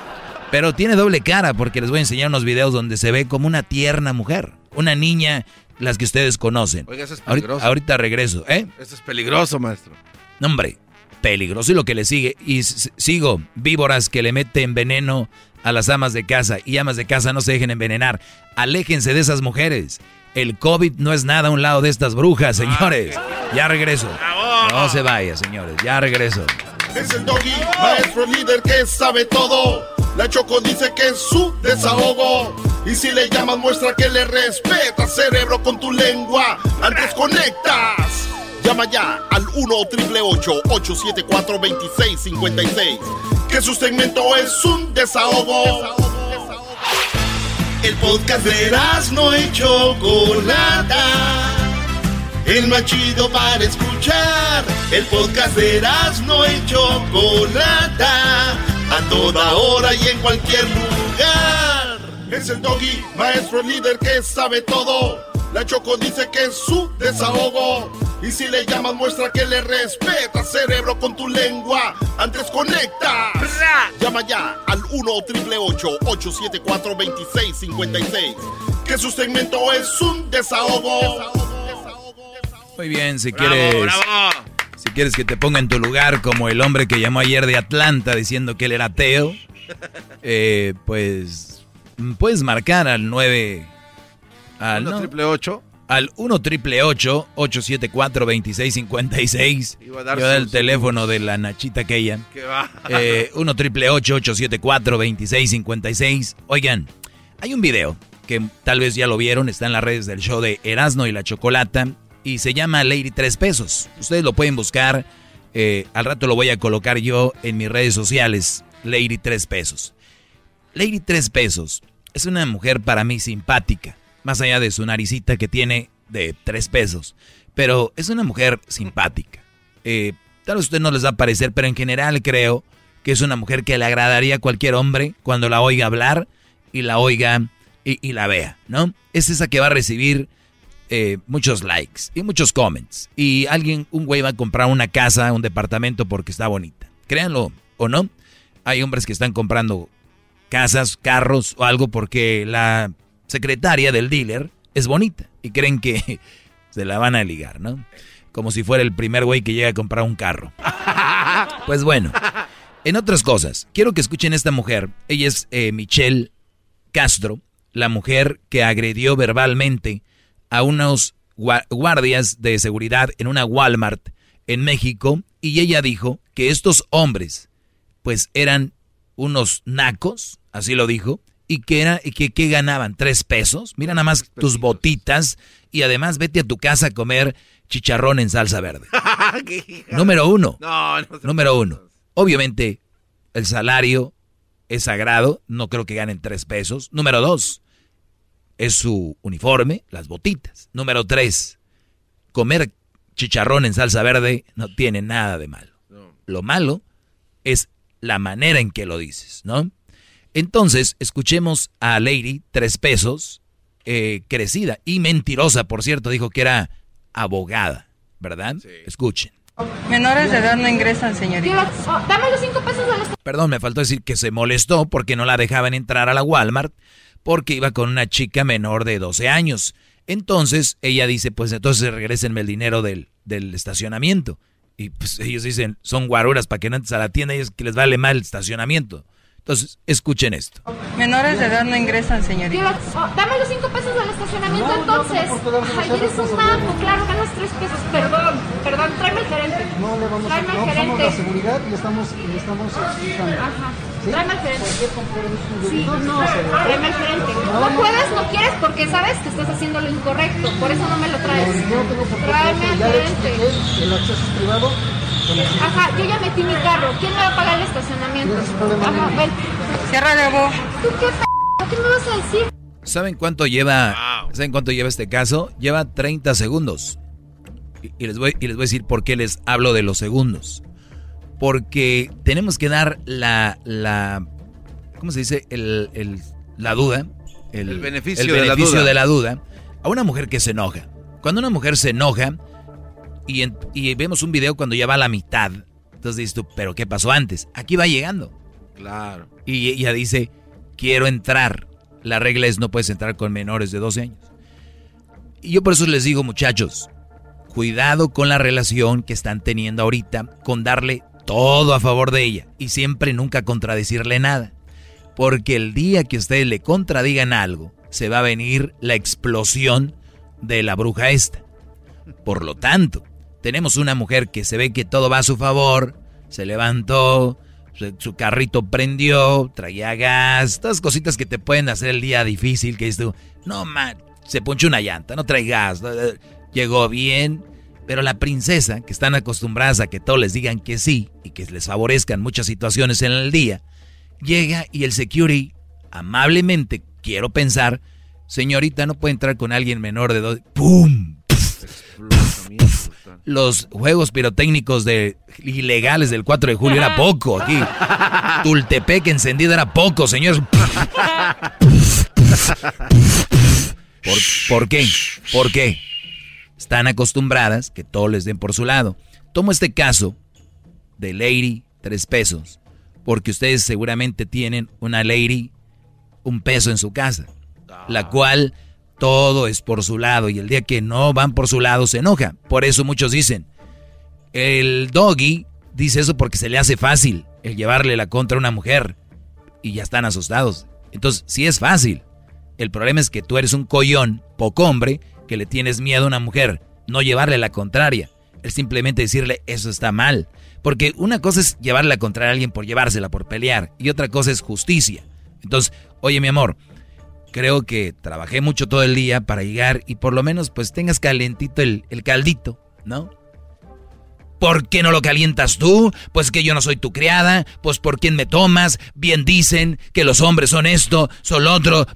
Speaker 3: Pero tiene doble cara porque les voy a enseñar unos videos donde se ve como una tierna mujer. Una niña, las que ustedes conocen.
Speaker 2: Oiga, eso es peligroso.
Speaker 3: ahorita regreso, ¿eh?
Speaker 2: Esto es peligroso, maestro.
Speaker 3: No, hombre, peligroso y lo que le sigue. Y sigo, víboras que le meten veneno a las amas de casa. Y amas de casa no se dejen envenenar. Aléjense de esas mujeres. El COVID no es nada a un lado de estas brujas, señores. Ya regreso. No se vaya, señores. Ya regreso.
Speaker 11: Es el doggy, maestro líder que sabe todo. La Choco dice que es su desahogo. Y si le llamas, muestra que le respeta, cerebro, con tu lengua. Antes conectas. Llama ya al 1-888-874-2656. Que su segmento es un desahogo. El podcast de no y Chocolata. El más chido para escuchar. El podcast de no y Chocolata. A toda hora y en cualquier lugar. Es el doggy, maestro líder que sabe todo. La Choco dice que es su desahogo. Y si le llamas, muestra que le respeta, cerebro, con tu lengua. Antes conectas. Llama ya al 1 888 874 2656 que su segmento es un desahogo.
Speaker 3: Muy bien, si quieres. Si quieres que te ponga en tu lugar como el hombre que llamó ayer de Atlanta diciendo que él era ateo, eh, pues puedes marcar al 9 al
Speaker 2: 1 triple 8.
Speaker 3: al 1 triple 874 2656.
Speaker 2: Iba a
Speaker 3: Yo
Speaker 2: dar
Speaker 3: dar el teléfono de la Nachita aquella.
Speaker 2: Que va.
Speaker 3: Eh, 1 triple 874 2656. Oigan, hay un video que tal vez ya lo vieron, está en las redes del show de Erasno y la Chocolata y se llama Lady 3 pesos. Ustedes lo pueden buscar. eh, al rato lo voy a colocar yo en mis redes sociales. Lady 3 pesos. Lady 3 pesos es una mujer para mí simpática, más allá de su naricita que tiene de 3 pesos. Pero es una mujer simpática. Eh, tal vez a usted no les va a parecer, pero en general creo que es una mujer que le agradaría a cualquier hombre cuando la oiga hablar y la oiga y, y la vea, ¿no? Es esa que va a recibir eh, muchos likes y muchos comments. Y alguien, un güey va a comprar una casa, un departamento porque está bonita. Créanlo o no, hay hombres que están comprando casas, carros o algo porque la secretaria del dealer es bonita y creen que se la van a ligar, ¿no? Como si fuera el primer güey que llega a comprar un carro. Pues bueno, en otras cosas, quiero que escuchen a esta mujer. Ella es eh, Michelle Castro, la mujer que agredió verbalmente a unos gua- guardias de seguridad en una Walmart en México y ella dijo que estos hombres pues eran unos nacos, así lo dijo, y que era y que, que ganaban tres pesos. Mira nada más tus botitas y además vete a tu casa a comer chicharrón en salsa verde. Número uno.
Speaker 2: No,
Speaker 3: Número uno. Obviamente, el salario es sagrado. No creo que ganen tres pesos. Número dos, es su uniforme, las botitas. Número tres, comer chicharrón en salsa verde no tiene nada de malo. Lo malo es la manera en que lo dices, ¿no? Entonces, escuchemos a Lady, tres pesos, eh, crecida y mentirosa, por cierto, dijo que era abogada, ¿verdad? Escuchen.
Speaker 6: Menores de edad no ingresan, señorita.
Speaker 7: dame los cinco pesos de los...
Speaker 3: Perdón, me faltó decir que se molestó porque no la dejaban entrar a la Walmart porque iba con una chica menor de 12 años. Entonces ella dice, pues entonces regresenme el dinero del, del estacionamiento. Y pues ellos dicen, son guaruras para que no entres a la tienda y es que les vale mal el estacionamiento. Entonces, escuchen esto.
Speaker 6: Menores de edad no ingresan, señorita.
Speaker 7: dame los cinco pesos del estacionamiento entonces. Ay, eres un manco, claro, ganas tres pesos. Perdón, perdón, tráeme al gerente.
Speaker 8: No le vamos a
Speaker 7: Tráeme
Speaker 8: no, somos la seguridad y le estamos, le estamos explicando.
Speaker 7: Ajá.
Speaker 8: ¿Sí?
Speaker 7: Tráeme al gerente. Sí, no, tráeme al gerente.
Speaker 8: No,
Speaker 7: No
Speaker 8: no.
Speaker 7: puedes, no quieres porque sabes que estás haciendo lo incorrecto. Por eso no me lo traes.
Speaker 8: No, no tengo por qué
Speaker 7: Tráeme al gerente.
Speaker 8: el acceso es privado.
Speaker 7: Ajá, yo ya metí mi carro. ¿Quién me va a pagar el estacionamiento? Ajá, ven.
Speaker 6: Cierra de voz.
Speaker 7: ¿Tú qué p ¿Qué me vas a decir?
Speaker 3: ¿Saben cuánto lleva? ¿Saben cuánto lleva este caso? Lleva 30 segundos. Y, y les voy, y les voy a decir por qué les hablo de los segundos. Porque tenemos que dar la, la ¿cómo se dice? El, el- la duda.
Speaker 2: El beneficio
Speaker 3: el
Speaker 2: de la
Speaker 3: beneficio
Speaker 2: duda.
Speaker 3: de la duda a una mujer que se enoja. Cuando una mujer se enoja y, en- y vemos un video cuando ya va a la mitad, entonces dices tú, ¿pero qué pasó antes? Aquí va llegando.
Speaker 2: Claro.
Speaker 3: Y ella dice, quiero entrar. La regla es no puedes entrar con menores de 12 años. Y yo por eso les digo, muchachos, cuidado con la relación que están teniendo ahorita, con darle todo a favor de ella y siempre nunca contradecirle nada. Porque el día que ustedes le contradigan algo, se va a venir la explosión de la bruja esta. Por lo tanto, tenemos una mujer que se ve que todo va a su favor, se levantó, su, carrito prendió, traía gas, todas cositas que te pueden hacer el día difícil, que dices tú, no man, se ponchó una llanta, no trae gas, eh, llegó bien, pero la princesa, que están acostumbradas a que todos les digan que sí y que les favorezcan muchas situaciones en el día, llega y el security, amablemente, quiero pensar, señorita, no puede entrar con alguien menor de dos, ¡pum! Los juegos pirotécnicos de ilegales del 4 de julio era poco aquí. Tultepec encendido era poco, señores. ¿Por, por qué? ¿Por qué? Están acostumbradas que todo les den por su lado. Tomo este caso de Lady, tres pesos, porque ustedes seguramente tienen una Lady, un peso en su casa, la cual todo es por su lado y el día que no van por su lado se enoja. Por eso muchos dicen, el doggy dice eso porque se le hace fácil el llevarle la contra a una mujer y ya están asustados. Entonces, sí es fácil. El problema es que tú eres un collón, poco hombre, que le tienes miedo a una mujer, no llevarle la contraria. Es simplemente decirle eso está mal. Porque una cosa es llevarle la contraria a alguien por llevársela, por pelear, y otra cosa es justicia. Entonces, oye mi amor, creo que trabajé mucho todo el día para llegar y por lo menos pues tengas calentito el, el caldito, ¿no? ¿Por qué no lo calientas tú? Pues que yo no soy tu criada. Pues por quién me tomas. Bien dicen que los hombres son esto, son lo otro.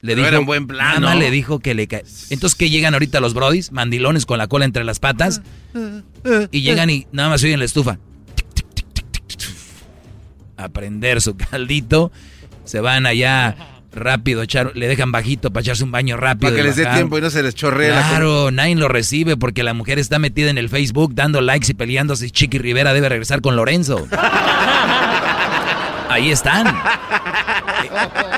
Speaker 3: Le dijo,
Speaker 2: era un buen plan,
Speaker 3: Nada
Speaker 2: ¿no?
Speaker 3: le dijo que le cae. Entonces, ¿qué llegan ahorita los brodis? Mandilones con la cola entre las patas. Y llegan y nada más oyen la estufa. A prender su caldito. Se van allá rápido, echar, le dejan bajito para echarse un baño rápido.
Speaker 2: Para que les dé tiempo y no se les chorree la
Speaker 3: Claro, nadie lo recibe porque la mujer está metida en el Facebook dando likes y peleándose. y Chiqui Rivera debe regresar con Lorenzo. Ahí están.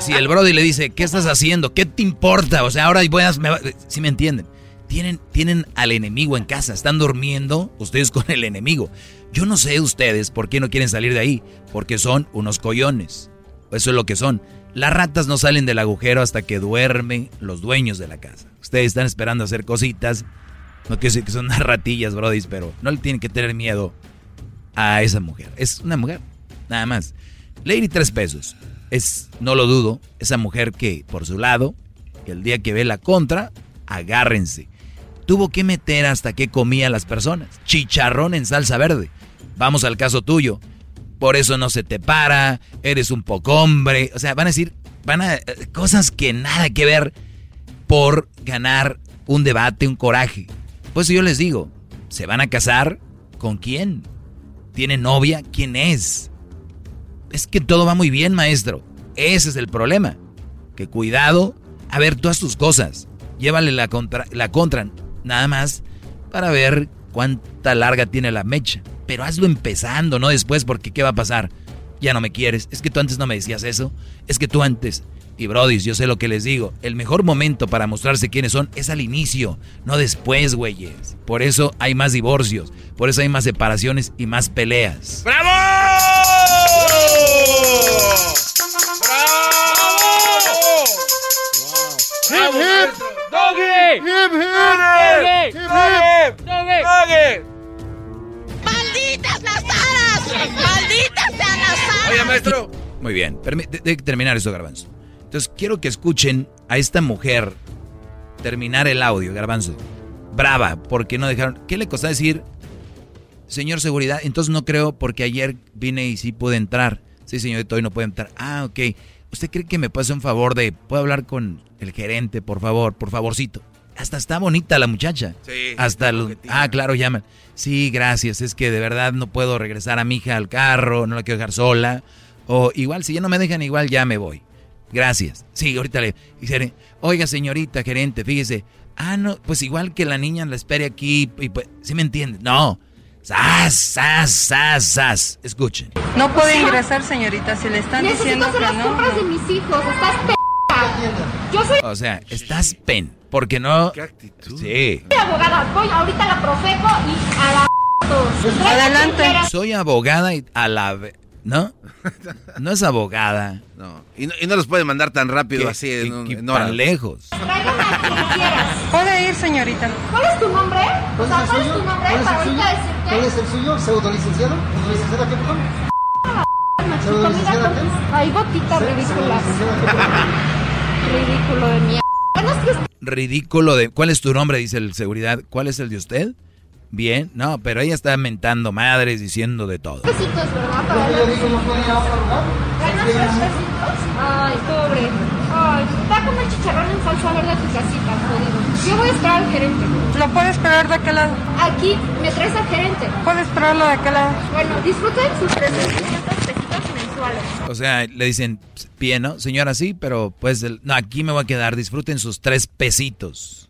Speaker 3: Si el Brody le dice, ¿qué estás haciendo? ¿Qué te importa? O sea, ahora voy a... Si me entienden. Tienen, tienen al enemigo en casa. Están durmiendo ustedes con el enemigo. Yo no sé ustedes por qué no quieren salir de ahí. Porque son unos collones. Eso es lo que son. Las ratas no salen del agujero hasta que duermen los dueños de la casa. Ustedes están esperando hacer cositas. No quiero decir que son unas ratillas, brodis, pero no le tienen que tener miedo a esa mujer. Es una mujer, nada más. Lady tres pesos. Es, no lo dudo, esa mujer que por su lado, el día que ve la contra, agárrense. Tuvo que meter hasta que comía las personas. Chicharrón en salsa verde. Vamos al caso tuyo. Por eso no se te para, eres un poco hombre. O sea, van a decir, van a. cosas que nada que ver por ganar un debate, un coraje. Pues yo les digo, ¿se van a casar? ¿Con quién? ¿Tiene novia? ¿Quién es? Es que todo va muy bien, maestro. Ese es el problema. Que cuidado. A ver, haz tus cosas. Llévale la contra, la contra nada más para ver cuánta larga tiene la mecha. Pero hazlo empezando, no después, porque ¿qué va a pasar? Ya no me quieres. Es que tú antes no me decías eso. Es que tú antes. Y brodis, yo sé lo que les digo. El mejor momento para mostrarse quiénes son es al inicio, no después, güeyes. Por eso hay más divorcios. Por eso hay más separaciones y más peleas.
Speaker 2: ¡Bravo!
Speaker 9: ¡Hip, hip!
Speaker 2: ¡Doggy!
Speaker 9: ¡Hip, hip!
Speaker 2: ¡Doggy!
Speaker 9: ¡Hip,
Speaker 2: ¡Doggy!
Speaker 9: ¡Malditas las aras! ¡Malditas sean las aras!
Speaker 2: Oye, maestro.
Speaker 3: Muy bien, de terminar esto, Garbanzo. Entonces quiero que escuchen a esta mujer terminar el audio, Garbanzo. Brava, porque no dejaron. ¿Qué le costó decir, señor seguridad? Entonces no creo, porque ayer vine y sí pude entrar. Sí, señorito, hoy no puede entrar. Ah, ok. ¿Usted cree que me pase un favor de. ¿Puedo hablar con el gerente, por favor? Por favorcito. Hasta está bonita la muchacha.
Speaker 2: Sí,
Speaker 3: Hasta
Speaker 2: está
Speaker 3: lo- Ah, claro, llaman. Sí, gracias. Es que de verdad no puedo regresar a mi hija al carro, no la quiero dejar sola. O igual, si ya no me dejan igual, ya me voy. Gracias. Sí, ahorita le dice, oiga señorita gerente, fíjese. Ah, no, pues igual que la niña la espere aquí. Y pues, ¿Sí me entiende? No. Sas, sas, sas, sas. Escuchen.
Speaker 6: No puede ingresar, señorita, si le están
Speaker 7: Necesito
Speaker 6: diciendo
Speaker 7: hacer
Speaker 6: que
Speaker 7: las
Speaker 6: no.
Speaker 7: compras de mis hijos. Estás p. Yo soy
Speaker 3: O sea, estás pen. Porque no. Sí.
Speaker 7: abogada. Voy ahorita a la Profeco y a la todos.
Speaker 6: Adelante.
Speaker 3: Soy abogada y a la. ¿No? No es abogada.
Speaker 2: No. Y no, y no los pueden mandar tan rápido así
Speaker 3: que-
Speaker 2: en,
Speaker 3: que
Speaker 2: en
Speaker 3: tan
Speaker 2: horas.
Speaker 3: lejos.
Speaker 6: Puede ir, señorita.
Speaker 7: ¿Cuál es tu nombre? O sea, ¿cuál es tu nombre
Speaker 37: ¿Cuál es
Speaker 7: para
Speaker 37: el suyo?
Speaker 7: ahorita decirte?
Speaker 37: ¿Cuál es el suyo? ¿Pseudolicenciado? ¿Licenciada qué, perdón? ¿Pseudolicenciada qué?
Speaker 7: Ay, gotita ridícula. Ridículo de mierda.
Speaker 3: Ridículo de. ¿Cuál es tu nombre? Dice el seguridad. ¿Cuál es el de usted? Bien. No, pero ella está mentando madres, diciendo de todo.
Speaker 7: pesitos, ¿verdad? Para
Speaker 37: lugar.
Speaker 7: ¿Ganas pesitos? Ay, pobre. Ay, va a comer chicharrón en salsa verde a tu casita, jodido. Yo voy a esperar al gerente.
Speaker 6: ¿Lo puede esperar de aquel lado?
Speaker 7: Aquí, me traes al gerente.
Speaker 6: Puede esperarlo de aquel lado.
Speaker 7: Bueno, disfruten sus 300 pesitos mensuales.
Speaker 3: O sea, le dicen, bien, ¿no? Señora, sí, pero pues, el- no, aquí me voy a quedar. Disfruten sus tres pesitos.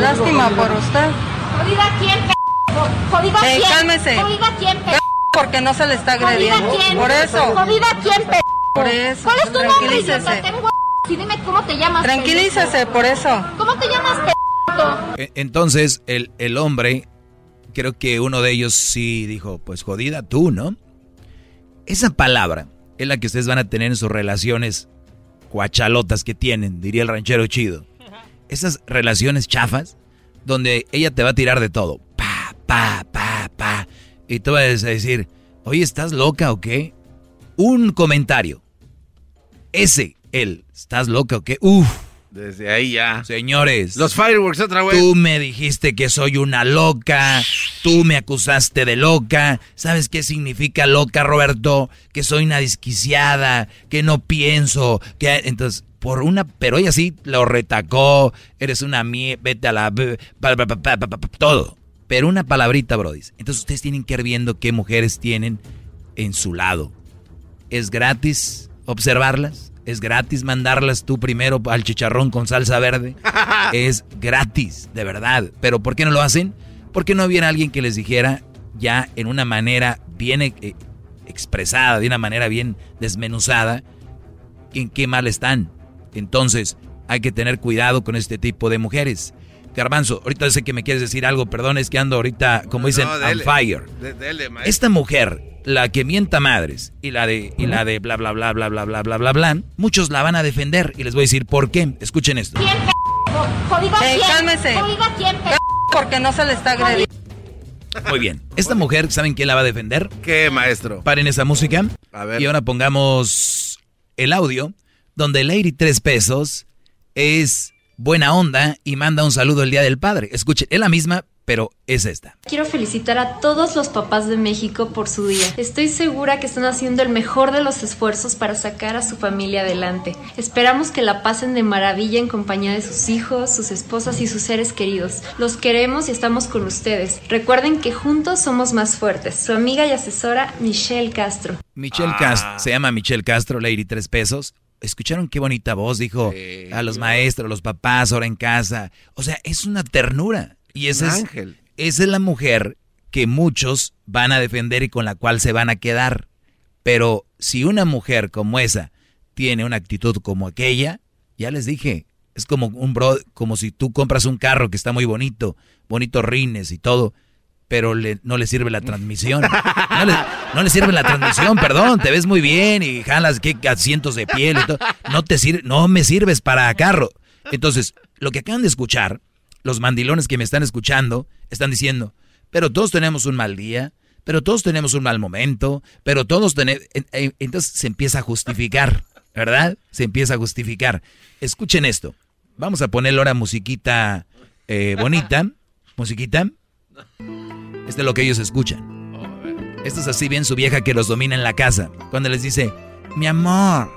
Speaker 6: Lástima por usted.
Speaker 7: Jodida quién, p. Jodida
Speaker 6: Ey,
Speaker 7: quién.
Speaker 6: cálmese.
Speaker 7: Jodida quién, p.
Speaker 6: Porque no se le está agrediendo.
Speaker 7: Jodida quién.
Speaker 6: Por eso.
Speaker 7: Jodida quién, p.
Speaker 6: Por eso.
Speaker 7: ¿Cuál es tu nombre,
Speaker 6: Tranquilícese.
Speaker 7: idiota? Ten hue- Y dime cómo te llamas.
Speaker 6: Tranquilícese,
Speaker 7: pendejo.
Speaker 6: por eso.
Speaker 7: ¿Cómo te llamas, pendejo?
Speaker 3: E- Entonces, el, el hombre, creo que uno de ellos sí dijo, pues jodida tú, ¿no? Esa palabra es la que ustedes van a tener en sus relaciones cuachalotas que tienen, diría el ranchero chido. Esas relaciones chafas, donde ella te va a tirar de todo. Pa, pa, pa, pa. Y tú vas a decir, oye, ¿estás loca o qué? Un comentario. Ese, él, ¿estás loca o qué? Uf.
Speaker 2: Desde ahí ya.
Speaker 3: Señores.
Speaker 2: Los fireworks otra vez.
Speaker 3: Tú me dijiste que soy una loca. Tú me acusaste de loca. ¿Sabes qué significa loca, Roberto? Que soy una desquiciada, que no pienso, que entonces por una, pero ella sí lo retacó. Eres una mie, vete a la todo. Pero una palabrita, Brody. Entonces ustedes tienen que ir viendo qué mujeres tienen en su lado. Es gratis observarlas. Es gratis mandarlas tú primero al chicharrón con salsa verde. es gratis, de verdad. Pero ¿por qué no lo hacen? Porque no hubiera alguien que les dijera ya en una manera bien eh, expresada, de una manera bien desmenuzada, en qué mal están. Entonces, hay que tener cuidado con este tipo de mujeres. Garbanzo, ahorita sé que me quieres decir algo, perdón, es que ando ahorita, como dicen,
Speaker 2: No,
Speaker 3: on fire.
Speaker 2: De- dele.
Speaker 3: Esta mujer, la que mienta madres y la de y la de bla bla bla bla bla bla bla bla bla, muchos la van a defender y les voy a decir por qué. Escuchen esto.
Speaker 7: ¿Quién, pendejo? ¿Jodida
Speaker 6: Ey,
Speaker 7: quién?
Speaker 6: cálmese. Porque no se le está agrediendo.
Speaker 3: Muy bien. Esta mujer, ¿saben quién la va a defender?
Speaker 2: ¿Qué, maestro?
Speaker 3: Paren esa música.
Speaker 2: A ver.
Speaker 3: Y ahora pongamos el audio donde Lady Tres Pesos es buena onda y manda un saludo el Día del Padre. Escuchen, es la misma, pero es esta.
Speaker 5: Quiero felicitar a todos los papás de México por su día. Estoy segura que están haciendo el mejor de los esfuerzos para sacar a su familia adelante. Esperamos que la pasen de maravilla en compañía de sus hijos, sus esposas y sus seres queridos. Los queremos y estamos con ustedes. Recuerden que juntos somos más fuertes. Su amiga y asesora Michelle Castro.
Speaker 3: Michelle Castro, se llama Michelle Castro, Lady Tres Pesos. ¿Escucharon qué bonita voz? Dijo a los maestros, los papás, ahora en casa. O sea, es una ternura. Y es,
Speaker 2: ángel.
Speaker 3: esa es la mujer que muchos van a defender y con la cual se van a quedar. Pero si una mujer como esa tiene una actitud como aquella, ya les dije, es como un bro, como si tú compras un carro que está muy bonito, bonitos rines y todo, pero le- no le sirve la transmisión. No le, no le sirve la transmisión, perdón, te ves muy bien y jalas que asientos de piel y todo. No te sirve, no me sirves para carro. Entonces, lo que acaban de escuchar, los mandilones que me están escuchando, están diciendo, pero todos tenemos un mal día, pero todos tenemos un mal momento, pero todos tenemos... Entonces se empieza a justificar, ¿verdad? Se empieza a justificar. Escuchen esto. Vamos a ponerle ahora musiquita eh, bonita. Musiquita. Este es lo que ellos escuchan. Esto es así bien su vieja que los domina en la casa. Cuando les dice, mi amor,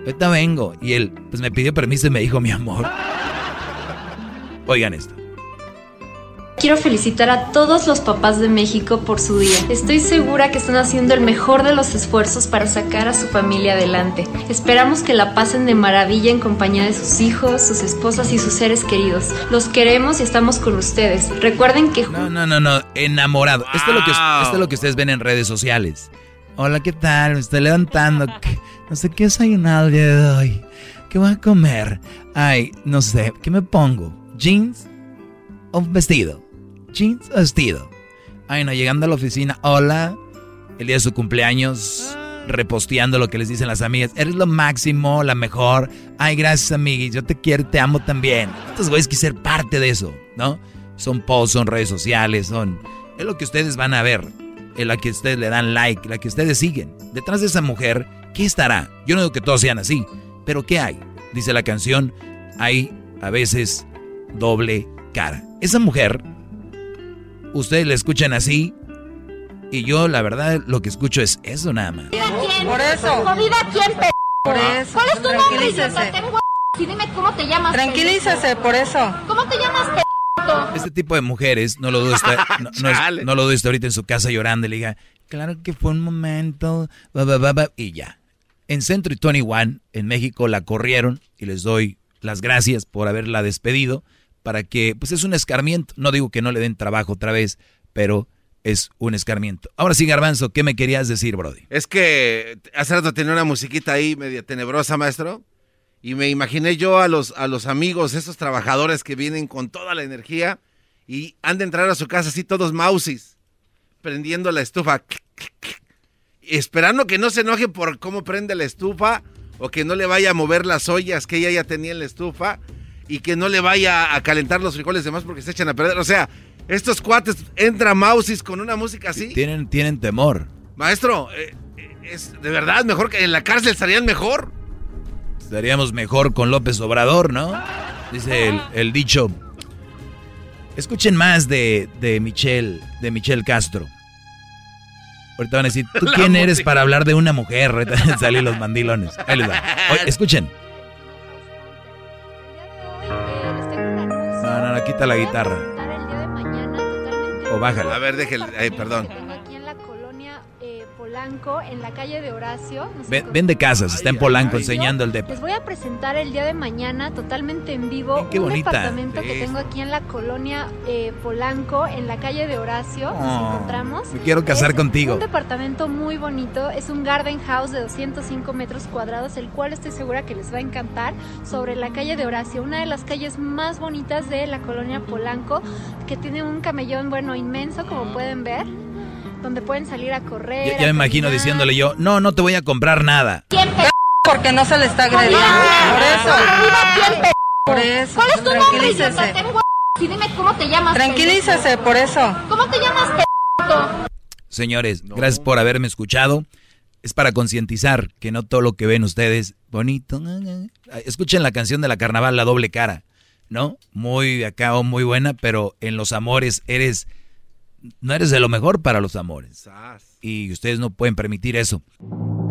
Speaker 3: ahorita vengo. Y él, pues me pidió permiso y me dijo, mi amor. Oigan esto.
Speaker 5: Quiero felicitar a todos los papás de México por su día. Estoy segura que están haciendo el mejor de los esfuerzos para sacar a su familia adelante. Esperamos que la pasen de maravilla en compañía de sus hijos, sus esposas y sus seres queridos. Los queremos y estamos con ustedes. Recuerden que
Speaker 3: No, no, no, no, enamorado. Esto, es lo que, esto es lo que ustedes ven en redes sociales. Hola, ¿qué tal? Me estoy levantando. ¿Qué- No sé qué desayunar el día de hoy. ¿Qué voy a comer? Ay, no sé, ¿qué me pongo? ¿Jeans o vestido? ¿Jeans o vestido? Ay, no, llegando a la oficina, hola. El día de su cumpleaños, reposteando lo que les dicen las amigas. Eres lo máximo, la mejor. Ay, gracias, amiguis. Yo te quiero, te amo también. Estos güeyes quieren ser parte de eso, ¿no? Son posts, son redes sociales, son... Es lo que ustedes van a ver. Es la que ustedes le dan like, la que ustedes siguen. Detrás de esa mujer, ¿qué estará? Yo no digo que todos sean así, pero ¿qué hay? Dice la canción, hay a veces doble cara. Esa mujer, ustedes la escuchan así, y yo la verdad lo que escucho es eso nada más.
Speaker 7: ¿Quién?
Speaker 6: Por eso.
Speaker 7: ¿Jodida quién, pendejo?
Speaker 6: Por eso.
Speaker 7: ¿Cuál es tu nombre,
Speaker 6: Tranquilícese.
Speaker 7: idiota? Y dime cómo te llamas,
Speaker 6: Tranquilícese,
Speaker 7: pendejo.
Speaker 6: por eso.
Speaker 7: ¿Cómo te llamas, pendejo?
Speaker 3: Este tipo de mujeres, no lo dudo, está, no, no no lo dudo, está ahorita en su casa llorando y le diga, claro que fue un momento, ba, ba, ba, ba", y ya. En Centro y 21, en México, la corrieron y les doy las gracias por haberla despedido para que, pues es un escarmiento. No digo que no le den trabajo otra vez, pero es un escarmiento. Ahora sí, Garbanzo, ¿qué me querías decir, Brody?
Speaker 2: Es que hace rato tenía una musiquita ahí media tenebrosa, maestro. Y me imaginé yo a los, a los amigos, esos trabajadores que vienen con toda la energía y han de entrar a su casa así todos mausis, prendiendo la estufa, esperando que no se enoje por cómo prende la estufa o que no le vaya a mover las ollas que ella ya tenía en la estufa y que no le vaya a calentar los frijoles demás porque se echan a perder. O sea, estos cuates entran mausis con una música así.
Speaker 3: Tienen, tienen temor.
Speaker 2: Maestro, eh, eh, es de verdad mejor que en la cárcel estarían mejor.
Speaker 3: Estaríamos mejor con López Obrador, ¿no? Dice el, el dicho. Escuchen más de, de Michelle, de Michelle Castro. Ahorita van a decir, ¿tú quién eres para hablar de una mujer? Ahorita van a salir los mandilones. Ahí les va. Oye, escuchen. No, no, no, quita la guitarra. O bájala.
Speaker 2: A ver, déjale, eh, perdón.
Speaker 5: Polanco, en la calle de Horacio.
Speaker 3: Vende casas, está en Polanco enseñando el depa.
Speaker 5: Les voy a presentar el día de mañana totalmente en vivo
Speaker 3: qué
Speaker 5: un
Speaker 3: bonita.
Speaker 5: departamento que
Speaker 3: Sí.
Speaker 5: tengo aquí en la colonia eh, Polanco, en la calle de Horacio. Nos
Speaker 3: Oh,
Speaker 5: encontramos.
Speaker 3: me quiero casar
Speaker 5: Es
Speaker 3: contigo.
Speaker 5: Un departamento muy bonito. Es un garden house de 205 metros cuadrados, el cual estoy segura que les va a encantar. Sobre la calle de Horacio, una de las calles más bonitas de la colonia Polanco, que tiene un camellón, bueno, inmenso, como pueden ver. Donde pueden salir a correr.
Speaker 3: Ya, ya me imagino
Speaker 5: caminar.
Speaker 3: diciéndole yo, no, no te voy a comprar nada.
Speaker 6: Porque no se le está agrediendo. Por eso. Por eso.
Speaker 7: ¿Cuál es tu nombre, Y dime cómo te llamas.
Speaker 6: Tranquilícese,
Speaker 7: pendejo?
Speaker 6: por eso.
Speaker 7: ¿Cómo te llamas, pendejo?
Speaker 3: Señores, gracias por haberme escuchado. Es para concientizar que no todo lo que ven ustedes bonito. Escuchen la canción de la carnaval, La doble cara, ¿no? Muy acá o muy buena, pero en los amores eres no eres de lo mejor para los amores. Y ustedes no pueden permitir eso.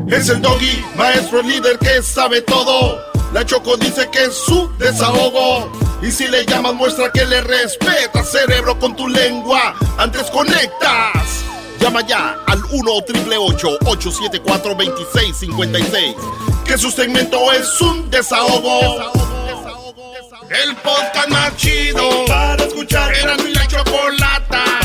Speaker 11: Es el doggy, maestro líder que sabe todo. La Choco dice que es su desahogo. Y si le llamas, muestra que le respeta, cerebro, con tu lengua. Antes conectas. Llama ya al 1-888-874-2656. Que su segmento es un desahogo. El podcast más chido para escuchar. Era mi la chocolata